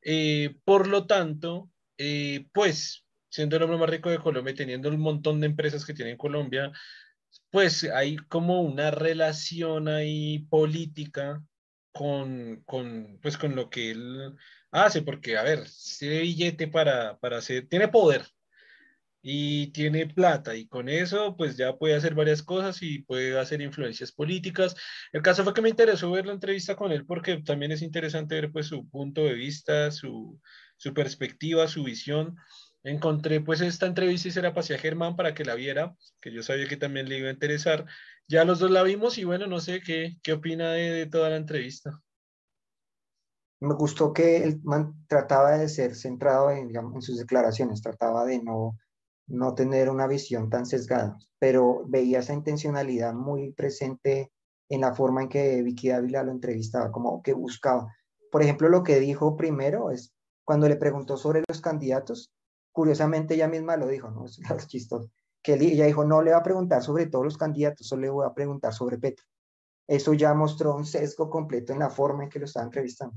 Eh, por lo tanto, eh, pues siendo el hombre más rico de Colombia y teniendo un montón de empresas que tiene en Colombia, pues hay como una relación ahí política con, con, pues con lo que él hace, porque, a ver, tiene billete para, para hacer, tiene poder y tiene plata y con eso pues ya puede hacer varias cosas y puede hacer influencias políticas. El caso fue que me interesó ver la entrevista con él porque también es interesante ver pues su punto de vista, su, perspectiva, su visión encontré pues esta entrevista y se la pasé a Germán para que la viera, que yo sabía que también le iba a interesar. Ya los dos la vimos y bueno, no sé qué, qué opina de, toda la entrevista. Me gustó que él trataba de ser centrado en, en sus declaraciones, trataba de no, no tener una visión tan sesgada, pero veía esa intencionalidad muy presente en la forma en que Vicky Dávila lo entrevistaba, como que buscaba. Por ejemplo, lo que dijo primero es cuando le preguntó sobre los candidatos, curiosamente ella misma lo dijo, ¿no? Es chistoso. Que ella dijo, no le va a preguntar sobre todos los candidatos, solo le voy a preguntar sobre Petro. Eso ya mostró un sesgo completo en la forma en que lo estaba entrevistando.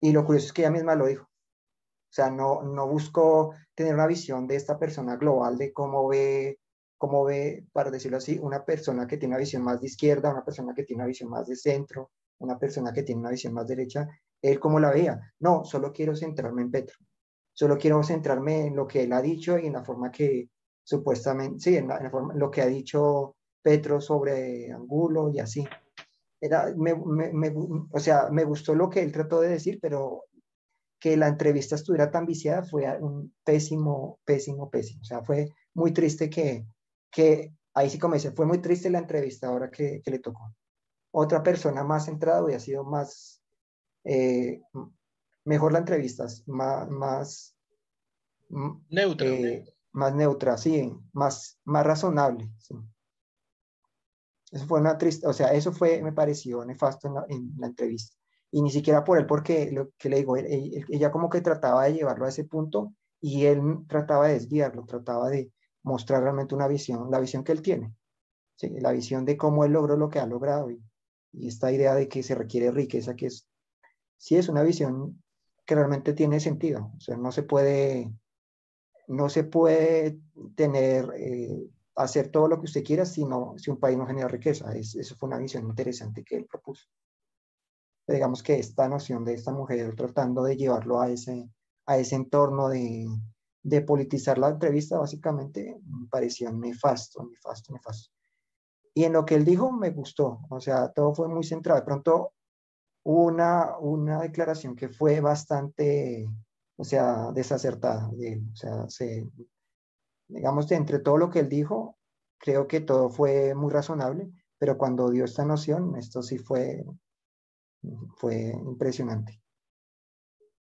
Y lo curioso es que ella misma lo dijo. O sea, no, no buscó tener una visión de esta persona global, de cómo ve, cómo ve, para decirlo así, una persona que tiene una visión más de izquierda, una persona que tiene una visión más de centro, una persona que tiene una visión más derecha, él cómo la veía. No, solo quiero centrarme en Petro. Solo quiero centrarme en lo que él ha dicho y en la forma que supuestamente, sí, en, la, forma, lo que ha dicho Petro sobre Angulo y así. Era, me, me, o sea, me gustó lo que él trató de decir, pero que la entrevista estuviera tan viciada fue un pésimo, pésimo, pésimo. O sea, fue muy triste que, que ahí sí como dice, fue muy triste la entrevista ahora que, que le tocó. Otra persona más centrada hubiera sido más, eh, mejor la entrevista, más, más neutra. Eh, más neutra, sí, más, más razonable. Eso fue una triste, o sea, eso fue, me pareció nefasto en la, entrevista. Y ni siquiera por él, porque lo que le digo, ella como que trataba de llevarlo a ese punto y él trataba de desviarlo, trataba de mostrar realmente una visión, la visión que él tiene, la visión de cómo él logró lo que ha logrado y, y esta idea de que se requiere riqueza, que es, sí es una visión que realmente tiene sentido. O sea, no se puede, no se puede tener, eh, hacer todo lo que usted quiera si, si un país no genera riqueza. Es, eso fue una visión interesante que él propuso. Digamos que esta noción de esta mujer tratando de llevarlo a ese, a ese entorno de, de politizar la entrevista, básicamente, me parecía nefasto, nefasto, nefasto. Y en lo que él dijo me gustó, o sea, todo fue muy centrado. De pronto una, una declaración que fue bastante, o sea, desacertada O sea, se, digamos, de entre todo lo que él dijo, creo que todo fue muy razonable, pero cuando dio esta noción, esto sí fue, fue impresionante.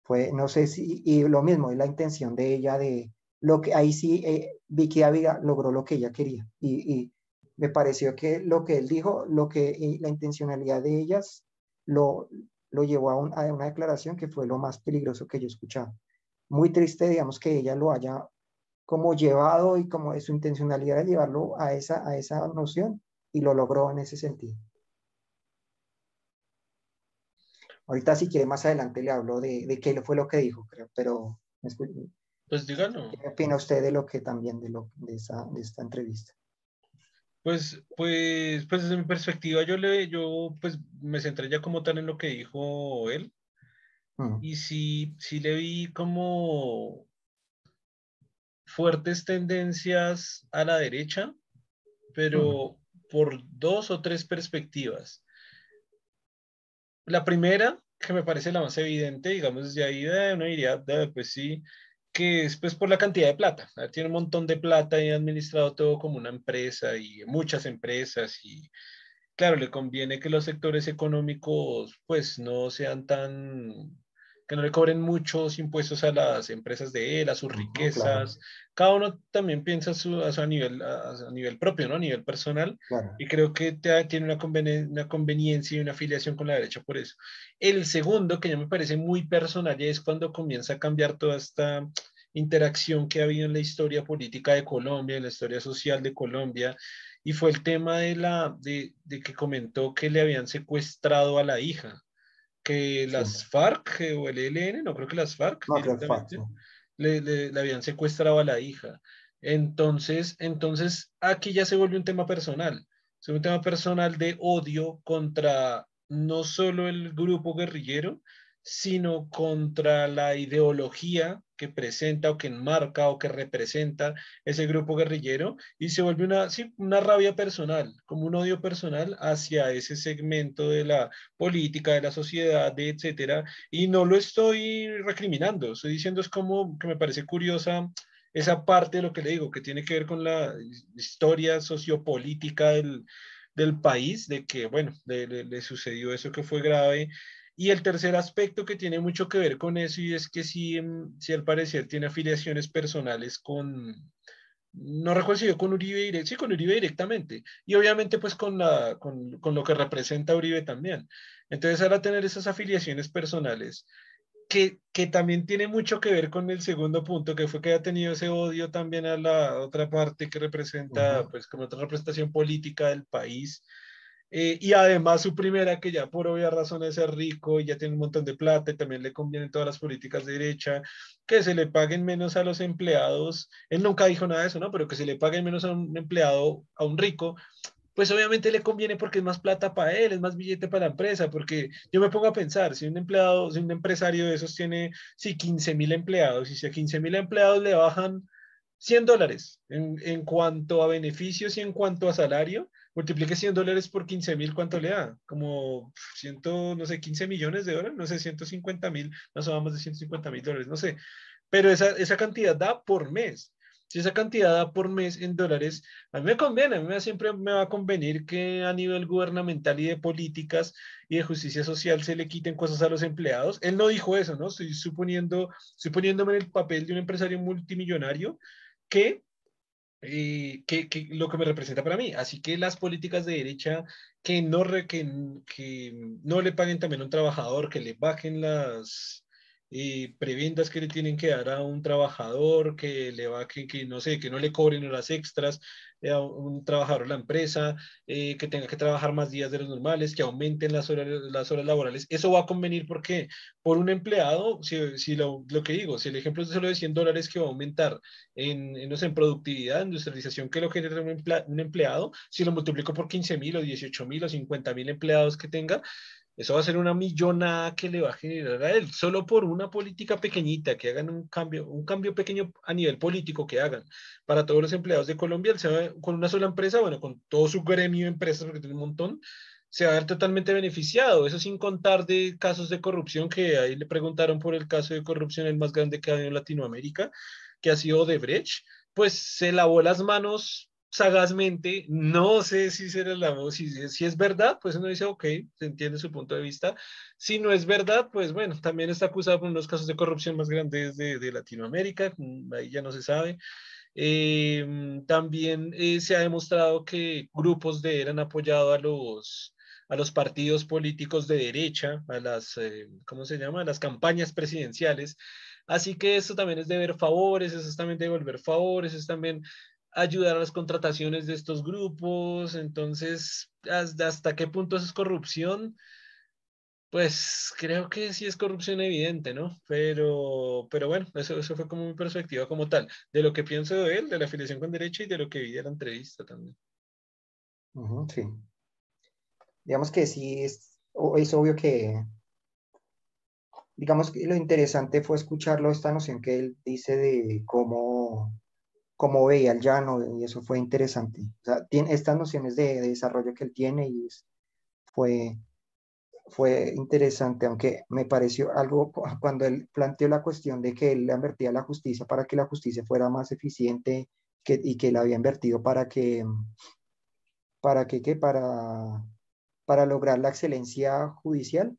Fue, no sé si, y lo mismo, es la intención de ella de, lo que ahí sí eh, Vicky Ávila logró lo que ella quería y, me pareció que lo que él dijo, lo que la intencionalidad de ellas lo, lo llevó a, a, una declaración que fue lo más peligroso que yo escuchaba. Muy triste, digamos, que ella lo haya como llevado y como su intencionalidad de llevarlo a esa, a esa noción y lo logró en ese sentido. Ahorita si quiere más adelante le hablo de, de qué fue lo que dijo, creo, pero pues díganlo. ¿Qué opina usted de lo que también de, lo, de, esa, de esta entrevista? Pues, pues, pues desde mi perspectiva yo le, yo pues me centré ya como tal en lo que dijo él. Mm. Y sí, sí le vi como fuertes tendencias a la derecha, pero mm. por dos o tres perspectivas. La primera, que me parece la más evidente, digamos, de ahí uno diría, pues sí, que es pues por la cantidad de plata. Tiene un montón de plata y ha administrado todo como una empresa y muchas empresas y claro, le conviene que los sectores económicos pues no sean tan que no le cobren muchos impuestos a las empresas de él, a sus riquezas. Cada uno también piensa a su, a, nivel, a, nivel propio, ¿no? A nivel personal. Y creo que tiene una, una conveniencia y una afiliación con la derecha por eso. El segundo, que ya me parece muy personal, es cuando comienza a cambiar toda esta interacción que ha habido en la historia política de Colombia, en la historia social de Colombia, y fue el tema de, la, de, de que comentó que le habían secuestrado a la hija que las FARC o el ELN, no creo que las FARC, le, le, habían secuestrado a la hija. Entonces, entonces, aquí ya se vuelve un tema personal. Se un tema personal de odio contra no solo el grupo guerrillero, sino contra la ideología que presenta o que enmarca o que representa ese grupo guerrillero y se vuelve una, una rabia personal, como un odio personal hacia ese segmento de la política, de la sociedad, de etcétera. Y no lo estoy recriminando, estoy diciendo es como que me parece curiosa esa parte de lo que le digo, que tiene que ver con la historia sociopolítica del, del país, de que, bueno, le, le sucedió eso que fue grave y el tercer aspecto que tiene mucho que ver con eso y es que si, em, si al parecer tiene afiliaciones personales con, no recuerdo si yo con Uribe, sí, con Uribe directamente. Y obviamente pues con, la, con, con lo que representa Uribe también. Entonces ahora tener esas afiliaciones personales, que, que, también tiene mucho que ver con el segundo punto, que fue que ha tenido ese odio también a la otra parte que representa, pues como otra representación política del país, eh, y además su primera, que ya por obvias razones es rico y ya tiene un montón de plata y también le convienen todas las políticas de derecha, que se le paguen menos a los empleados. Él nunca dijo nada de eso, ¿no? Pero que se le paguen menos a un empleado, a un rico, pues obviamente le conviene porque es más plata para él, es más billete para la empresa, porque yo me pongo a pensar, si un empleado, si un empresario de esos tiene, si 15 mil empleados, y si a 15 mil empleados le bajan 100 dólares en, en cuanto a beneficios y en cuanto a salario, multiplique 100 dólares por 15 mil, ¿cuánto le da? Como 100, no sé, 15 millones de dólares, no sé, 150 mil, no son más de 150 mil dólares, no sé. Pero esa, esa cantidad da por mes. Si esa cantidad da por mes en dólares, a mí me conviene, a mí siempre me va a convenir que a nivel gubernamental y de políticas y de justicia social se le quiten cosas a los empleados. Él no dijo eso, ¿no? Estoy suponiendo, estoy poniéndome en el papel de un empresario multimillonario que eh, que, que, lo que me representa para mí. Así que las políticas de derecha que no, re, que, que no le paguen también a un trabajador, que le bajen las eh, preventas que le tienen que dar a un trabajador, que le bajen, que no sé, que no le cobren horas extras, a un trabajador de la empresa, eh, que tenga que trabajar más días de los normales, que aumenten las horas, las horas laborales. Eso va a convenir porque por un empleado, si, si lo, lo, que digo, si el ejemplo es solo de 100 dólares que va a aumentar en, en, no sé, en productividad, industrialización, que lo genera un empleado, si lo multiplico por 15 mil o 18 mil o 50 mil empleados que tenga, eso va a ser una millonada que le va a generar a él, solo por una política pequeñita, que hagan un cambio, un cambio pequeño a nivel político que hagan para todos los empleados de Colombia, se va, con una sola empresa, bueno, con todo su gremio de empresas, porque tiene un montón, se va a ver totalmente beneficiado. Eso sin contar de casos de corrupción, que ahí le preguntaron por el caso de corrupción el más grande que ha habido en Latinoamérica, que ha sido Odebrecht, pues se lavó las manos sagazmente, no sé si será la voz, si, si es verdad, pues uno dice, ok, se entiende su punto de vista. Si no es verdad, pues bueno, también está acusado por unos casos de corrupción más grandes de, de Latinoamérica, mm, ahí ya no se sabe. Eh, también se ha demostrado que grupos de él han apoyado a los, a los partidos políticos de derecha, a las, eh, ¿cómo se llama? A las campañas presidenciales. Así que eso también es deber favores, eso es también devolver favores, eso es también ayudar a las contrataciones de estos grupos. Entonces, ¿hasta, qué punto es corrupción? Pues creo que sí es corrupción evidente, ¿no? Pero, pero bueno, eso, eso fue como mi perspectiva como tal, de lo que pienso de él, de la afiliación con derecha y de lo que vi de la entrevista también. sí. Digamos que sí, es, es obvio que, digamos que lo interesante fue escucharlo, esta noción que él dice de cómo como veía el llano y eso fue interesante. O sea, tiene estas nociones de, desarrollo que él tiene y fue, fue interesante, aunque me pareció algo cuando él planteó la cuestión de que él le invertía la justicia para que la justicia fuera más eficiente que, y que la había invertido para que, para que, que para, para lograr la excelencia judicial.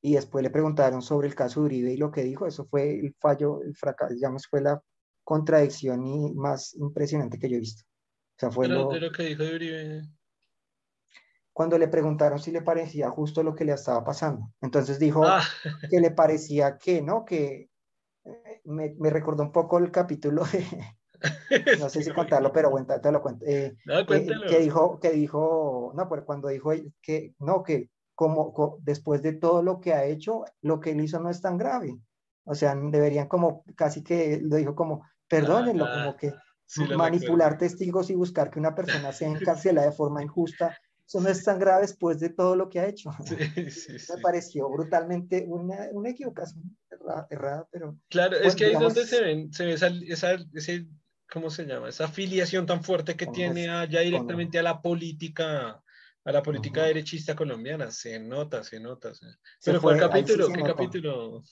Y después le preguntaron sobre el caso de Uribe y lo que dijo, eso fue el fallo, el fracaso, digamos, fue la contradicción y más impresionante que yo he visto. O sea, fue lo, de lo que dijo Uribe. Cuando le preguntaron si le parecía justo lo que le estaba pasando. Entonces dijo ah. que le parecía que, ¿no? Que eh, me, me, recordó un poco el capítulo de, no sé si contarlo, pero bueno, te lo cuento. Eh, no, eh, que dijo, que dijo, no, pues cuando dijo que, no, que como, después de todo lo que ha hecho, lo que él hizo no es tan grave. O sea, deberían como, casi que lo dijo como, perdónenlo, como que manipular testigos y buscar que una persona sea encarcelada de forma injusta, eso no es tan grave después de todo lo que ha hecho. Me pareció brutalmente una, una equivocación errada, pero... Claro, es que ahí es donde se, ven, se ve esa, esa, ese, ¿cómo se llama? Esa afiliación tan fuerte que tiene allá directamente a la política a la política derechista colombiana, se nota, se nota. Pero ¿cuál capítulo? ¿Qué capítulo?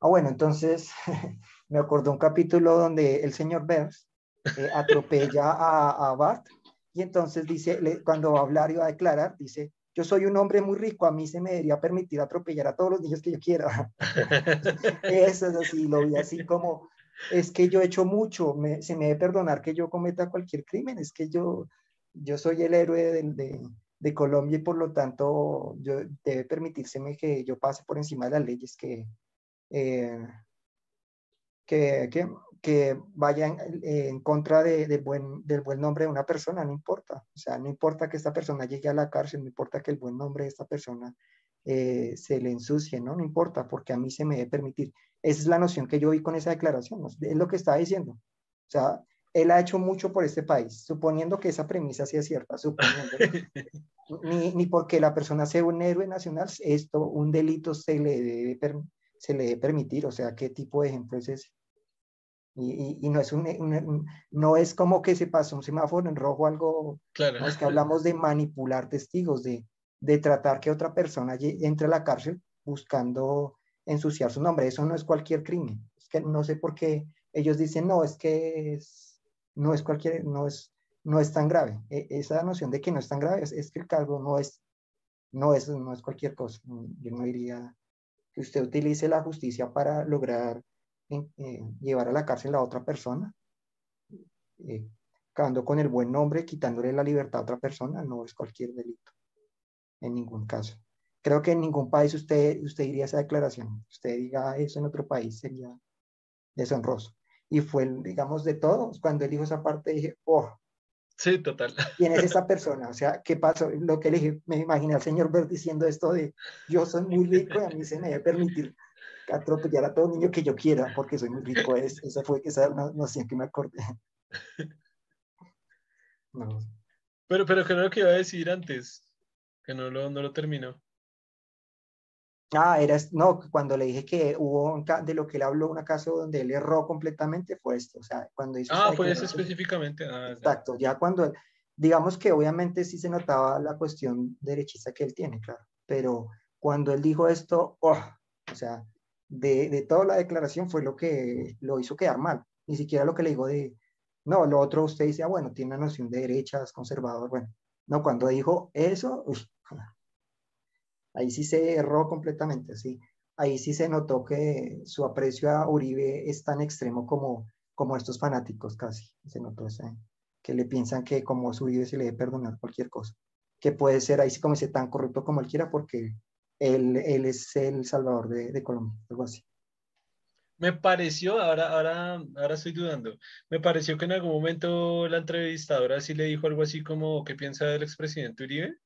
Ah, bueno, entonces me acordó un capítulo donde el señor Burns eh, atropella a, a, Bart y entonces dice, cuando va a hablar y va a declarar, dice, yo soy un hombre muy rico, a mí se me debería permitir atropellar a todos los niños que yo quiera. Eso es así, lo vi así como, es que yo he hecho mucho, se me debe perdonar que yo cometa cualquier crimen, es que yo, yo soy el héroe de, de, de Colombia y por lo tanto yo, debe permitírseme que yo pase por encima de las leyes que, eh, que, que, que, vayan en contra de, buen, del buen nombre de una persona, no importa. O sea, no importa que esta persona llegue a la cárcel, no importa que el buen nombre de esta persona eh, se le ensucie, ¿no? No importa, porque a mí se me debe permitir. Esa es la noción que yo vi con esa declaración, es lo que estaba diciendo. O sea, él ha hecho mucho por este país, suponiendo que esa premisa sea cierta, suponiendo. ni, ni porque la persona sea un héroe nacional, esto, un delito se le debe se le debe permitir, o sea, qué tipo de ejemplo es ese. Y, y, no, es un, no es como que se pasó un semáforo en rojo algo, claro. es que hablamos de manipular testigos, de, de tratar que otra persona entre a la cárcel buscando ensuciar su nombre. Eso no es cualquier crimen. Es que no sé por qué ellos dicen, no, es que es, no es cualquier, no es, no es tan grave. E, esa noción de que no es tan grave es, es, que el cargo no es, no es, no es cualquier cosa. Yo no iría que usted utilice la justicia para lograr eh, llevar a la cárcel a otra persona, eh, quedando con el buen nombre, quitándole la libertad a otra persona, no es cualquier delito, en ningún caso. Creo que en ningún país usted, usted diría esa declaración. Usted diga eso en otro país sería deshonroso. Y fue, digamos, de todos. Cuando él dijo esa parte, dije, oh, Sí, total. ¿Quién es esa persona? O sea, ¿qué pasó? Lo que le dije, me imaginé al señor Bert diciendo esto de yo soy muy rico y a mí se me debe permitir atropellar a todo niño que yo quiera porque soy muy rico. Es, esa fue esa noción que me acordé. No. Pero, pero que no lo que iba a decir antes, que no lo, no lo terminó. Ah, era, no, cuando le dije que hubo de lo que él habló, un caso donde él erró completamente, fue esto, o sea, cuando hizo... Ah, fue eso específicamente. Ah, exacto, ya cuando, digamos que obviamente sí se notaba la cuestión derechista que él tiene, claro, pero cuando él dijo esto, oh, o sea, de, de toda la declaración fue lo que lo hizo quedar mal, ni siquiera lo que le digo de, No, lo otro usted dice, ah, bueno, tiene una noción de derechas, conservador, bueno. No, cuando dijo eso, ahí sí se erró completamente, sí. Ahí sí se notó que su aprecio a Uribe es tan extremo como, como estos fanáticos casi. Se notó ese, que le piensan que como su Uribe se le debe perdonar cualquier cosa. Que puede ser ahí sí como dice tan corrupto como él quiera porque él, él es el salvador de, de Colombia, algo así. Me pareció, ahora, ahora, ahora estoy dudando, me pareció que en algún momento la entrevistadora sí le dijo algo así como, ¿qué piensa del expresidente Uribe?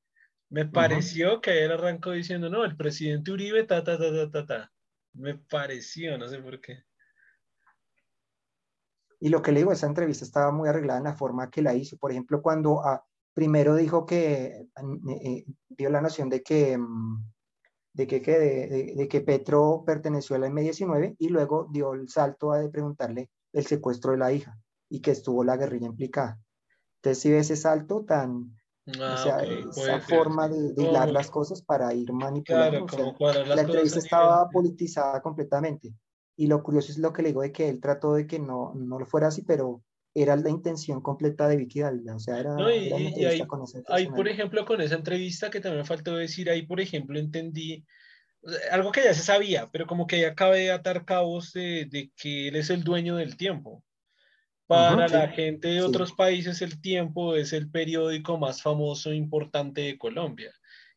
Me pareció que él arrancó diciendo, no, el presidente Uribe, ta, ta, ta, ta, ta, ta. Me pareció, no sé por qué. Y lo que le digo, esa entrevista estaba muy arreglada en la forma que la hizo. Por ejemplo, cuando ah, primero dijo que eh, dio la noción de que, mm, de que, de, que Petro perteneció a la M19 y luego dio el salto a de preguntarle el secuestro de la hija y que estuvo la guerrilla implicada. Entonces, si ve ese salto tan, o ah, sea, esa forma de, hilar las cosas para ir manipulando. la entrevista estaba politizada completamente. Y lo curioso es lo que le digo de que él trató de que no, no lo fuera así, pero era la intención completa de Vicky Dávila. O sea, era, y, ahí, ahí, por ejemplo, con esa entrevista que también me faltó decir, ahí, por ejemplo, entendí algo que ya se sabía, pero como que ya acabé de atar cabos de, de que él es el dueño del tiempo. Para la gente de otros países, El Tiempo es el periódico más famoso e importante de Colombia.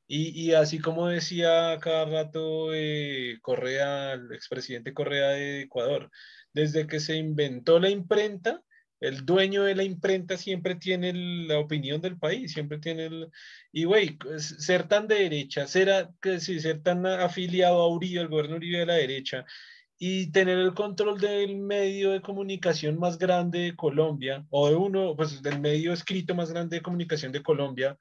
Y, y así como decía cada rato eh, Correa, el expresidente Correa de Ecuador, desde que se inventó la imprenta, el dueño de la imprenta siempre tiene la opinión del país, siempre tiene el... Y, güey, ser tan de derecha, ser, que, ser tan afiliado a Uribe, el gobierno Uribe de la derecha, y tener el control del medio de comunicación más grande de Colombia, o de uno, pues del medio escrito más grande de comunicación de Colombia,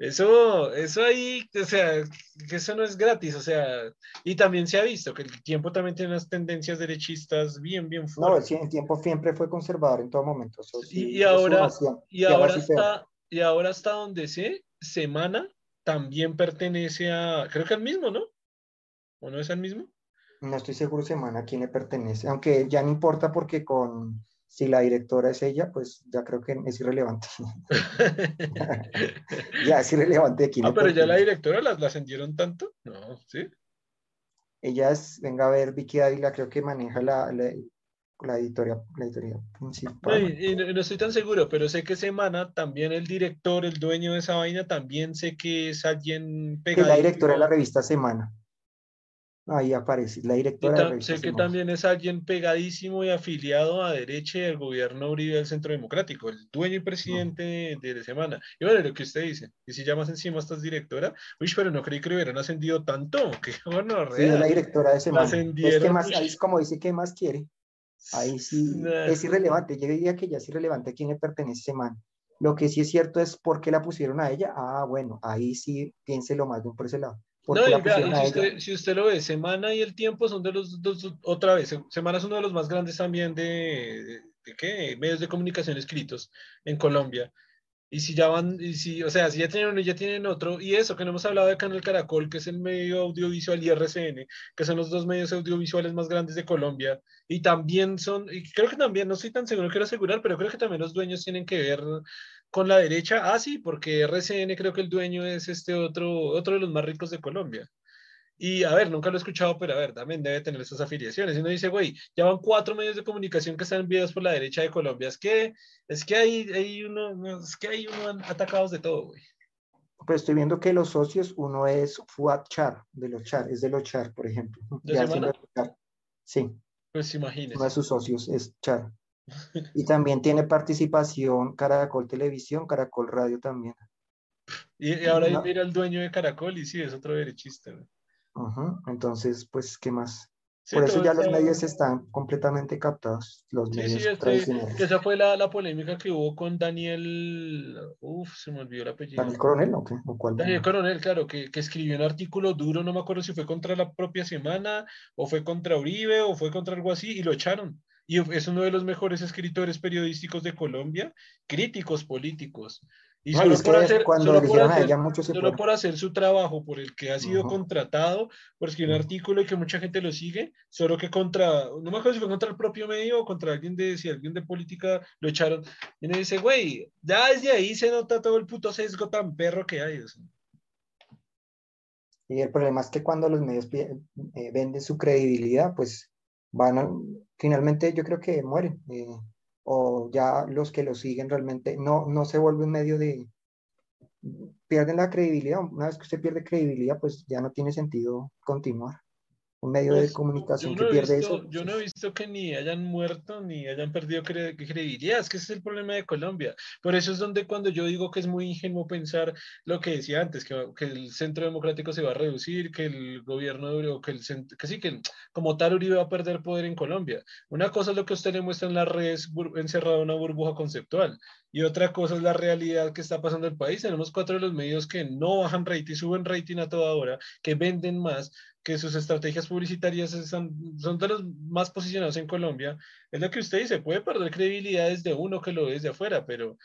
eso, eso ahí, o sea, que eso no es gratis, o sea, y también se ha visto que el tiempo también tiene unas tendencias derechistas bien, bien fuertes. No, el tiempo siempre fue conservador en todo momento. y, ahora, y, ahora está, y ahora hasta donde sé, Semana también pertenece a, creo que al mismo, ¿no? ¿O no es al mismo? No estoy seguro semana a quién le pertenece, aunque ya no importa porque con si la directora es ella, pues ya creo que es irrelevante. ya es irrelevante quién Ah, pero ya la directora la, ascendieron tanto, no, sí. Ella es, venga a ver, Vicky Ávila creo que maneja la, la, la editorial, la editorial principal. y, no, estoy tan seguro, pero sé que Semana, también el director, el dueño de esa vaina, también sé que es alguien pegado. Es la directora de la revista Semana. Ahí aparece, la directora. sé que también es alguien pegadísimo y afiliado a derecha del gobierno Uribe del Centro Democrático, el dueño y presidente de, de, Semana. Y bueno, lo que usted dice, y si llamas encima a estas directora, uy, pero no creí que hubieran ascendido tanto, que bueno, sí, la directora de Semana. Es que más, ahí es como dice, ¿qué más quiere? Ahí sí, es irrelevante, yo diría que ya es irrelevante a quién le pertenece Semana. Lo que sí es cierto es por qué la pusieron a ella. Ah, bueno, ahí sí piénselo más de por ese lado. No, y, si, usted, lo ve, Semana y El Tiempo son de los dos, otra vez, Semana es uno de los más grandes también de, de, ¿qué? medios de comunicación escritos en Colombia. Y si ya van, y si, o sea, si ya tienen uno y ya tienen otro, y eso que no hemos hablado de Canal Caracol, que es el medio audiovisual, y RCN, que son los dos medios audiovisuales más grandes de Colombia, y también son, y creo que también, no estoy tan seguro, quiero asegurar, pero creo que también los dueños tienen que ver con la derecha. Ah, sí, porque RCN creo que el dueño es este otro, otro de los más ricos de Colombia. Y a ver, nunca lo he escuchado, pero a ver, también debe tener esas afiliaciones. Y uno dice, güey, ya van cuatro medios de comunicación que están enviados por la derecha de Colombia. Es que, es que hay, hay uno, es que hay uno atacados de todo, güey. Pues estoy viendo que los socios, uno es Fuad Char, de los Char, es de los Char, por ejemplo. ¿De Sí. Pues imagínese. Uno de sus socios es Char. Y también tiene participación Caracol Televisión, Caracol Radio también. Y, ahora mira el dueño de Caracol y sí, es otro derechista. Entonces, pues, ¿qué más? Por eso ya los medios están completamente captados, los medios este, tradicionales. Esa fue la, la, polémica que hubo con Daniel, uf, se me olvidó el apellido. ¿Daniel Coronel o qué? cuál? Daniel Coronel, claro, que, que, escribió un artículo duro, no me acuerdo si fue contra la propia semana, o fue contra Uribe, o fue contra algo así, y lo echaron y es uno de los mejores escritores periodísticos de Colombia, críticos políticos. Y solo, por hacer, solo, por hacer, su trabajo por el que ha sido contratado, por escribir un artículo y que mucha gente lo sigue, solo que contra, no me acuerdo si fue contra el propio medio o contra alguien de, si alguien de política lo echaron. Y me dice, güey, ya desde ahí se nota todo el puto sesgo tan perro que hay. Y el problema es que cuando los medios eh, venden su credibilidad, pues van a, finalmente yo creo que mueren. Eh, o ya los que lo siguen realmente no, no se vuelve un medio de... pierden la credibilidad. Una vez que usted pierde credibilidad, pues ya no tiene sentido continuar un medio de pues, comunicación que pierde eso. Yo no he visto que ni hayan muerto ni hayan perdido credibilidad, es que ese es el problema de Colombia. Por eso es donde cuando yo digo que es muy ingenuo pensar lo que decía antes, que, que el centro democrático se va a reducir, que el gobierno, o que, el que sí, que como tal Uribe va a perder poder en Colombia. Una cosa es lo que usted le muestra en las redes encerrado en una burbuja conceptual. Y otra cosa es la realidad que está pasando en el país. Tenemos cuatro de los medios que no bajan rating, suben rating a toda hora, que venden más, que sus estrategias publicitarias son, son de los más posicionados en Colombia. Es lo que usted dice, puede perder credibilidad desde uno que lo ve desde afuera, pero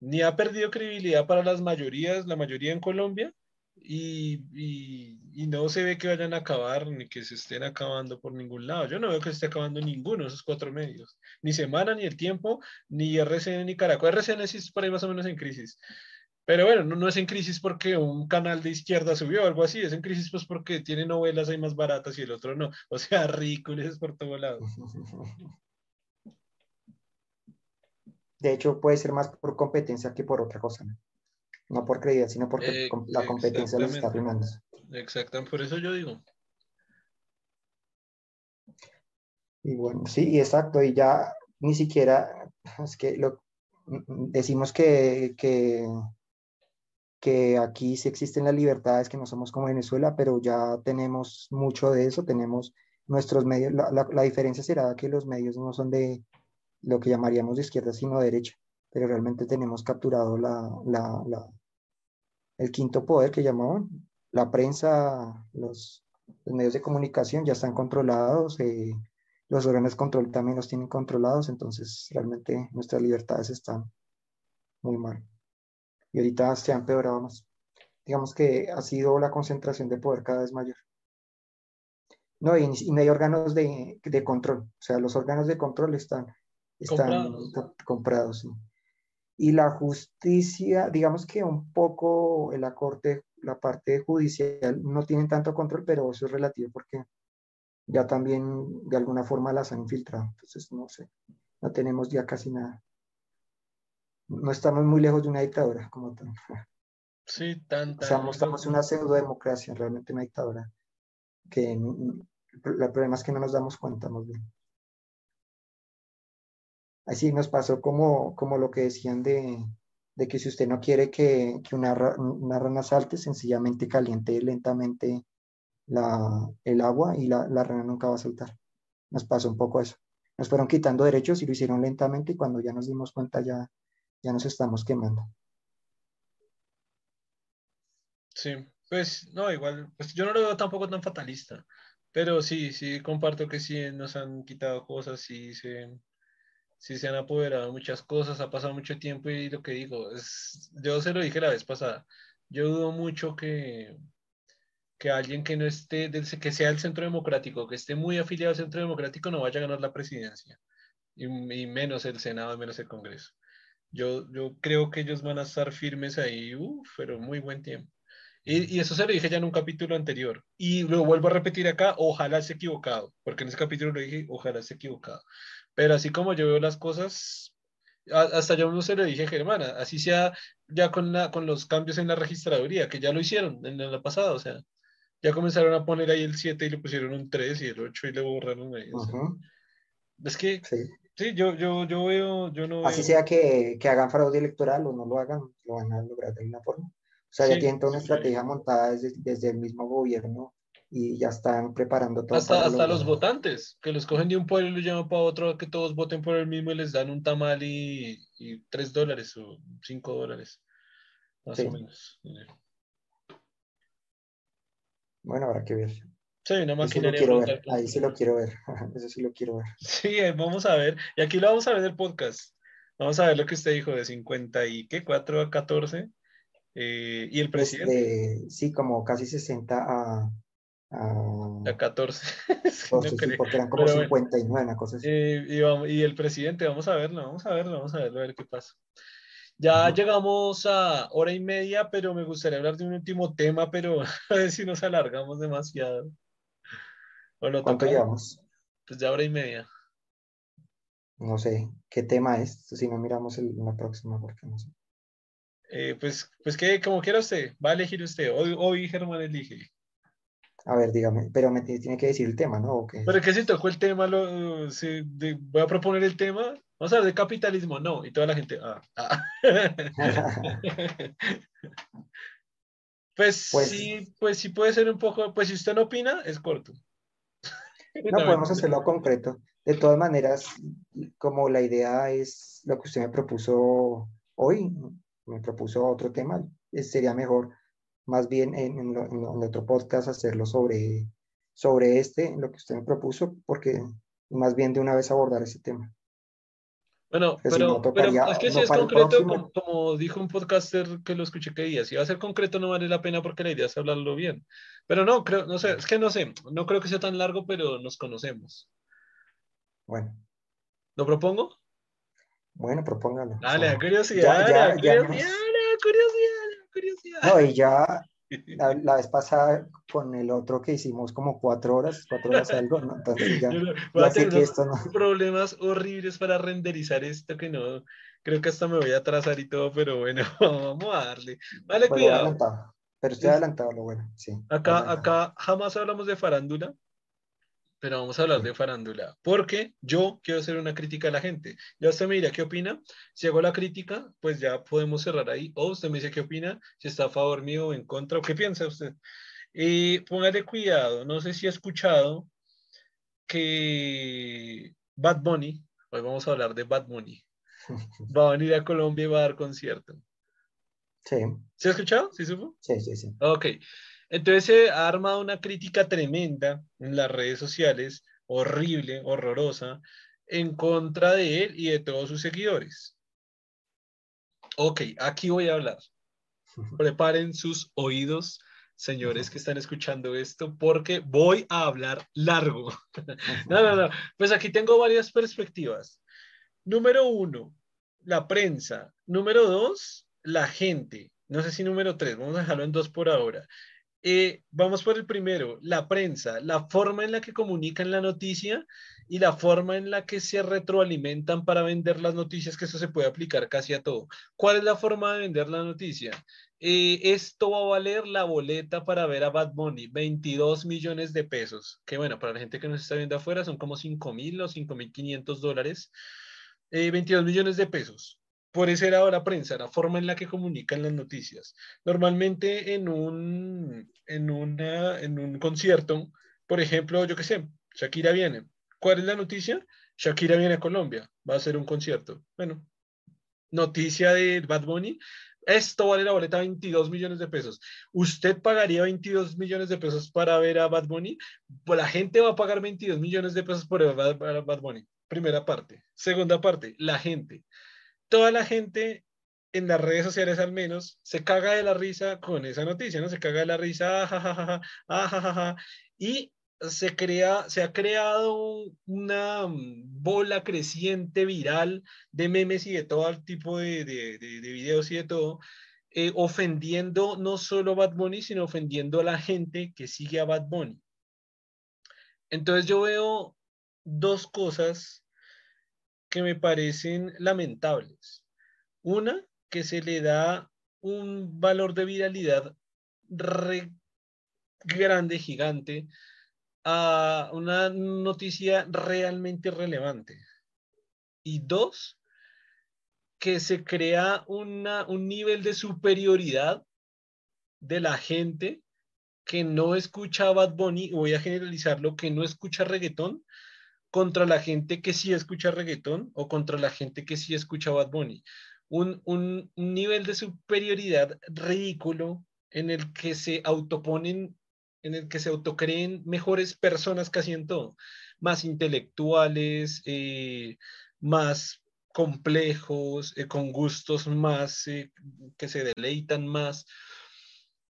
ni ha perdido credibilidad para las mayorías, la mayoría en Colombia, y, y, y, no se ve que vayan a acabar ni que se estén acabando por ningún lado. Yo no veo que se esté acabando ninguno de esos cuatro medios, ni Semana, ni El Tiempo, ni RCN, ni Caracol. RCN sí es por ahí más o menos en crisis. Pero bueno, no, no, es en crisis porque un canal de izquierda subió o algo así, es en crisis pues porque tiene novelas ahí más baratas y el otro no. O sea, es por todo lado. De hecho, puede ser más por competencia que por otra cosa. ¿no? no por credibilidad, sino porque eh, la competencia los está primando. Exacto, por eso yo digo. Y bueno, sí, exacto, y ya ni siquiera, es que lo, decimos que, que, que aquí sí existen las libertades, que no somos como Venezuela, pero ya tenemos mucho de eso, tenemos nuestros medios, la, la, diferencia será que los medios no son de lo que llamaríamos de izquierda, sino de derecha, pero realmente tenemos capturado la, la, el quinto poder que llamaban, la prensa, los, medios de comunicación ya están controlados, eh, los órganos de control también los tienen controlados, entonces realmente nuestras libertades están muy mal. Y ahorita se han empeorado más. Digamos que ha sido la concentración de poder cada vez mayor. No, y, no hay órganos de, control, o sea, los órganos de control están, están comprados. Y la justicia, digamos que un poco la corte, la parte judicial no tienen tanto control, pero eso es relativo porque ya también de alguna forma las han infiltrado. Entonces, no sé, no tenemos ya casi nada. No estamos muy lejos de una dictadura como tal. Sí, tanta. O sea, en una pseudo democracia, realmente una dictadura. Que el problema es que no nos damos cuenta, más bien. Así nos pasó como, como lo que decían de, de que si usted no quiere que, que una, una, rana salte, sencillamente caliente lentamente la, el agua y la, la, rana nunca va a saltar. Nos pasó un poco eso. Nos fueron quitando derechos y lo hicieron lentamente y cuando ya nos dimos cuenta ya, ya nos estamos quemando. Sí, pues no, igual, pues yo no lo veo tampoco tan fatalista, pero sí, sí, comparto que sí nos han quitado cosas y se, sí se han apoderado muchas cosas, ha pasado mucho tiempo y lo que digo, es, yo se lo dije la vez pasada, yo dudo mucho que, que alguien que no esté, que sea el centro democrático, que esté muy afiliado al centro democrático, no vaya a ganar la presidencia, y, menos el Senado, menos el Congreso. Yo, yo creo que ellos van a estar firmes ahí, uff, pero muy buen tiempo. Y, y, eso se lo dije ya en un capítulo anterior. Y lo vuelvo a repetir acá, ojalá esté equivocado, porque en ese capítulo lo dije, ojalá esté equivocado. Pero así como yo veo las cosas, hasta yo no se lo dije a Germana, así sea ya con, la, con los cambios en la registraduría, que ya lo hicieron en la pasada, o sea, ya comenzaron a poner ahí el 7 y le pusieron un 3 y el 8 y le borraron ahí. es que, sí. Yo, yo, yo veo, yo no Así sea que, que, hagan fraude electoral o no lo hagan, lo van a lograr de alguna forma. O sea, ya tienen toda una estrategia montada desde, desde el mismo gobierno y ya están preparando todo. Hasta, hasta los votantes, que los cogen de un pueblo y los llaman para otro, que todos voten por el mismo y les dan un tamal y, y tres dólares o cinco dólares, más o menos. Bueno, habrá que ver. Sí, lo maquinaria quiero brutal. ver, ahí sí lo quiero ver, eso sí lo quiero ver. Sí, eh, vamos a ver. Y aquí lo vamos a ver en el podcast. Vamos a ver lo que usted dijo de 50 y qué, 4 a 14. Eh, y el Pues presidente de, sí, como casi 60 a, a a 14. Sí, no 12, sí, creo. porque eran como Pero bueno, 59, una cosa así. eh, y, vamos- y el presidente, vamos a verlo, vamos a verlo, vamos a verlo, a ver qué pasa. Ya llegamos a hora y media, pero me gustaría hablar de un último tema, pero a ver si nos alargamos demasiado. ¿O lo ¿Cuánto llevamos? Pues ya hora y media. No sé, ¿qué tema es? Si no miramos el, la próxima, porque no sé. Eh, pues, pues que como quiera usted, va a elegir usted. Hoy, hoy Germán elige. A ver, dígame, pero me tiene que decir el tema, ¿no? ¿O qué? Pero que si tocó el tema, lo, si de- voy a proponer el tema. Vamos a hablar de capitalismo, no. Y toda la gente, ah, ah. Pues, Pues- sí, pues sí puede ser un poco, pues si usted no opina, es corto. No podemos hacerlo concreto. De todas maneras, como la idea es lo que usted me propuso hoy, me propuso otro tema, eh, sería mejor más bien en, otro podcast hacerlo sobre, sobre este, lo que usted me propuso, porque más bien de una vez abordar ese tema. Bueno, Que si pero, es que si no es concreto, como, como dijo un podcaster que lo escuché que día, si va a ser concreto no vale la pena porque la idea es hablarlo bien. Pero no, creo, no sé, es que no sé, no creo que sea tan largo, pero nos conocemos. Bueno, ¿Lo propongo? bueno, propóngalo. Dale, curiosidad, curiosidad, curiosidad, curiosidad. no, y ya la, la vez pasada con el otro que hicimos como cuatro horas, cuatro horas algo, ¿no? Entonces ya, ya sé que esto no, problemas horribles para renderizar esto que no, creo que hasta me voy a atrasar y todo, pero bueno, vamos a darle. Vale, Bueno, cuidado. adelantado. Pero estoy Es- adelantado, lo bueno, sí. Acá, adelantado. acá jamás hablamos de farándula, pero vamos a hablar de farándula, porque yo quiero hacer una crítica a la gente. Ya usted me dirá qué opina. Si hago la crítica, pues ya podemos cerrar ahí. O usted me dice qué opina, si está a favor mío o en contra, o qué piensa usted. Y póngale cuidado, no sé si ha escuchado que Bad Bunny, hoy vamos a hablar de Bad Bunny, va a venir a Colombia y va a dar concierto. Sí, ¿Se ha escuchado? ¿Sí supo? sí, sí, sí. Ok, entonces se ha armado una crítica tremenda en las redes sociales, horrible, horrorosa, en contra de él y de todos sus seguidores. Ok, aquí voy a hablar. Preparen sus oídos, señores que están escuchando esto, porque voy a hablar largo. No, no, no. Pues aquí tengo varias perspectivas. Número uno, la prensa. Número dos, la gente. No sé si número tres, vamos a dejarlo en dos por ahora. Eh, vamos por el primero, la prensa, la forma en la que comunican la noticia y la forma en la que se retroalimentan para vender las noticias, que eso se puede aplicar casi a todo. ¿Cuál es la forma de vender la noticia? Eh, esto va a valer la boleta para ver a Bad Bunny, 22 millones de pesos, que bueno, para la gente que nos está viendo afuera son como 5 mil o 5 mil 500 dólares, eh, 22 millones de pesos. Por eso era la prensa, la forma en la que comunican las noticias. Normalmente en un, en una, en un concierto, por ejemplo, yo qué sé, Shakira viene. ¿Cuál es la noticia? Shakira viene a Colombia, va a hacer un concierto. Bueno, noticia de Bad Bunny, esto vale la boleta 22 millones de pesos. ¿Usted pagaría 22 millones de pesos para ver a Bad Bunny? Pues la gente va a pagar 22 millones de pesos por ver a Bad Bunny. Primera parte. Segunda parte, la gente. Toda la gente en las redes sociales al menos se caga de la risa con esa noticia, ¿no? Se caga de la risa, ajajaja, ajajaja, y se crea, se ha creado una bola creciente viral de memes y de todo tipo de, de videos y de todo, eh, ofendiendo no solo a Bad Bunny, sino ofendiendo a la gente que sigue a Bad Bunny. Entonces yo veo dos cosas que me parecen lamentables. Una, que se le da un valor de viralidad grande, gigante, a una noticia realmente relevante. Y dos, que se crea un nivel de superioridad de la gente que no escucha Bad Bunny, voy a generalizarlo, que no escucha reggaetón, contra la gente que sí escucha reggaetón o contra la gente que sí escucha Bad Bunny. Un, un, nivel de superioridad ridículo en el que se autoponen en el que se autocreen mejores personas casi en todo, más intelectuales, eh, más complejos, eh, con gustos más eh, que se deleitan más.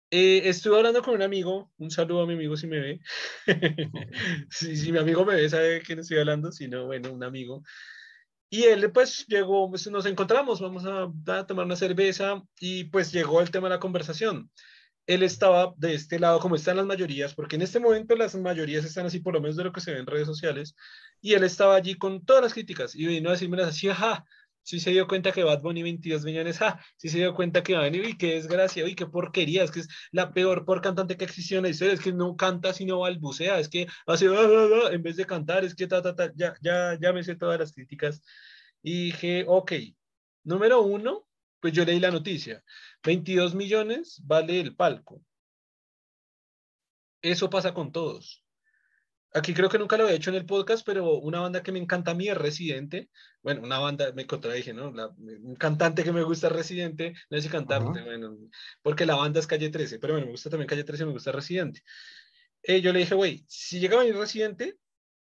Estuve hablando con un amigo, un saludo a mi amigo si me ve. si, mi amigo me ve, sabe quién estoy hablando, si no, bueno, un amigo. Y él pues llegó, pues, nos encontramos, vamos a, a, tomar una cerveza y pues llegó el tema de la conversación él estaba de este lado, como están las mayorías, porque en este momento las mayorías están así, por lo menos de lo que se ve en redes sociales, y él estaba allí con todas las críticas y vino a decirme así, ajá, sí se dio cuenta que Bad Bunny 22 millones, ja, sí se dio cuenta que va a venir, y qué desgracia, y qué porquería, es que es la peor por cantante que existió en la historia, es que no canta sino balbucea, es que hace, ah, ah, ah", en vez de cantar, es que ta, ta, ta, ya, ya, ya me sé todas las críticas, y dije, ok, número uno, pues yo leí la noticia. 22 millones vale el palco. Eso pasa con todos. Aquí creo que nunca lo había hecho en el podcast, pero una banda que me encanta a mí es Residente. Bueno, una banda, me contradije, ¿no? un cantante que me gusta Residente, no sé si cantarte, bueno, porque la banda es Calle 13, pero bueno, me gusta también Calle 13, me gusta Residente. Eh, yo le dije, güey, si llega a venir Residente,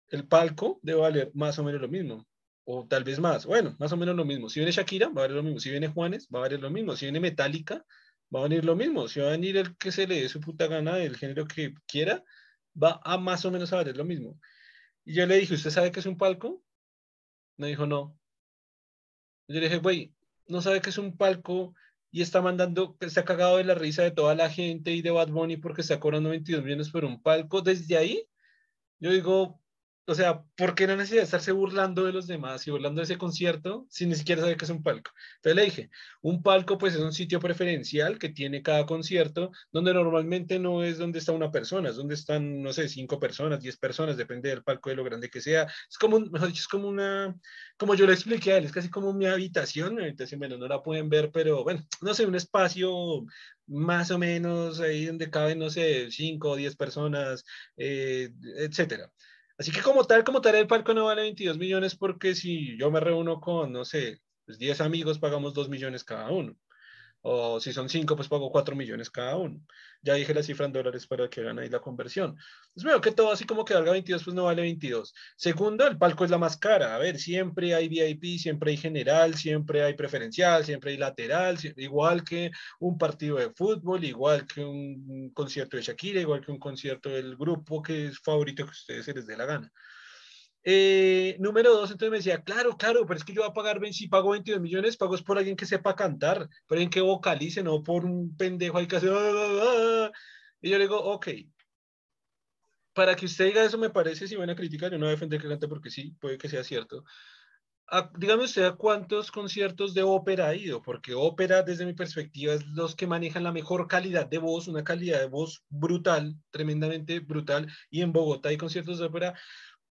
el palco debe valer más o menos lo mismo o tal vez más. Bueno, más o menos lo mismo. Si viene Shakira, va a valer lo mismo. Si viene Juanes, va a valer lo mismo. Si viene Metallica, va a venir lo mismo. Si va a venir el que se le dé su puta gana del género que quiera, va a más o menos a valer lo mismo. Y yo le dije, ¿usted sabe qué es un palco? Me dijo, no. Yo le dije, güey, ¿no sabe qué es un palco? Y está mandando, está cagado de la risa de toda la gente y de Bad Bunny porque está cobrando 22 millones por un palco. Desde ahí, yo digo, o sea, ¿por qué no necesidad de estarse burlando de los demás y burlando de ese concierto si ni siquiera sabe que es un palco? Entonces le dije, un palco pues es un sitio preferencial que tiene cada concierto, donde normalmente no es donde está una persona, es donde están, no sé, cinco personas, diez personas, depende del palco de lo grande que sea. Es como, mejor dicho, es como una, como yo le expliqué a él, es casi como mi habitación, mi habitación, bueno, no la pueden ver, pero bueno, no sé, un espacio más o menos ahí donde caben, no sé, cinco o diez personas, eh, etcétera. Así que como tal, como tal, el palco no vale 22 millones porque si yo me reúno con, no sé, pues 10 amigos, pagamos 2 millones cada uno. O si son 5, pues pago 4 millones cada uno. Ya dije la cifra en dólares para que hagan ahí la conversión. Pues veo que todo así como que valga 22, pues no vale 22. Segundo, el palco es la más cara. A ver, siempre hay VIP, siempre hay general, siempre hay preferencial, siempre hay lateral, igual que un partido de fútbol, igual que un concierto de Shakira, igual que un concierto del grupo que es favorito que ustedes se les dé la gana. Eh, número dos, entonces me decía, claro, claro, pero es que yo voy a pagar, si pago 22 millones, pago es por alguien que sepa cantar, por alguien que vocalice, no por un pendejo ahí que hace... Ah, ah, ah". Y yo le digo, ok, para que usted diga eso me parece, si buena crítica, yo no voy a defender que cante porque sí, puede que sea cierto. dígame usted a cuántos conciertos de ópera ha ido, porque ópera, desde mi perspectiva, es los que manejan la mejor calidad de voz, una calidad de voz brutal, tremendamente brutal, y en Bogotá hay conciertos de ópera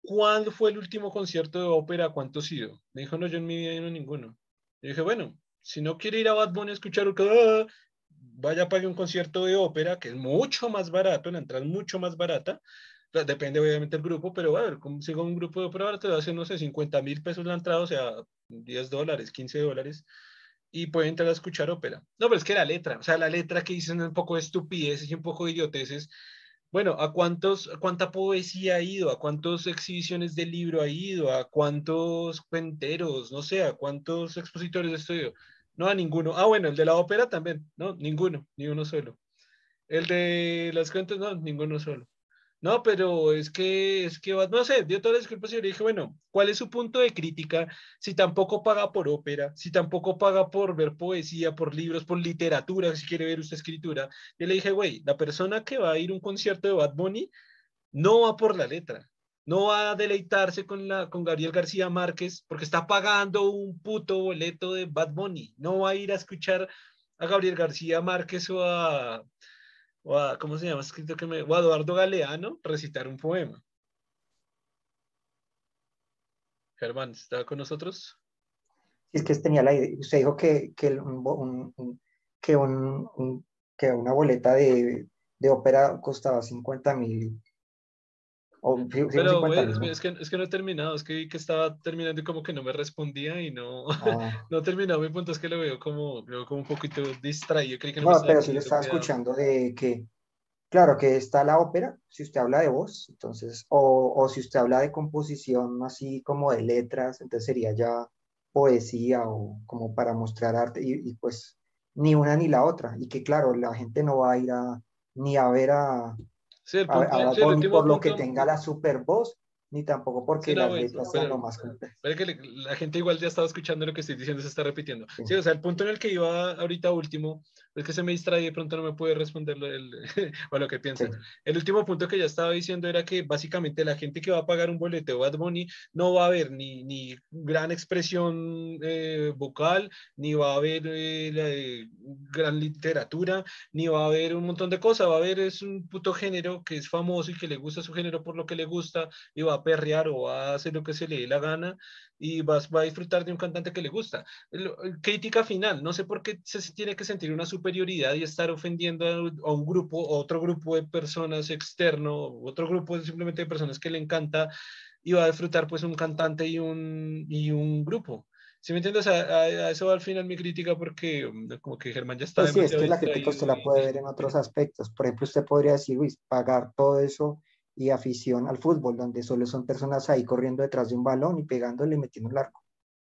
¿cuándo fue el último concierto de ópera? ¿Cuántos ha sido? Me dijo, no, yo en mi vida no ninguno. Yo dije, bueno, si no quiere ir a Bad Bunny a escuchar, ah, vaya a pagar un concierto de ópera, que es mucho más barato, la entrada es mucho más barata. Depende obviamente del grupo, pero a ver, como sigo un grupo de ópera, te va a hacer, no sé, 50 mil pesos la entrada, o sea, 10 dólares, 15 dólares, y puede entrar a escuchar ópera. No, pero es que la letra, o sea, la letra que dicen un poco de estupideces y un poco de idioteces, bueno, ¿a cuántos, cuánta poesía ha ido? ¿A cuántas exhibiciones de libro ha ido? ¿A cuántos cuenteros? No sé, ¿a cuántos expositores de estudio? No, a ninguno. Ah, bueno, el de la ópera también, ¿no? Ninguno, ni uno solo. El de las cuentas, no, ninguno solo. No, pero es que, es que, no sé, dio todas las disculpas y yo le dije, bueno, ¿cuál es su punto de crítica si tampoco paga por ópera, si tampoco paga por ver poesía, por libros, por literatura, si quiere ver usted escritura? Yo le dije, güey, la persona que va a ir a un concierto de Bad Bunny no va por la letra, no va a deleitarse con, la, con Gabriel García Márquez porque está pagando un puto boleto de Bad Bunny, no va a ir a escuchar a Gabriel García Márquez o a o ¿cómo se llama? Escrito que me, Eduardo Galeano recitar un poema. Germán, ¿está con nosotros? Es que tenía la idea, usted dijo que, que, un, que, un, que una boleta de, de ópera costaba 50 mil pero, es, que, es que no he terminado, es que, que estaba terminando y como que no me respondía y no, ah. no he terminado mi punto, es que lo veo como, como un poquito distraído. no, pero sí lo estaba escuchando de que, Claro que está la ópera, si usted habla de voz, entonces, o, o si usted habla de composición así como de letras, entonces sería ya poesía o como para mostrar arte y, y pues ni una ni la otra. Y que claro, la gente no va a ir a, ni a ver a, Sí, el a, punto, a sí, el Bunny último por lo que tenga la super voz, ni tampoco Sí, porque no, las güey, letras sean pero, lo más complejas. pero que le- la gente igual ya estaba escuchando lo que estoy diciendo, se está repitiendo. Sí, Sí, o sea, el punto en el que iba ahorita último, es que se me distrae y de pronto no me puede responder lo, del- o lo que sí. piensas. El último punto que ya estaba diciendo era que básicamente la gente que va a pagar un boleto de Bad Bunny no va a ver ni, ni gran expresión eh, vocal, ni va a ver eh, la, eh, gran literatura, ni va a haber un montón de cosas, va a ver es un puto género que es famoso y que le gusta su género por lo que le gusta y va a perrear o va a hacer lo que se le dé la gana y vas, va a disfrutar de un cantante que le gusta. El- el- crítica final, no sé por qué se tiene que sentir una superioridad y estar ofendiendo a, a un grupo, a otro grupo de personas externo, otro grupo simplemente de personas que le encanta y va a disfrutar pues un cantante y un, y un grupo. ¿Sí me entiendes? A, a- a eso va al final mi crítica porque um, como que Germán ya está Pues sí, es que la crítica usted la puede ver en otros aspectos. Por ejemplo, usted podría decir, Luis, pagar todo eso y afición al fútbol, donde solo son personas ahí corriendo detrás de un balón y pegándole y metiendo el arco.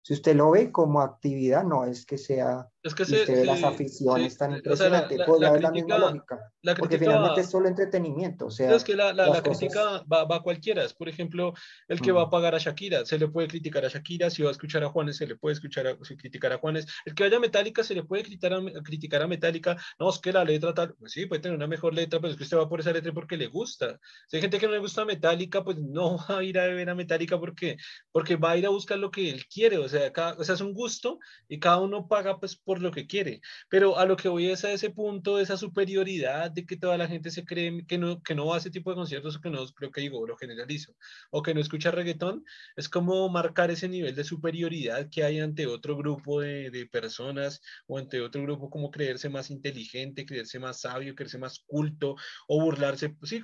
Si usted lo ve como actividad, no es que sea, es que y se, ve las aficiones se- tan o sea, la, impresionantes, la, podría la haber la misma lógica, la porque finalmente es va, solo entretenimiento, o Sí, es sea, que la, la, la cosas... crítica va, va a cualquiera. Es, por ejemplo, el que va a pagar a Shakira, se le puede criticar a Shakira, si va a escuchar a Juanes, se le puede escuchar a, criticar a Juanes. El que vaya a Metallica, se le puede criticar a, criticar a Metallica. No, es que la letra tal, pues sí, puede tener una mejor letra, pero es que usted va por esa letra porque le gusta. Si hay gente que no le gusta Metallica, pues no va a ir a ver a Metallica porque, porque va a ir a buscar lo que él quiere. O sea, cada, o sea, es un gusto y cada uno paga pues por lo que quiere. Pero a lo que voy es a ese punto, de esa superioridad de que toda la gente se cree que no, que no va a ese tipo de conciertos o que no, creo que digo, lo generalizo, o que no escucha reggaetón, es como marcar ese nivel de superioridad que hay ante otro grupo de, de personas o ante otro grupo como creerse más inteligente, creerse más sabio, creerse más culto o burlarse, pues sí,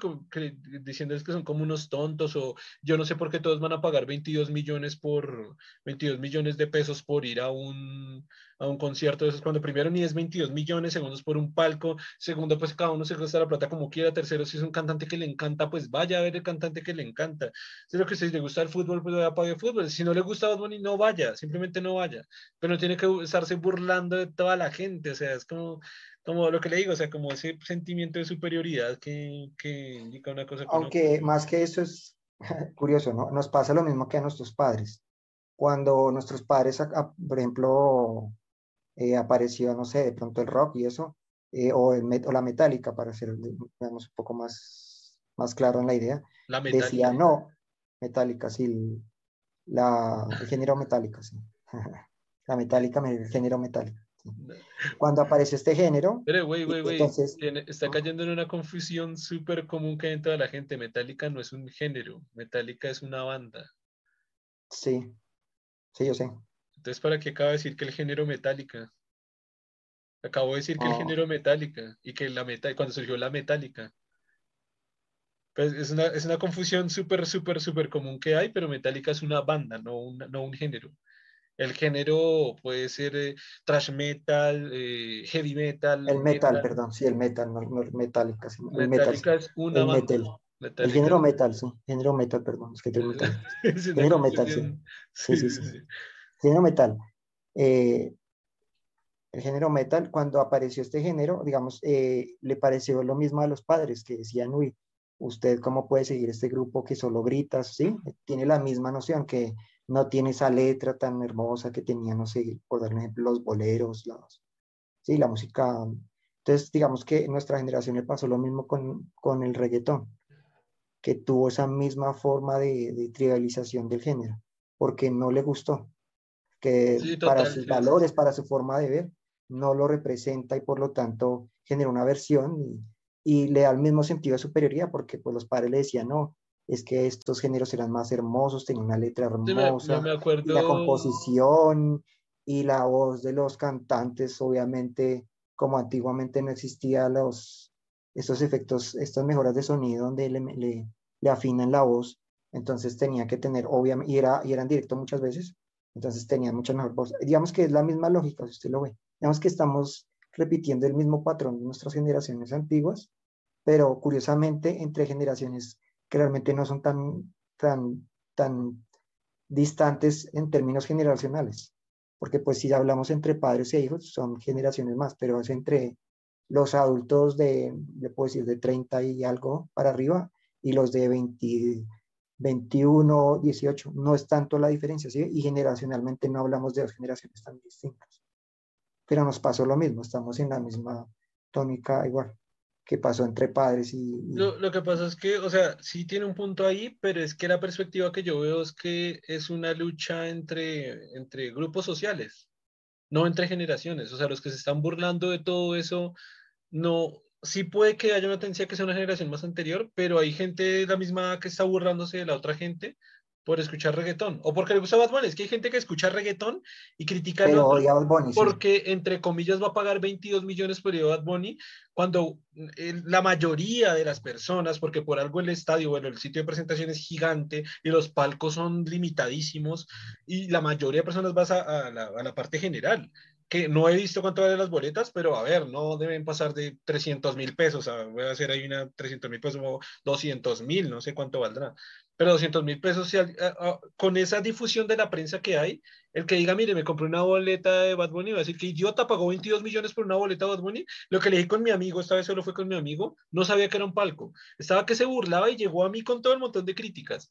diciéndoles que son como unos tontos o yo no sé por qué todos van a pagar 22 millones por 22 millones de pesos por ir a un a un concierto de esos, cuando primero ni es 22 millones, segundos por un palco, segundo pues cada uno se gasta la plata como quiera, tercero si es un cantante que le encanta, pues vaya a ver el cantante que le encanta. Si lo que si le gusta el fútbol, pues vaya a pagar el fútbol. Si no le gusta Bad Bunny, no vaya, simplemente no vaya. Pero no tiene que estarse burlando de toda la gente, o sea, es como, como lo que le digo, o sea, como ese sentimiento de superioridad que, que indica una cosa. Aunque más que eso es curioso, ¿no? Nos pasa lo mismo que a nuestros padres. Cuando nuestros padres, por ejemplo, eh, apareció, no sé, de pronto el rock y eso, eh, o, el met- o la metálica, para ser, digamos, un poco más, más claro en la idea, La decía metálica. no, metálica, sí, el, la, el género metálica, sí. La metálica, me- el género metálico. sí. Cuando aparece este género, Pero, güey, y güey, güey, entonces, está cayendo en una confusión súper común que hay en toda la gente. Metallica no es un género, Metallica es una banda. sí, sí, yo sé. Entonces, ¿para qué acaba de decir que el género Metallica? Acabo de decir que el Ah, género Metallica y que la meta, cuando surgió la Metallica. Pues es una, es una confusión súper, súper, súper común que hay, pero Metallica es una banda, no un, no un género. El género puede ser eh, thrash metal, eh, heavy metal, el metal, metal. perdón, sí, el metal, no, no metálica, sí, el metal, es una El banda. metal. El género metal, sí. Género metal, perdón, es que el metal. Género metal, sí, sí, sí. sí. Género metal. Eh, el género metal, cuando apareció este género, digamos, eh, le pareció lo mismo a los padres que decían, uy, usted cómo puede seguir este grupo que solo gritas, ¿sí? Tiene la misma noción que no tiene esa letra tan hermosa que tenía, no sé, por dar ejemplo, los boleros, los, sí, la música. Entonces, digamos que nuestra generación le pasó lo mismo con, con el reggaetón, que tuvo esa misma forma de, de trivialización del género, porque no le gustó, que Sí, para sus sí. valores, para su forma de ver, no lo representa y por lo tanto genera una versión y, y le da el mismo sentido de superioridad, porque pues los padres le decían, no, es que estos géneros eran más hermosos, tenían una letra Sí, me, me, hermosa, y la composición y la voz de los cantantes, obviamente, como antiguamente no existían los, estos efectos, estas mejoras de sonido donde le, le, le afinan la voz, entonces tenía que tener, obviamente, y era, y era en directo muchas veces, entonces tenía mucha mejor voz. Digamos que es la misma lógica, si usted lo ve. Digamos que estamos repitiendo el mismo patrón de nuestras generaciones antiguas pero curiosamente entre generaciones que realmente no son tan, tan, tan distantes en términos generacionales, porque pues si hablamos entre padres e hijos son generaciones más, pero es entre los adultos de, le puedo decir, de 30 y algo para arriba y los de 20, 21, 18, no es tanto la diferencia, ¿sí? Y generacionalmente no hablamos de dos generaciones tan distintas. Pero nos pasó lo mismo, estamos en la misma tónica igual que pasó entre padres y... Lo, lo, que pasa es que, o sea, sí tiene un punto ahí, pero es que la perspectiva que yo veo es que es una lucha entre, entre grupos sociales, no entre generaciones. O sea, los que se están burlando de todo eso, no, sí puede que haya una tendencia que sea una generación más anterior, pero hay gente la misma que está burlándose de la otra gente por escuchar reggaetón o porque le gusta Bad Bunny. Es que hay gente que escucha reggaetón y critica Bad Bunny, porque entre comillas va a pagar 22 millones por ir a Bad Bunny cuando eh, la mayoría de las personas, porque por algo el estadio, bueno, el sitio de presentación es gigante y los palcos son limitadísimos y la mayoría de personas vas a, la, a la parte general que no he visto cuánto valen las boletas, pero a ver, no deben pasar de 300 mil pesos, voy a hacer ahí una 300 mil pesos o 200 mil, no sé cuánto valdrá, pero 200 mil pesos, con esa difusión de la prensa que hay, el que diga, mire, me compré una boleta de Bad Bunny, va a decir que idiota pagó 22 millones por una boleta de Bad Bunny, lo que le dije con mi amigo, esta vez solo fue con mi amigo, no sabía que era un palco, estaba que se burlaba y llegó a mí con todo el montón de críticas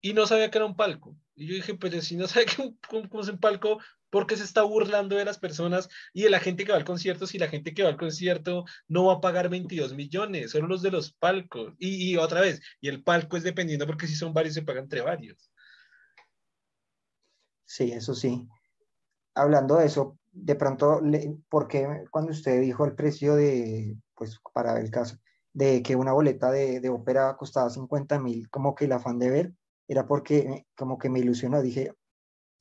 y no sabía que era un palco. Y yo dije, pero si no sabe que es un palco, porque se está burlando de las personas y de la gente que va al concierto, si la gente que va al concierto no va a pagar 22 millones, son los de los palcos. Y, otra vez, y el palco es dependiendo porque si son varios se pagan entre varios. Sí, eso sí. Hablando de eso, de pronto, ¿por qué cuando usted dijo el precio de, pues para el caso, de que una boleta de, de ópera costaba 50 mil, como que el afán de ver, era porque como que me ilusionó, dije,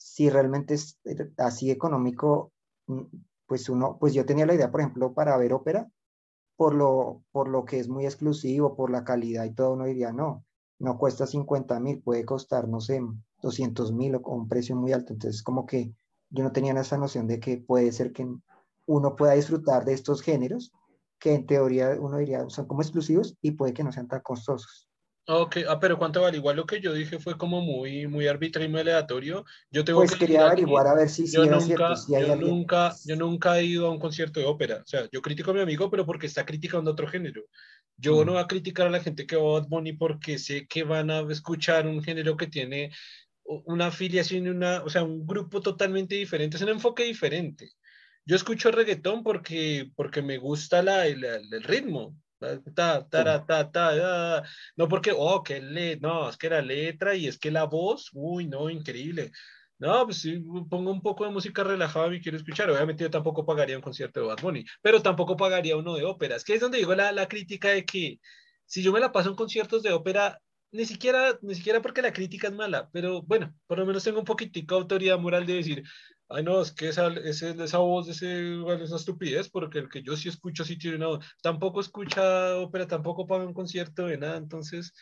si realmente es eh, así económico, mm, pues uno, pues yo tenía la idea, por ejemplo, para ver ópera, por lo, por lo que es muy exclusivo, por la calidad y todo, uno diría, no, no cuesta 50 mil, puede costar, no sé, 200 mil o un precio muy alto. Entonces, como que yo no tenía esa noción de que puede ser que uno pueda disfrutar de estos géneros que en teoría uno diría son como exclusivos y puede que no sean tan costosos. Ok, ah, pero ¿cuánto vale? Igual lo que yo dije fue como muy, muy arbitrario y muy aleatorio. Yo tengo pues quería averiguar a ver si, yo nunca, cierto, yo, nunca, yo nunca he ido a un concierto de ópera. O sea, yo critico a mi amigo, pero porque está criticando otro género. Yo no voy a criticar a la gente que va a Bad Bunny porque sé que van a escuchar un género que tiene una afiliación, una, o sea, un grupo totalmente diferente, es un enfoque diferente. Yo escucho reggaetón porque, porque me gusta la, el, el ritmo, Ta, ta, ta, no porque, oh, que le, no, es que la letra y es que la voz, uy, no, increíble. No, pues si pongo un poco de música relajada y quiero escuchar. Obviamente yo tampoco pagaría un concierto de Bad Bunny, pero tampoco pagaría uno de óperas, que es donde digo la, la crítica de que si yo me la paso en conciertos de ópera, ni siquiera, ni siquiera porque la crítica es mala, pero bueno, por lo menos tengo un poquitico de autoridad moral de decir, ay no, es que esa, esa voz, ese, bueno, esa estupidez, porque el que yo sí escucho sí tiene una voz, tampoco escucha ópera, tampoco paga un concierto de nada, entonces,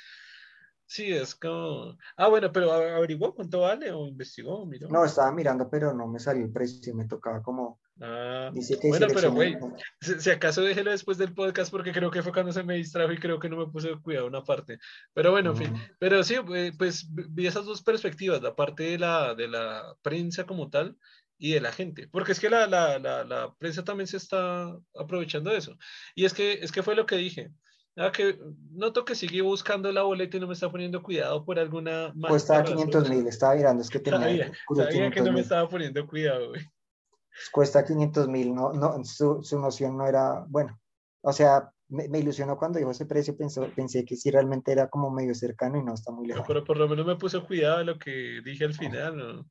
sí, es como, ah, bueno, pero averiguó cuánto vale o investigó, miró. No, estaba mirando, pero no me salió el precio, me tocaba como... Ah, bueno, pero güey, si, acaso déjelo después del podcast porque creo que fue cuando se me distrajo y creo que no me puse cuidado una parte. Pero bueno, en fin, pero sí, pues vi esas dos perspectivas, la parte de la, de la prensa como tal y de la gente, porque es que la, la, la, la, prensa también se está aprovechando de eso. Y es que, es que fue lo que dije. Ah, que noto que sigue buscando la boleta y no me está poniendo cuidado por alguna... Cuesta 500 mil, estaba mirando, es que tenía... Sabía, sabía que no me estaba poniendo cuidado, güey. Cuesta 500 mil, no, no, su, su, noción no era, bueno, o sea, me, me, ilusionó cuando dijo ese precio, pensó, pensé que sí realmente era como medio cercano y no está muy lejos. pero por lo menos me puso cuidado de lo que dije al final, ¿no?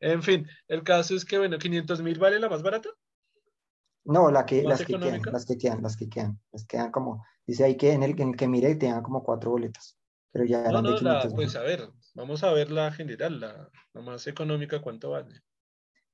En fin, el caso es que, bueno, 500 mil vale la más barata. No, la que, las, que quedan, las que quedan, las que quedan, las quedan como, dice ahí que en el, en el que mire te dan como cuatro boletas, pero ya no, no, la, pues a ver, vamos a ver la general, la, la más económica, ¿cuánto vale?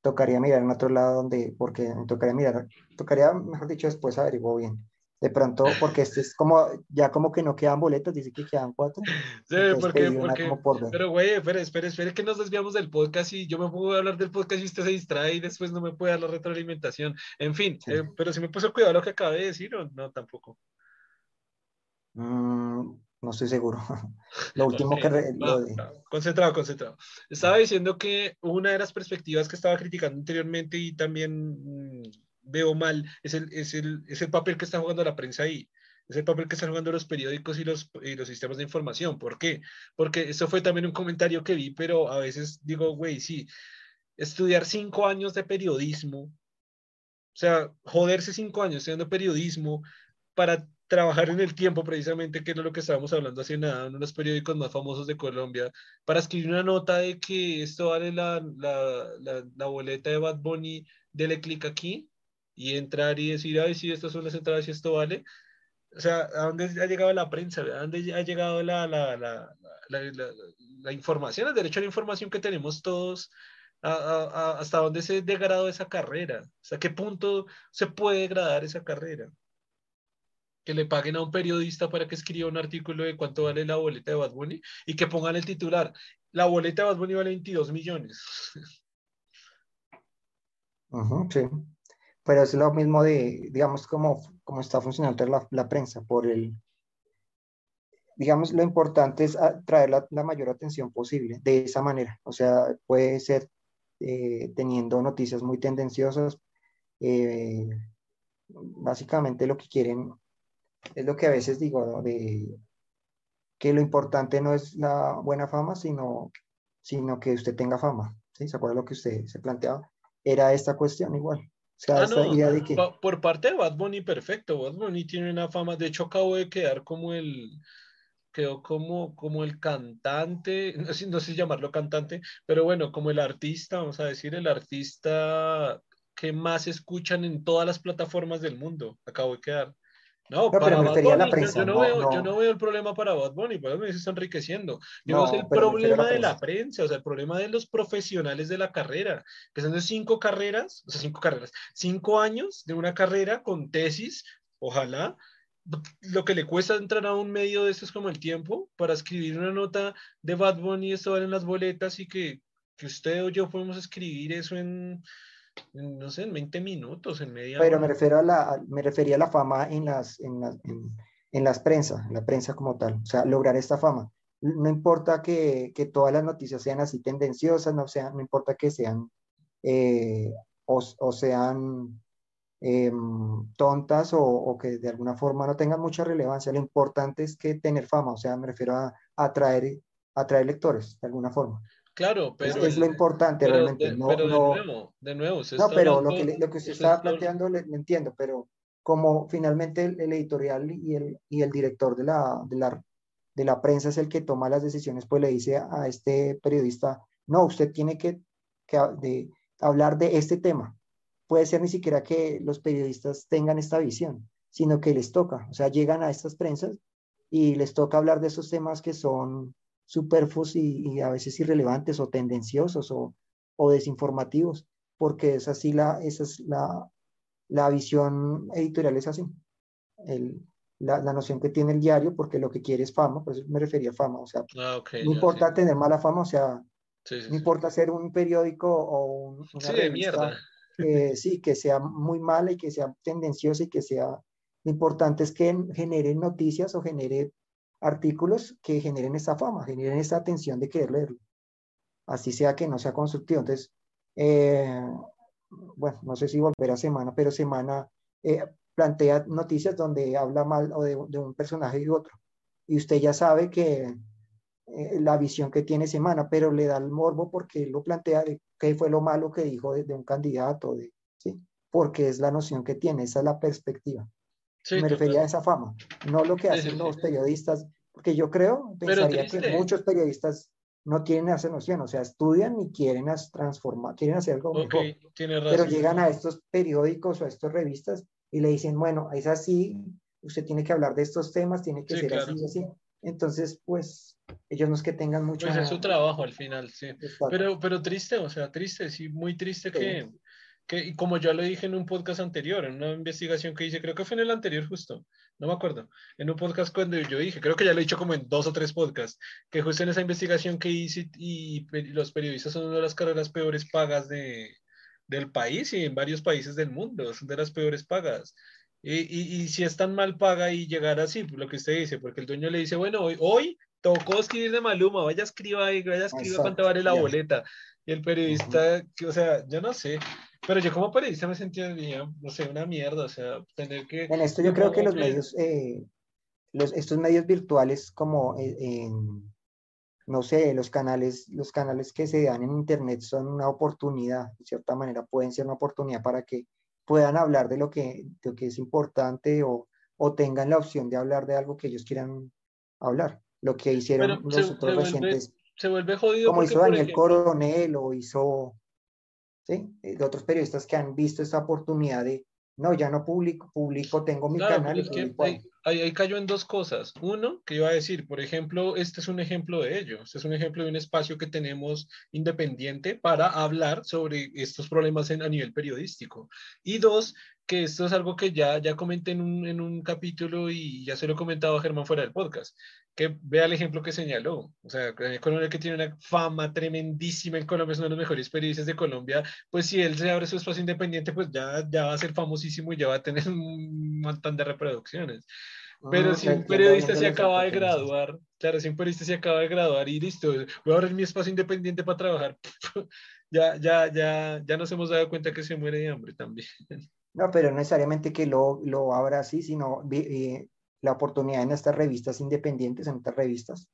Tocaría mirar en otro lado donde, porque tocaría mirar, tocaría, mejor dicho, después averiguo bien de pronto, porque este es como, ya como que no quedan boletos, dice que quedan cuatro. Sí, porque, porque pero güey, espere, espere, espere que nos desviamos del podcast y yo me puedo hablar del podcast y usted se distrae y después no me puede dar la retroalimentación. En fin, eh, pero si me puso cuidado lo que acabé de decir o no, tampoco. Mm, no estoy seguro. lo último que... Concentrado, concentrado. Estaba diciendo que una de las perspectivas que estaba criticando anteriormente y también mm, veo mal es el, es, el, es el papel que está jugando la prensa ahí. Es el papel que están jugando los periódicos y los, y los sistemas de información. ¿Por qué? Porque eso fue también un comentario que vi, pero a veces digo, güey, sí, estudiar cinco años de periodismo, o sea, joderse cinco años estudiando periodismo para trabajar en el tiempo precisamente, que es lo que estábamos hablando hace nada, uno de los periódicos más famosos de Colombia, para escribir una nota de que esto vale la, la, la, la boleta de Bad Bunny, dele clic aquí y entrar y decir, ay, sí, estas son las entradas y esto vale o sea, ¿a dónde ha llegado la prensa? ¿A dónde ha llegado la, la, la, la información, el derecho a la información que tenemos todos? ¿Hasta dónde se degradó esa carrera? ¿Hasta qué punto se puede degradar esa carrera? Que le paguen a un periodista para que escriba un artículo de cuánto vale la boleta de Bad Bunny y que pongan el titular. La boleta de Bad Bunny vale 22 millones. sí pero es lo mismo de, digamos, cómo, cómo está funcionando la, la, prensa, por el, digamos, lo importante es traer la, la, mayor atención posible de esa manera, o sea, puede ser eh, teniendo noticias muy tendenciosas, eh, básicamente lo que quieren es lo que a veces digo, de que lo importante no es la buena fama, sino, sino que usted tenga fama, ¿sí? ¿Se acuerda lo que usted se planteaba? Era esta cuestión igual. Ah, no, Por parte de Bad Bunny, perfecto. Bad Bunny tiene una fama. De hecho, acabo de quedar como el. Quedó como, como el cantante, no sé, no sé llamarlo cantante, pero bueno, como el artista, vamos a decir, el artista que más escuchan en todas las plataformas del mundo. Acabo de quedar. No, para Bad Bunny, yo, no, veo, yo no veo el problema para Bad Bunny, Bad Bunny se está enriqueciendo. Yo veo el problema de la prensa, o sea, el problema de los profesionales de la carrera, que son de cinco carreras, o sea, cinco carreras, cinco años de una carrera con tesis, ojalá, lo que le cuesta entrar a un medio de eso es como el tiempo para escribir una nota de Bad Bunny, esto vale en las boletas y que, que usted o yo podemos escribir eso en no sé, en 20 minutos, en media Pero me refiero a la, me refería a la fama en las, en, la, en, las prensa, en la prensa como tal, o sea, lograr esta fama. No importa que, que todas las noticias sean así tendenciosas, no, sea, no importa que sean eh, o, o, sean em, tontas o, o, que de alguna forma no tengan mucha relevancia. Lo importante es que tener fama, o sea, me refiero a atraer, atraer lectores de alguna forma. Claro, pero... Es, lo importante realmente. no, pero de nuevo, de nuevo. no, pero lo que, lo que usted estaba planteando lo entiendo, pero como finalmente el, editorial y el, y el director de la, de, la, de la prensa es el que toma las decisiones, pues le dice a este periodista, no, usted tiene que, que de, hablar de este tema. Puede ser ni siquiera que los periodistas tengan esta visión, sino que les toca, o sea, llegan a estas prensas y les toca hablar de esos temas que son superfluos y, a veces irrelevantes o tendenciosos o, o, desinformativos, porque es así la, esa es la, la visión editorial, es así. El, la, la, noción que tiene el diario, porque lo que quiere es fama, por eso me refería a fama, o sea, ah, no importa tener mala fama, o sea, no importa ser un periódico o un, una revista, eh, sí, que sea muy mala y que sea tendenciosa y que sea, lo importante es que genere noticias o genere artículos que generen esta fama, generen esta atención de querer leerlo. Así sea que no sea constructivo. Entonces, eh, bueno, no sé si volver a semana, pero semana eh, plantea noticias donde habla mal o de, un personaje y otro. Y usted ya sabe que eh, la visión que tiene semana, pero le da el morbo porque lo plantea de qué fue lo malo que dijo de, un candidato, de, ¿sí? porque es la noción que tiene, esa es la perspectiva me refería a esa fama, no lo que hacen los periodistas, porque yo creo, pensaría que muchos periodistas no tienen esa noción, o sea, estudian y quieren transformar, quieren hacer algo mejor, pero llegan a estos periódicos o a estas revistas y le dicen, bueno, es así, usted tiene que hablar de estos temas, tiene que ser así. Entonces, pues, ellos no es que tengan mucho... Pues es su trabajo al final, sí. Pero, pero triste, o sea, triste, sí, muy triste que, y como ya lo dije en un podcast anterior, en una investigación que hice, creo que fue en el anterior justo, no me acuerdo, en un podcast cuando yo dije, creo que ya lo he dicho como en dos o tres podcasts, que justo en esa investigación que hice y, los periodistas son una de las carreras peores pagas de, del país y en varios países del mundo, son de las peores pagas. Y, y, si es tan mal paga y llegar así, lo que usted dice, porque el dueño le dice, bueno, hoy, hoy tocó escribir de Maluma, vaya a escribir ahí, vaya a escribir cuánto vale la boleta. Y el periodista, o sea, yo no sé, pero yo como periodista me sentía, no sé, una mierda, o sea, tener que... En esto yo creo que los medios, eh, los, estos medios virtuales como eh, en, no sé, los canales, los canales que se dan en Internet son una oportunidad, de cierta manera pueden ser una oportunidad para que puedan hablar de lo que, de lo que es importante o, o tengan la opción de hablar de algo que ellos quieran hablar. Lo que hicieron los otros recientes. Se vuelve jodido. Como hizo Daniel Coronel o hizo, ¿sí? Eh, de otros periodistas que han visto esta oportunidad de, no, ya no publico, publico, tengo mi canal. Y ahí, cayó en dos cosas. Uno, que iba a decir, por ejemplo, este es un ejemplo de ello. Este es un ejemplo de un espacio que tenemos independiente para hablar sobre estos problemas en, a nivel periodístico. Y dos, que esto es algo que ya, ya comenté en un, en un capítulo y ya se lo he comentado a Germán fuera del podcast, que vea el ejemplo que señaló. O sea, Colombia que tiene una fama tremendísima en Colombia, es uno de los mejores periodistas de Colombia, pues si él se abre su espacio independiente, pues ya, ya va a ser famosísimo y ya va a tener un montón de reproducciones. Pero si un periodista se acaba de graduar, claro, si un periodista se acaba de graduar y listo, voy a abrir mi espacio independiente para trabajar, ya, ya, ya, ya nos hemos dado cuenta que se muere de hambre también. No, pero no necesariamente que lo, lo abra así, sino eh, la oportunidad en estas revistas independientes, en estas revistas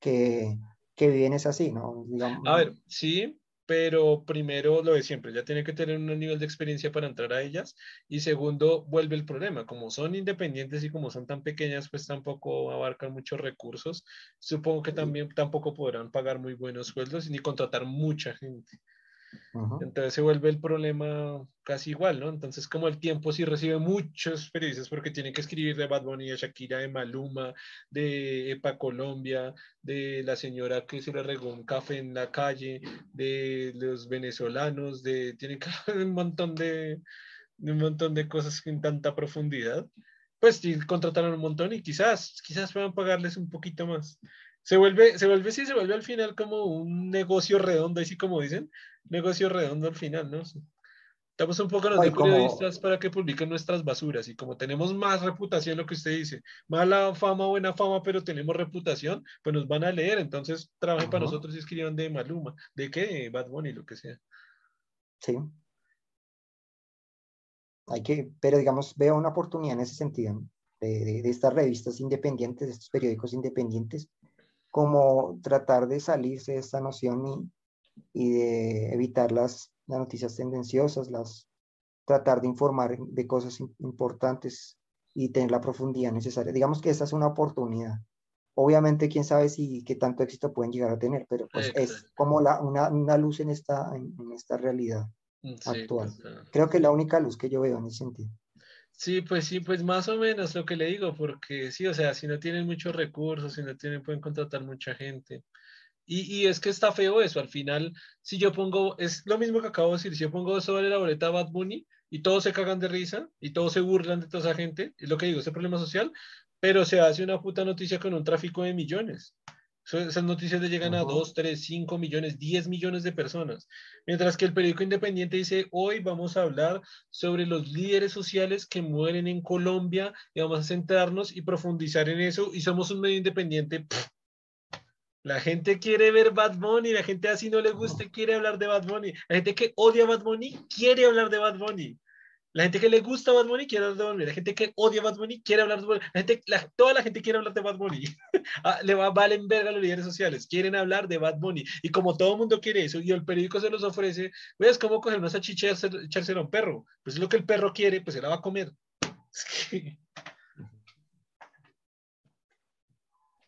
que, que viven es así, ¿no? A ver, sí, pero primero lo de siempre, ya tiene que tener un nivel de experiencia para entrar a ellas y segundo, vuelve el problema, como son independientes y como son tan pequeñas, pues tampoco abarcan muchos recursos, supongo que también tampoco podrán pagar muy buenos sueldos ni contratar mucha gente. Entonces se vuelve el problema casi igual, ¿no? Entonces, como el tiempo sí recibe muchos periodistas porque tienen que escribir de Bad Bunny, de Shakira, de Maluma, de Epa Colombia, de la señora que se le regó un café en la calle, de los venezolanos, de tienen que un montón de, un montón de cosas en tanta profundidad. Pues sí, contrataron un montón y quizás, quizás puedan pagarles un poquito más se vuelve, se vuelve, sí, se vuelve al final como un negocio redondo, así como dicen, negocio redondo al final, ¿no? Estamos un poco los de periodistas para que publiquen nuestras basuras y como tenemos más reputación, lo que usted dice, mala fama, buena fama, pero tenemos reputación, pues nos van a leer, entonces trabajen para nosotros y escriban de Maluma, de qué, Bad Bunny, lo que sea. Sí. Hay que, pero digamos, veo una oportunidad en ese sentido, de, de estas revistas independientes, de estos periódicos independientes, como tratar de salirse de esta noción y, de evitar las, noticias tendenciosas, las, tratar de informar de cosas importantes y tener la profundidad necesaria. Digamos que esta es una oportunidad. Obviamente, quién sabe si qué tanto éxito pueden llegar a tener, pero pues es como la, una, una, luz en esta, en, esta realidad actual. Creo que es la única luz que yo veo en ese sentido. Sí, pues sí, pues más o menos lo que le digo, porque sí, o sea, si no tienen muchos recursos, si no tienen, pueden contratar mucha gente. Y, y, es que está feo eso, al final, si yo pongo, es lo mismo que acabo de decir, si yo pongo sobre la boleta Bad Bunny y todos se cagan de risa y todos se burlan de toda esa gente, es lo que digo, ese problema social, pero se hace una puta noticia con un tráfico de millones. Esas noticias le llegan a 2, 3, 5 millones, 10 millones de personas. Mientras que el periódico independiente dice, hoy vamos a hablar sobre los líderes sociales que mueren en Colombia y vamos a centrarnos y profundizar en eso y somos un medio independiente. La gente quiere ver Bad Bunny, la gente así no le gusta quiere hablar de Bad Bunny. La gente que odia Bad Bunny quiere hablar de Bad Bunny. La gente que le gusta Bad Bunny quiere hablar de Bad Bunny. La gente que odia Bad Bunny quiere hablar de Bad Bunny. La gente, toda la gente quiere hablar de Bad Bunny. Ah, le va, valen verga los líderes sociales. Quieren hablar de Bad Bunny. Y como todo el mundo quiere eso y el periódico se los ofrece, ¿ves cómo coger una salchicha y echársela a un perro? Pues es lo que el perro quiere, pues se la va a comer.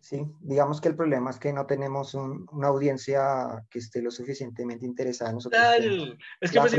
Sí, digamos que el problema es que no tenemos una audiencia que esté lo suficientemente interesada en nosotros. Claro, es que la pues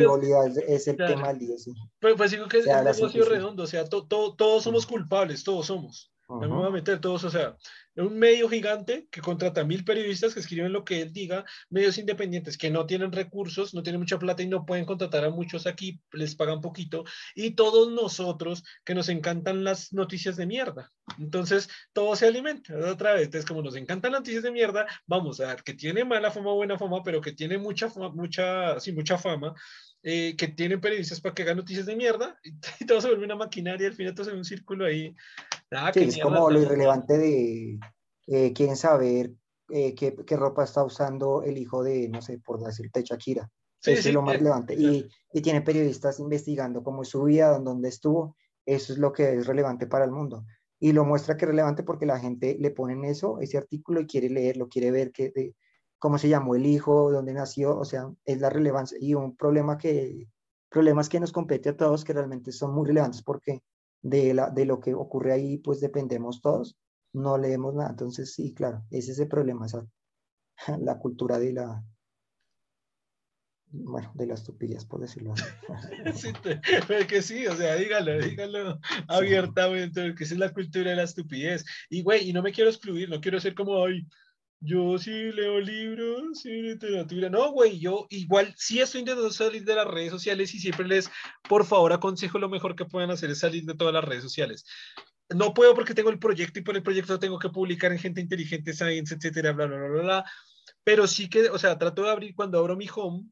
es, el tema del día. Sí. Pues, pues digo que es un negocio redondo, o sea, todos somos culpables, todos somos. Voy a meter todos, o sea, un medio gigante que contrata mil periodistas que escriben lo que él diga, medios independientes que no tienen recursos, no tienen mucha plata y no pueden contratar a muchos aquí, les pagan poquito, y todos nosotros que nos encantan las noticias de mierda. Entonces, todo se alimenta. Otra vez, entonces, como nos encantan las noticias de mierda, vamos a ver que tiene mala fama, buena fama, pero que tiene mucha, mucha, sí, mucha fama, eh, que tienen periodistas para que hagan noticias de mierda, y, todo se vuelve una maquinaria, al final todo se un círculo ahí. Sí, es como lo irrelevante de eh, quieren saber eh, qué, qué, ropa está usando el hijo de, no sé, por decirte, Shakira. Eso es lo más relevante. Y, y, tiene periodistas investigando cómo es su vida, dónde estuvo. Eso es lo que es relevante para el mundo y lo muestra que es relevante porque la gente le pone en eso, ese artículo, y quiere leerlo, quiere ver que, cómo se llamó el hijo, dónde nació, o sea, es la relevancia y un problema que, problemas que nos compete a todos que realmente son muy relevantes porque de, la, de lo que ocurre ahí, pues dependemos todos, no leemos nada, entonces sí, claro, ese es el problema, esa, la cultura de la, bueno, de las tupillas, por decirlo así. sí, que sí, o sea, dígalo, dígalo abiertamente, que esa es la cultura de la estupidez. Y, güey, y no me quiero excluir, no quiero ser como, ay, yo sí leo libros, sí literatura. No, güey, yo igual sí estoy intentando salir de las redes sociales y siempre les, por favor, aconsejo lo mejor que puedan hacer es salir de todas las redes sociales. No puedo porque tengo el proyecto y por el proyecto tengo que publicar en gente inteligente, science, etcétera, bla, bla, bla, bla. Pero sí que, o sea, trato de abrir cuando abro mi home,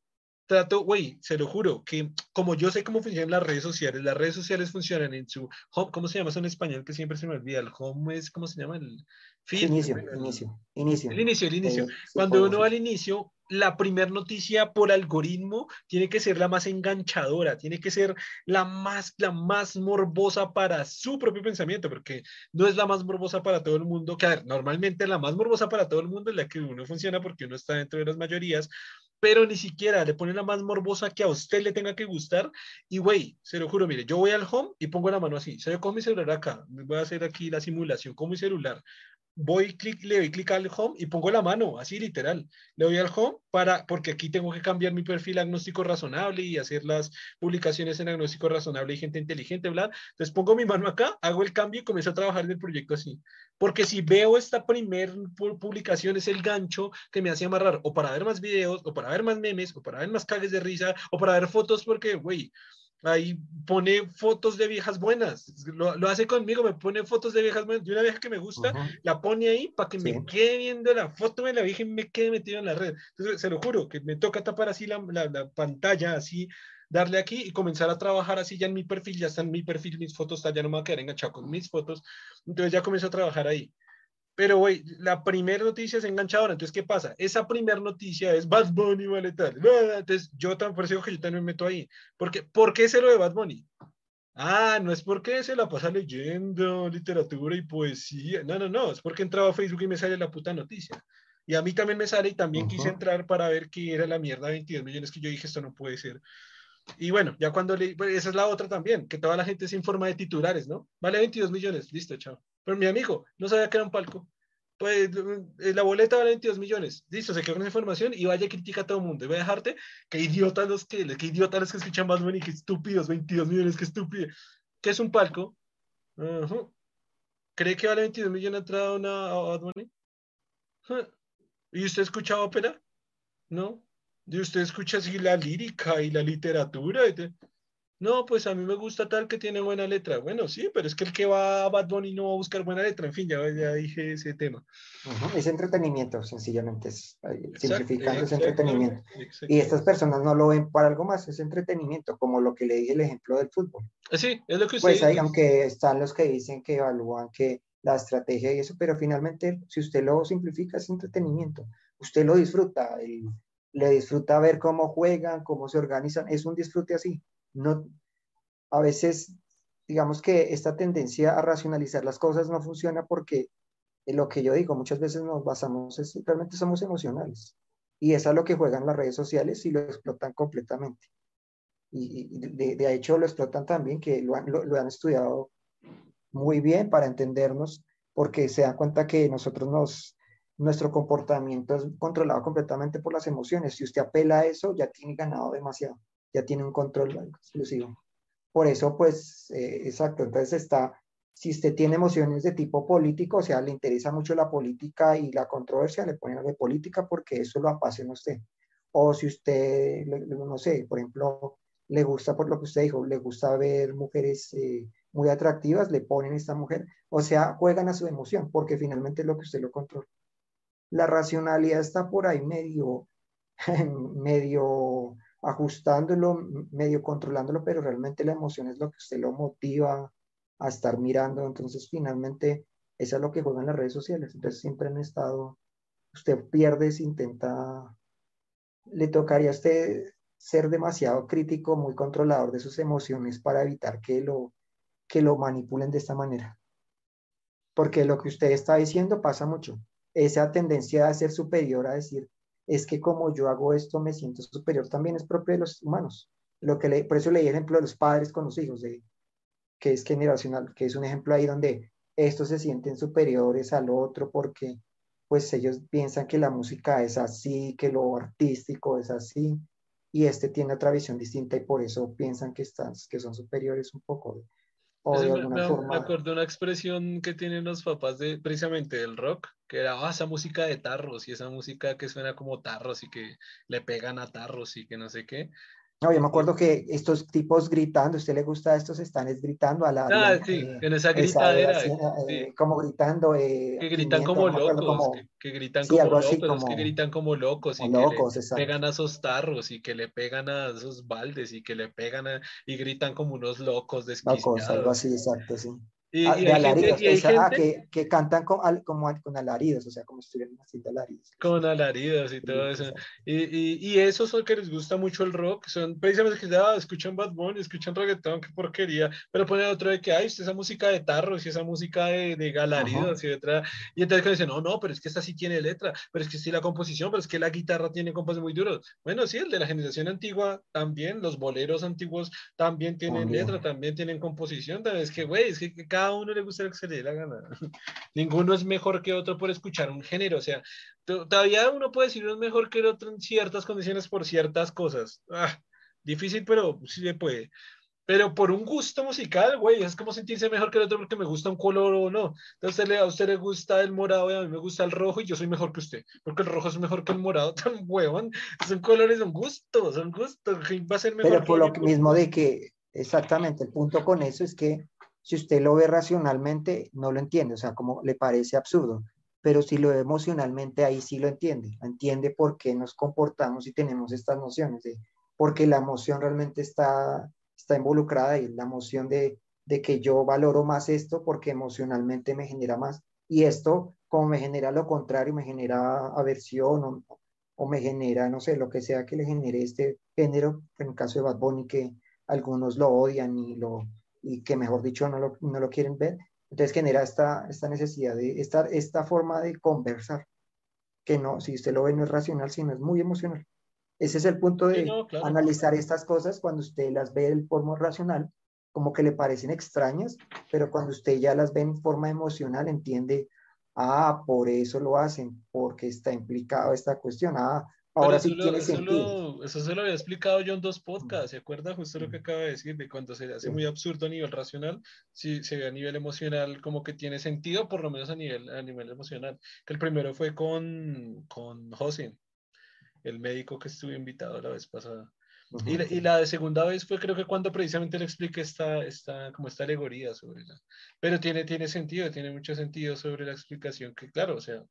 trato, güey, se lo juro, que como yo sé cómo funcionan las redes sociales, las redes sociales funcionan en su home, ¿cómo se llama eso en español? Que siempre se me olvida, el home es, ¿cómo se llama? El feed. Inicio, inicio, inicio. El inicio, el inicio. Eh, Cuando uno va al inicio, la primera noticia por algoritmo tiene que ser la más enganchadora, tiene que ser la más, la más morbosa para su propio pensamiento, porque no es la más morbosa para todo el mundo, que a ver, normalmente la más morbosa para todo el mundo es la que uno funciona porque uno está dentro de las mayorías, pero ni siquiera le pone la más morbosa que a usted le tenga que gustar. Y güey, se lo juro, mire, yo voy al home y pongo la mano así. Se ve con mi celular acá. Voy a hacer aquí la simulación con mi celular voy, clic, le doy clic al home y pongo la mano, así literal. Le doy al home para, porque aquí tengo que cambiar mi perfil agnóstico razonable y hacer las publicaciones en agnóstico razonable y gente inteligente, bla. Entonces pongo mi mano acá, hago el cambio y comienzo a trabajar en el proyecto así. Porque si veo esta primer publicación es el gancho que me hace amarrar o para ver más videos, o para ver más memes, o para ver más cagues de risa, o para ver fotos porque, güey, ahí pone fotos de viejas buenas. Lo, lo, hace conmigo, me pone fotos de viejas buenas. De una vieja que me gusta, la pone ahí para que me quede viendo la foto de la vieja y me quede metido en la red. Entonces, se lo juro, que me toca tapar así la, la, la, pantalla, así, darle aquí y comenzar a trabajar así ya en mi perfil. Ya está en mi perfil, mis fotos, ya no me voy a quedar enganchado con mis fotos. Entonces, ya comienzo a trabajar ahí. Pero, güey, la primera noticia es enganchadora. Entonces, ¿qué pasa? Esa primera noticia es Bad Bunny, vale tal. Entonces, yo también, por eso que yo también me meto ahí. Porque, ¿Por qué se lo de Bad Bunny? Ah, no es porque se la pasa leyendo literatura y poesía. No, no, no. Es porque entraba a Facebook y me sale la puta noticia. Y a mí también me sale y también quise entrar para ver qué era la mierda 22 millones que yo dije, esto no puede ser. Y bueno, ya cuando le... Pues esa es la otra también, que toda la gente se informa de titulares, ¿no? Vale 22 millones, listo, chao. Pero mi amigo no sabía que era un palco. Pues eh, la boleta vale 22 millones. Listo, se quedó con esa información y vaya a a todo el mundo. Y voy a dejarte que idiotas los que, que idiotas los que escuchan más y que estúpidos, 22 millones, que estúpido. ¿Qué es un palco? ¿Cree que vale 22 millones entrada una a Bad ¿Y usted escucha ópera? ¿No? ¿Y usted escucha así la lírica y la literatura? No, pues a mí me gusta tal que tiene buena letra. Bueno, sí, pero es que el que va a Bad Bunny no va a buscar buena letra. En fin, ya, ya dije ese tema. Es entretenimiento, sencillamente. Es, simplificando es entretenimiento. Y estas personas no lo ven para algo más, es entretenimiento, como lo que le dije el ejemplo del fútbol. Eh, sí, es lo que usted Pues hay, aunque están los que dicen que evalúan que la estrategia y eso, pero finalmente, si usted lo simplifica, es entretenimiento. Usted lo disfruta, le disfruta ver cómo juegan, cómo se organizan, es un disfrute así no, a veces, digamos que esta tendencia a racionalizar las cosas no funciona porque lo que yo digo, muchas veces nos basamos, es, realmente somos emocionales. Y eso es lo que juegan las redes sociales y lo explotan completamente. Y, de, hecho lo explotan también, que lo han, lo, han estudiado muy bien para entendernos, porque se dan cuenta que nosotros nos, nuestro comportamiento es controlado completamente por las emociones. Si usted apela a eso, ya tiene ganado demasiado ya tiene un control exclusivo. Por eso, pues, eh, exacto, entonces está, si usted tiene emociones de tipo político, o sea, le interesa mucho la política y la controversia, le ponen de política porque eso lo apasiona a usted. O si usted, no sé, por ejemplo, le gusta, por lo que usted dijo, le gusta ver mujeres eh, muy atractivas, le ponen esta mujer, o sea, juegan a su emoción, porque finalmente es lo que usted lo controla. La racionalidad está por ahí medio, medio ajustándolo, medio controlándolo, pero realmente la emoción es lo que usted lo motiva a estar mirando. Entonces, finalmente, eso es lo que juegan las redes sociales. Entonces, siempre han estado, usted pierde si intenta, le tocaría a usted ser demasiado crítico, muy controlador de sus emociones para evitar que lo, que lo manipulen de esta manera. Porque lo que usted está diciendo pasa mucho. Esa tendencia a ser superior, a decir, es que como yo hago esto me siento superior, también es propio de los humanos. Lo que le, por eso leí el ejemplo de los padres con los hijos, de, que es generacional, que es un ejemplo ahí donde estos se sienten superiores al otro porque pues ellos piensan que la música es así, que lo artístico es así, y este tiene otra visión distinta y por eso piensan que, están, que son superiores un poco. O de alguna me, forma... me acuerdo una expresión que tienen los papás de precisamente del rock, que era ah, esa música de tarros y esa música que suena como tarros y que le pegan a tarros y que no sé qué. No, yo me acuerdo que estos tipos gritando, ¿a usted le gusta estos están gritando a la... Ah, sí, eh, en esa gritadera. Eh, como gritando... Eh, que gritan como locos, que, gritan como locos, que gritan como locos y que le pegan a esos tarros y que le pegan a esos baldes y que le pegan a, y gritan como unos locos desquiciados. Locos, algo así, exacto, sí. Y, ah, de alaridos, ah, que, que, cantan con, como con alaridos, o sea, como estuvieran haciendo alaridos. Con alaridos y todo eso. Y, y, y eso son que les gusta mucho el rock, son precisamente que ya escuchan Bad Bunny, escuchan reggaetón, qué porquería, pero ponen otro de que hay esa música de tarros y esa música de, de galaridos y otra. Y entonces dicen, no, no, pero es que esta sí tiene letra, pero es que sí la composición, pero es que la guitarra tiene composición muy duros. Bueno, sí, el de la generación antigua también, los boleros antiguos también tienen letra, también tienen composición, es que, güey, es que cada a uno le gusta lo que se le dé la gana. Ninguno es mejor que otro por escuchar un género. O sea, todavía uno puede decir uno es mejor que el otro en ciertas condiciones por ciertas cosas. Ah, difícil, pero sí se puede. Pero por un gusto musical, güey, es como sentirse mejor que el otro porque me gusta un color o no. Entonces a usted le gusta el morado y a mí me gusta el rojo y yo soy mejor que usted. Porque el rojo es mejor que el morado, tan huevón. Son colores, son gustos, son gustos. Va a ser mejor. Pero por lo mismo de que, exactamente, el punto con eso es que si usted lo ve racionalmente, no lo entiende, o sea, como le parece absurdo, pero si lo ve emocionalmente, ahí sí lo entiende, entiende por qué nos comportamos y tenemos estas nociones, de, porque la emoción realmente está, está involucrada y la emoción de, de que yo valoro más esto porque emocionalmente me genera más, y esto, como me genera lo contrario, me genera aversión o, me genera, no sé, lo que sea que le genere este género, en el caso de Bad Bunny, que algunos lo odian y lo y que mejor dicho no lo, no lo quieren ver. Entonces genera esta, esta necesidad de esta, esta forma de conversar, que no, si usted lo ve no es racional, sino es muy emocional. Ese es el punto de analizar estas cosas cuando usted las ve en forma racional, como que le parecen extrañas, pero cuando usted ya las ve en forma emocional, entiende, ah, por eso lo hacen, porque está implicado esta cuestión, ah, Ahora sí tiene eso sentido. eso se lo había explicado yo en dos podcasts, ¿se acuerda? Justo lo que acaba de decir, de cuando se hace muy absurdo a nivel racional, si se ve a nivel emocional como que tiene sentido, por lo menos a nivel, a nivel emocional. Que el primero fue con, con José, el médico que estuvo invitado la vez pasada. y, la, y, la, de segunda vez fue creo que cuando precisamente le expliqué esta, esta, como esta alegoría sobre la... Pero tiene, tiene sentido, tiene mucho sentido sobre la explicación que, claro, o sea,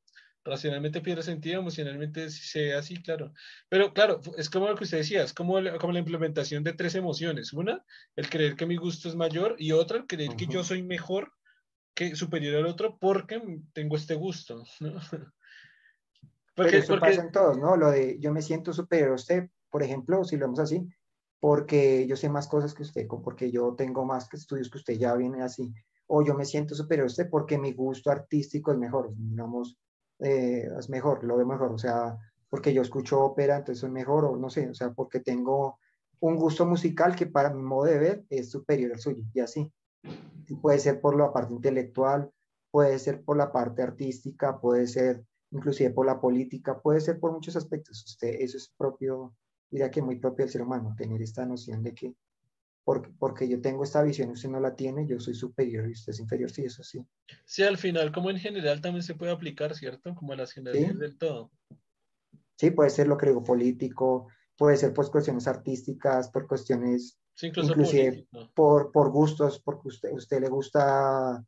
racionalmente pierde sentido, emocionalmente se ve así, claro. Pero claro, es como lo que usted decía, es como, como la implementación de tres emociones. Una, el creer que mi gusto es mayor y otra, el creer que yo soy mejor, que superior al otro porque tengo este gusto. ¿no? Porque, eso pasa en todos, ¿no? Lo de yo me siento superior a usted, por ejemplo, si lo vemos así, porque yo sé más cosas que usted, porque yo tengo más estudios que usted, ya viene así. O yo me siento superior a usted porque mi gusto artístico es mejor. Digamos, eh, es mejor, lo veo mejor, o sea, porque yo escucho ópera, entonces soy mejor, o no sé, o sea, porque tengo un gusto musical que para mi modo de ver es superior al suyo, y así. puede ser por la parte intelectual, puede ser por la parte artística, puede ser inclusive por la política, puede ser por muchos aspectos. Usted, eso es propio, diría que muy propio del ser humano, tener esta noción de que porque, porque yo tengo esta visión y usted no la tiene, yo soy superior y usted es inferior, sí, eso sí. Sí, al final, como en general también se puede aplicar, ¿cierto? Como a las generaciones del todo. Sí, puede ser lo que digo político, puede ser pues cuestiones artísticas, por cuestiones inclusive por, por gustos, porque usted, usted le gusta,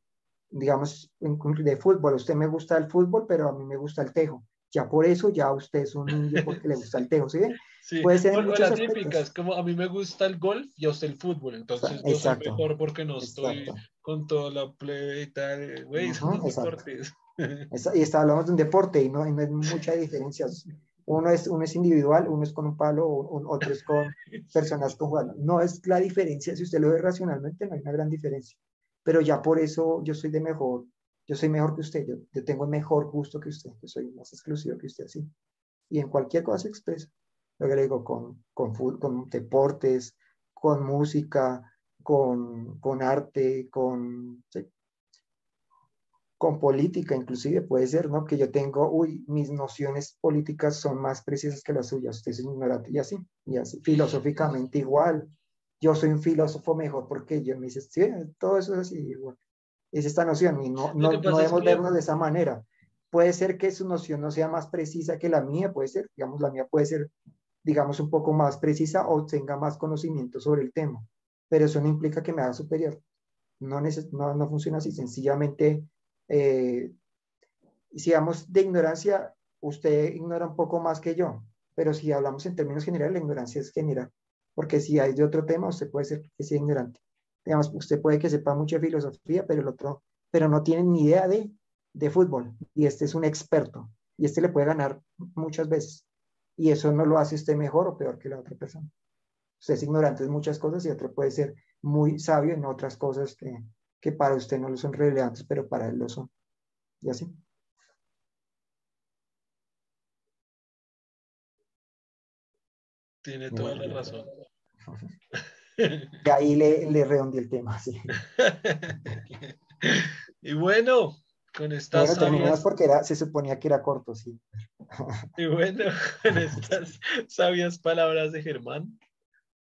digamos, de fútbol, a usted me gusta el fútbol, pero a mí me gusta el tejo. Ya por eso ya usted es un niño porque le gusta el tejo, ¿sí? Sí, puede ser en las típicas, como a mí me gusta el golf y a usted el fútbol, entonces yo soy mejor porque no estoy con toda la play y tal, güey, son deportes. Y está, hablamos de un deporte y no, hay muchas diferencias. Uno es, uno es individual, uno es con un palo, otro es con personas con jugadores. No es la diferencia, si usted lo ve racionalmente, no hay una gran diferencia. Pero ya por eso yo soy de mejor, yo soy mejor que usted, yo, tengo mejor gusto que usted, yo soy más exclusivo que usted, así. Y en cualquier cosa se expresa lo que le digo, con, con, deportes, con música, con, con arte, con, con política inclusive, puede ser, ¿no? Que yo tengo, uy, mis nociones políticas son más precisas que las suyas, usted es ignorante, y así, y así, filosóficamente igual, yo soy un filósofo mejor porque yo me dice, sí, todo eso es así, es esta noción, y no, no, no debemos vernos de esa manera. Puede ser que su noción no sea más precisa que la mía, puede ser, digamos, la mía puede ser digamos, un poco más precisa o tenga más conocimiento sobre el tema. Pero eso no implica que me haga superior. No, no, no funciona así. Sencillamente, eh, si hablamos de ignorancia, usted ignora un poco más que yo. Pero si hablamos en términos generales, la ignorancia es general. Porque si hay de otro tema, usted puede ser que sea ignorante. Digamos, usted puede que sepa mucha filosofía, pero el otro, pero no tiene ni idea de, de fútbol. Y este es un experto. Y este le puede ganar muchas veces y eso no lo hace usted mejor o peor que la otra persona. Usted es ignorante en muchas cosas y otro puede ser muy sabio en otras cosas que, que para usted no lo son relevantes, pero para él lo son. Y así. Tiene toda la razón. Y ahí le, le el tema, sí. y bueno, con estas bueno, porque era, se suponía que era corto, sí. Y bueno, con estas sabias palabras de Germán,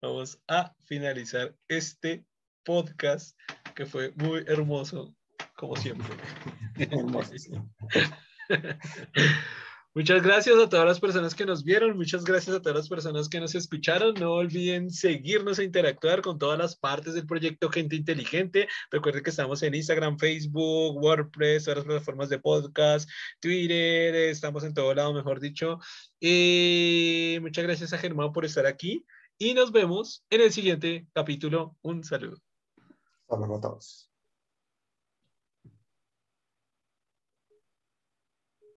vamos a finalizar este podcast que fue muy hermoso, como siempre. Hermoso. Muchas gracias a todas las personas que nos vieron, muchas gracias a todas las personas que nos escucharon. No olviden seguirnos e interactuar con todas las partes del proyecto Gente Inteligente. Recuerden que estamos en Instagram, Facebook, WordPress, todas las plataformas de podcast, Twitter, estamos en todo lado, mejor dicho. Y muchas gracias a Germán por estar aquí y nos vemos en el siguiente capítulo. Un saludo. Luego a todos.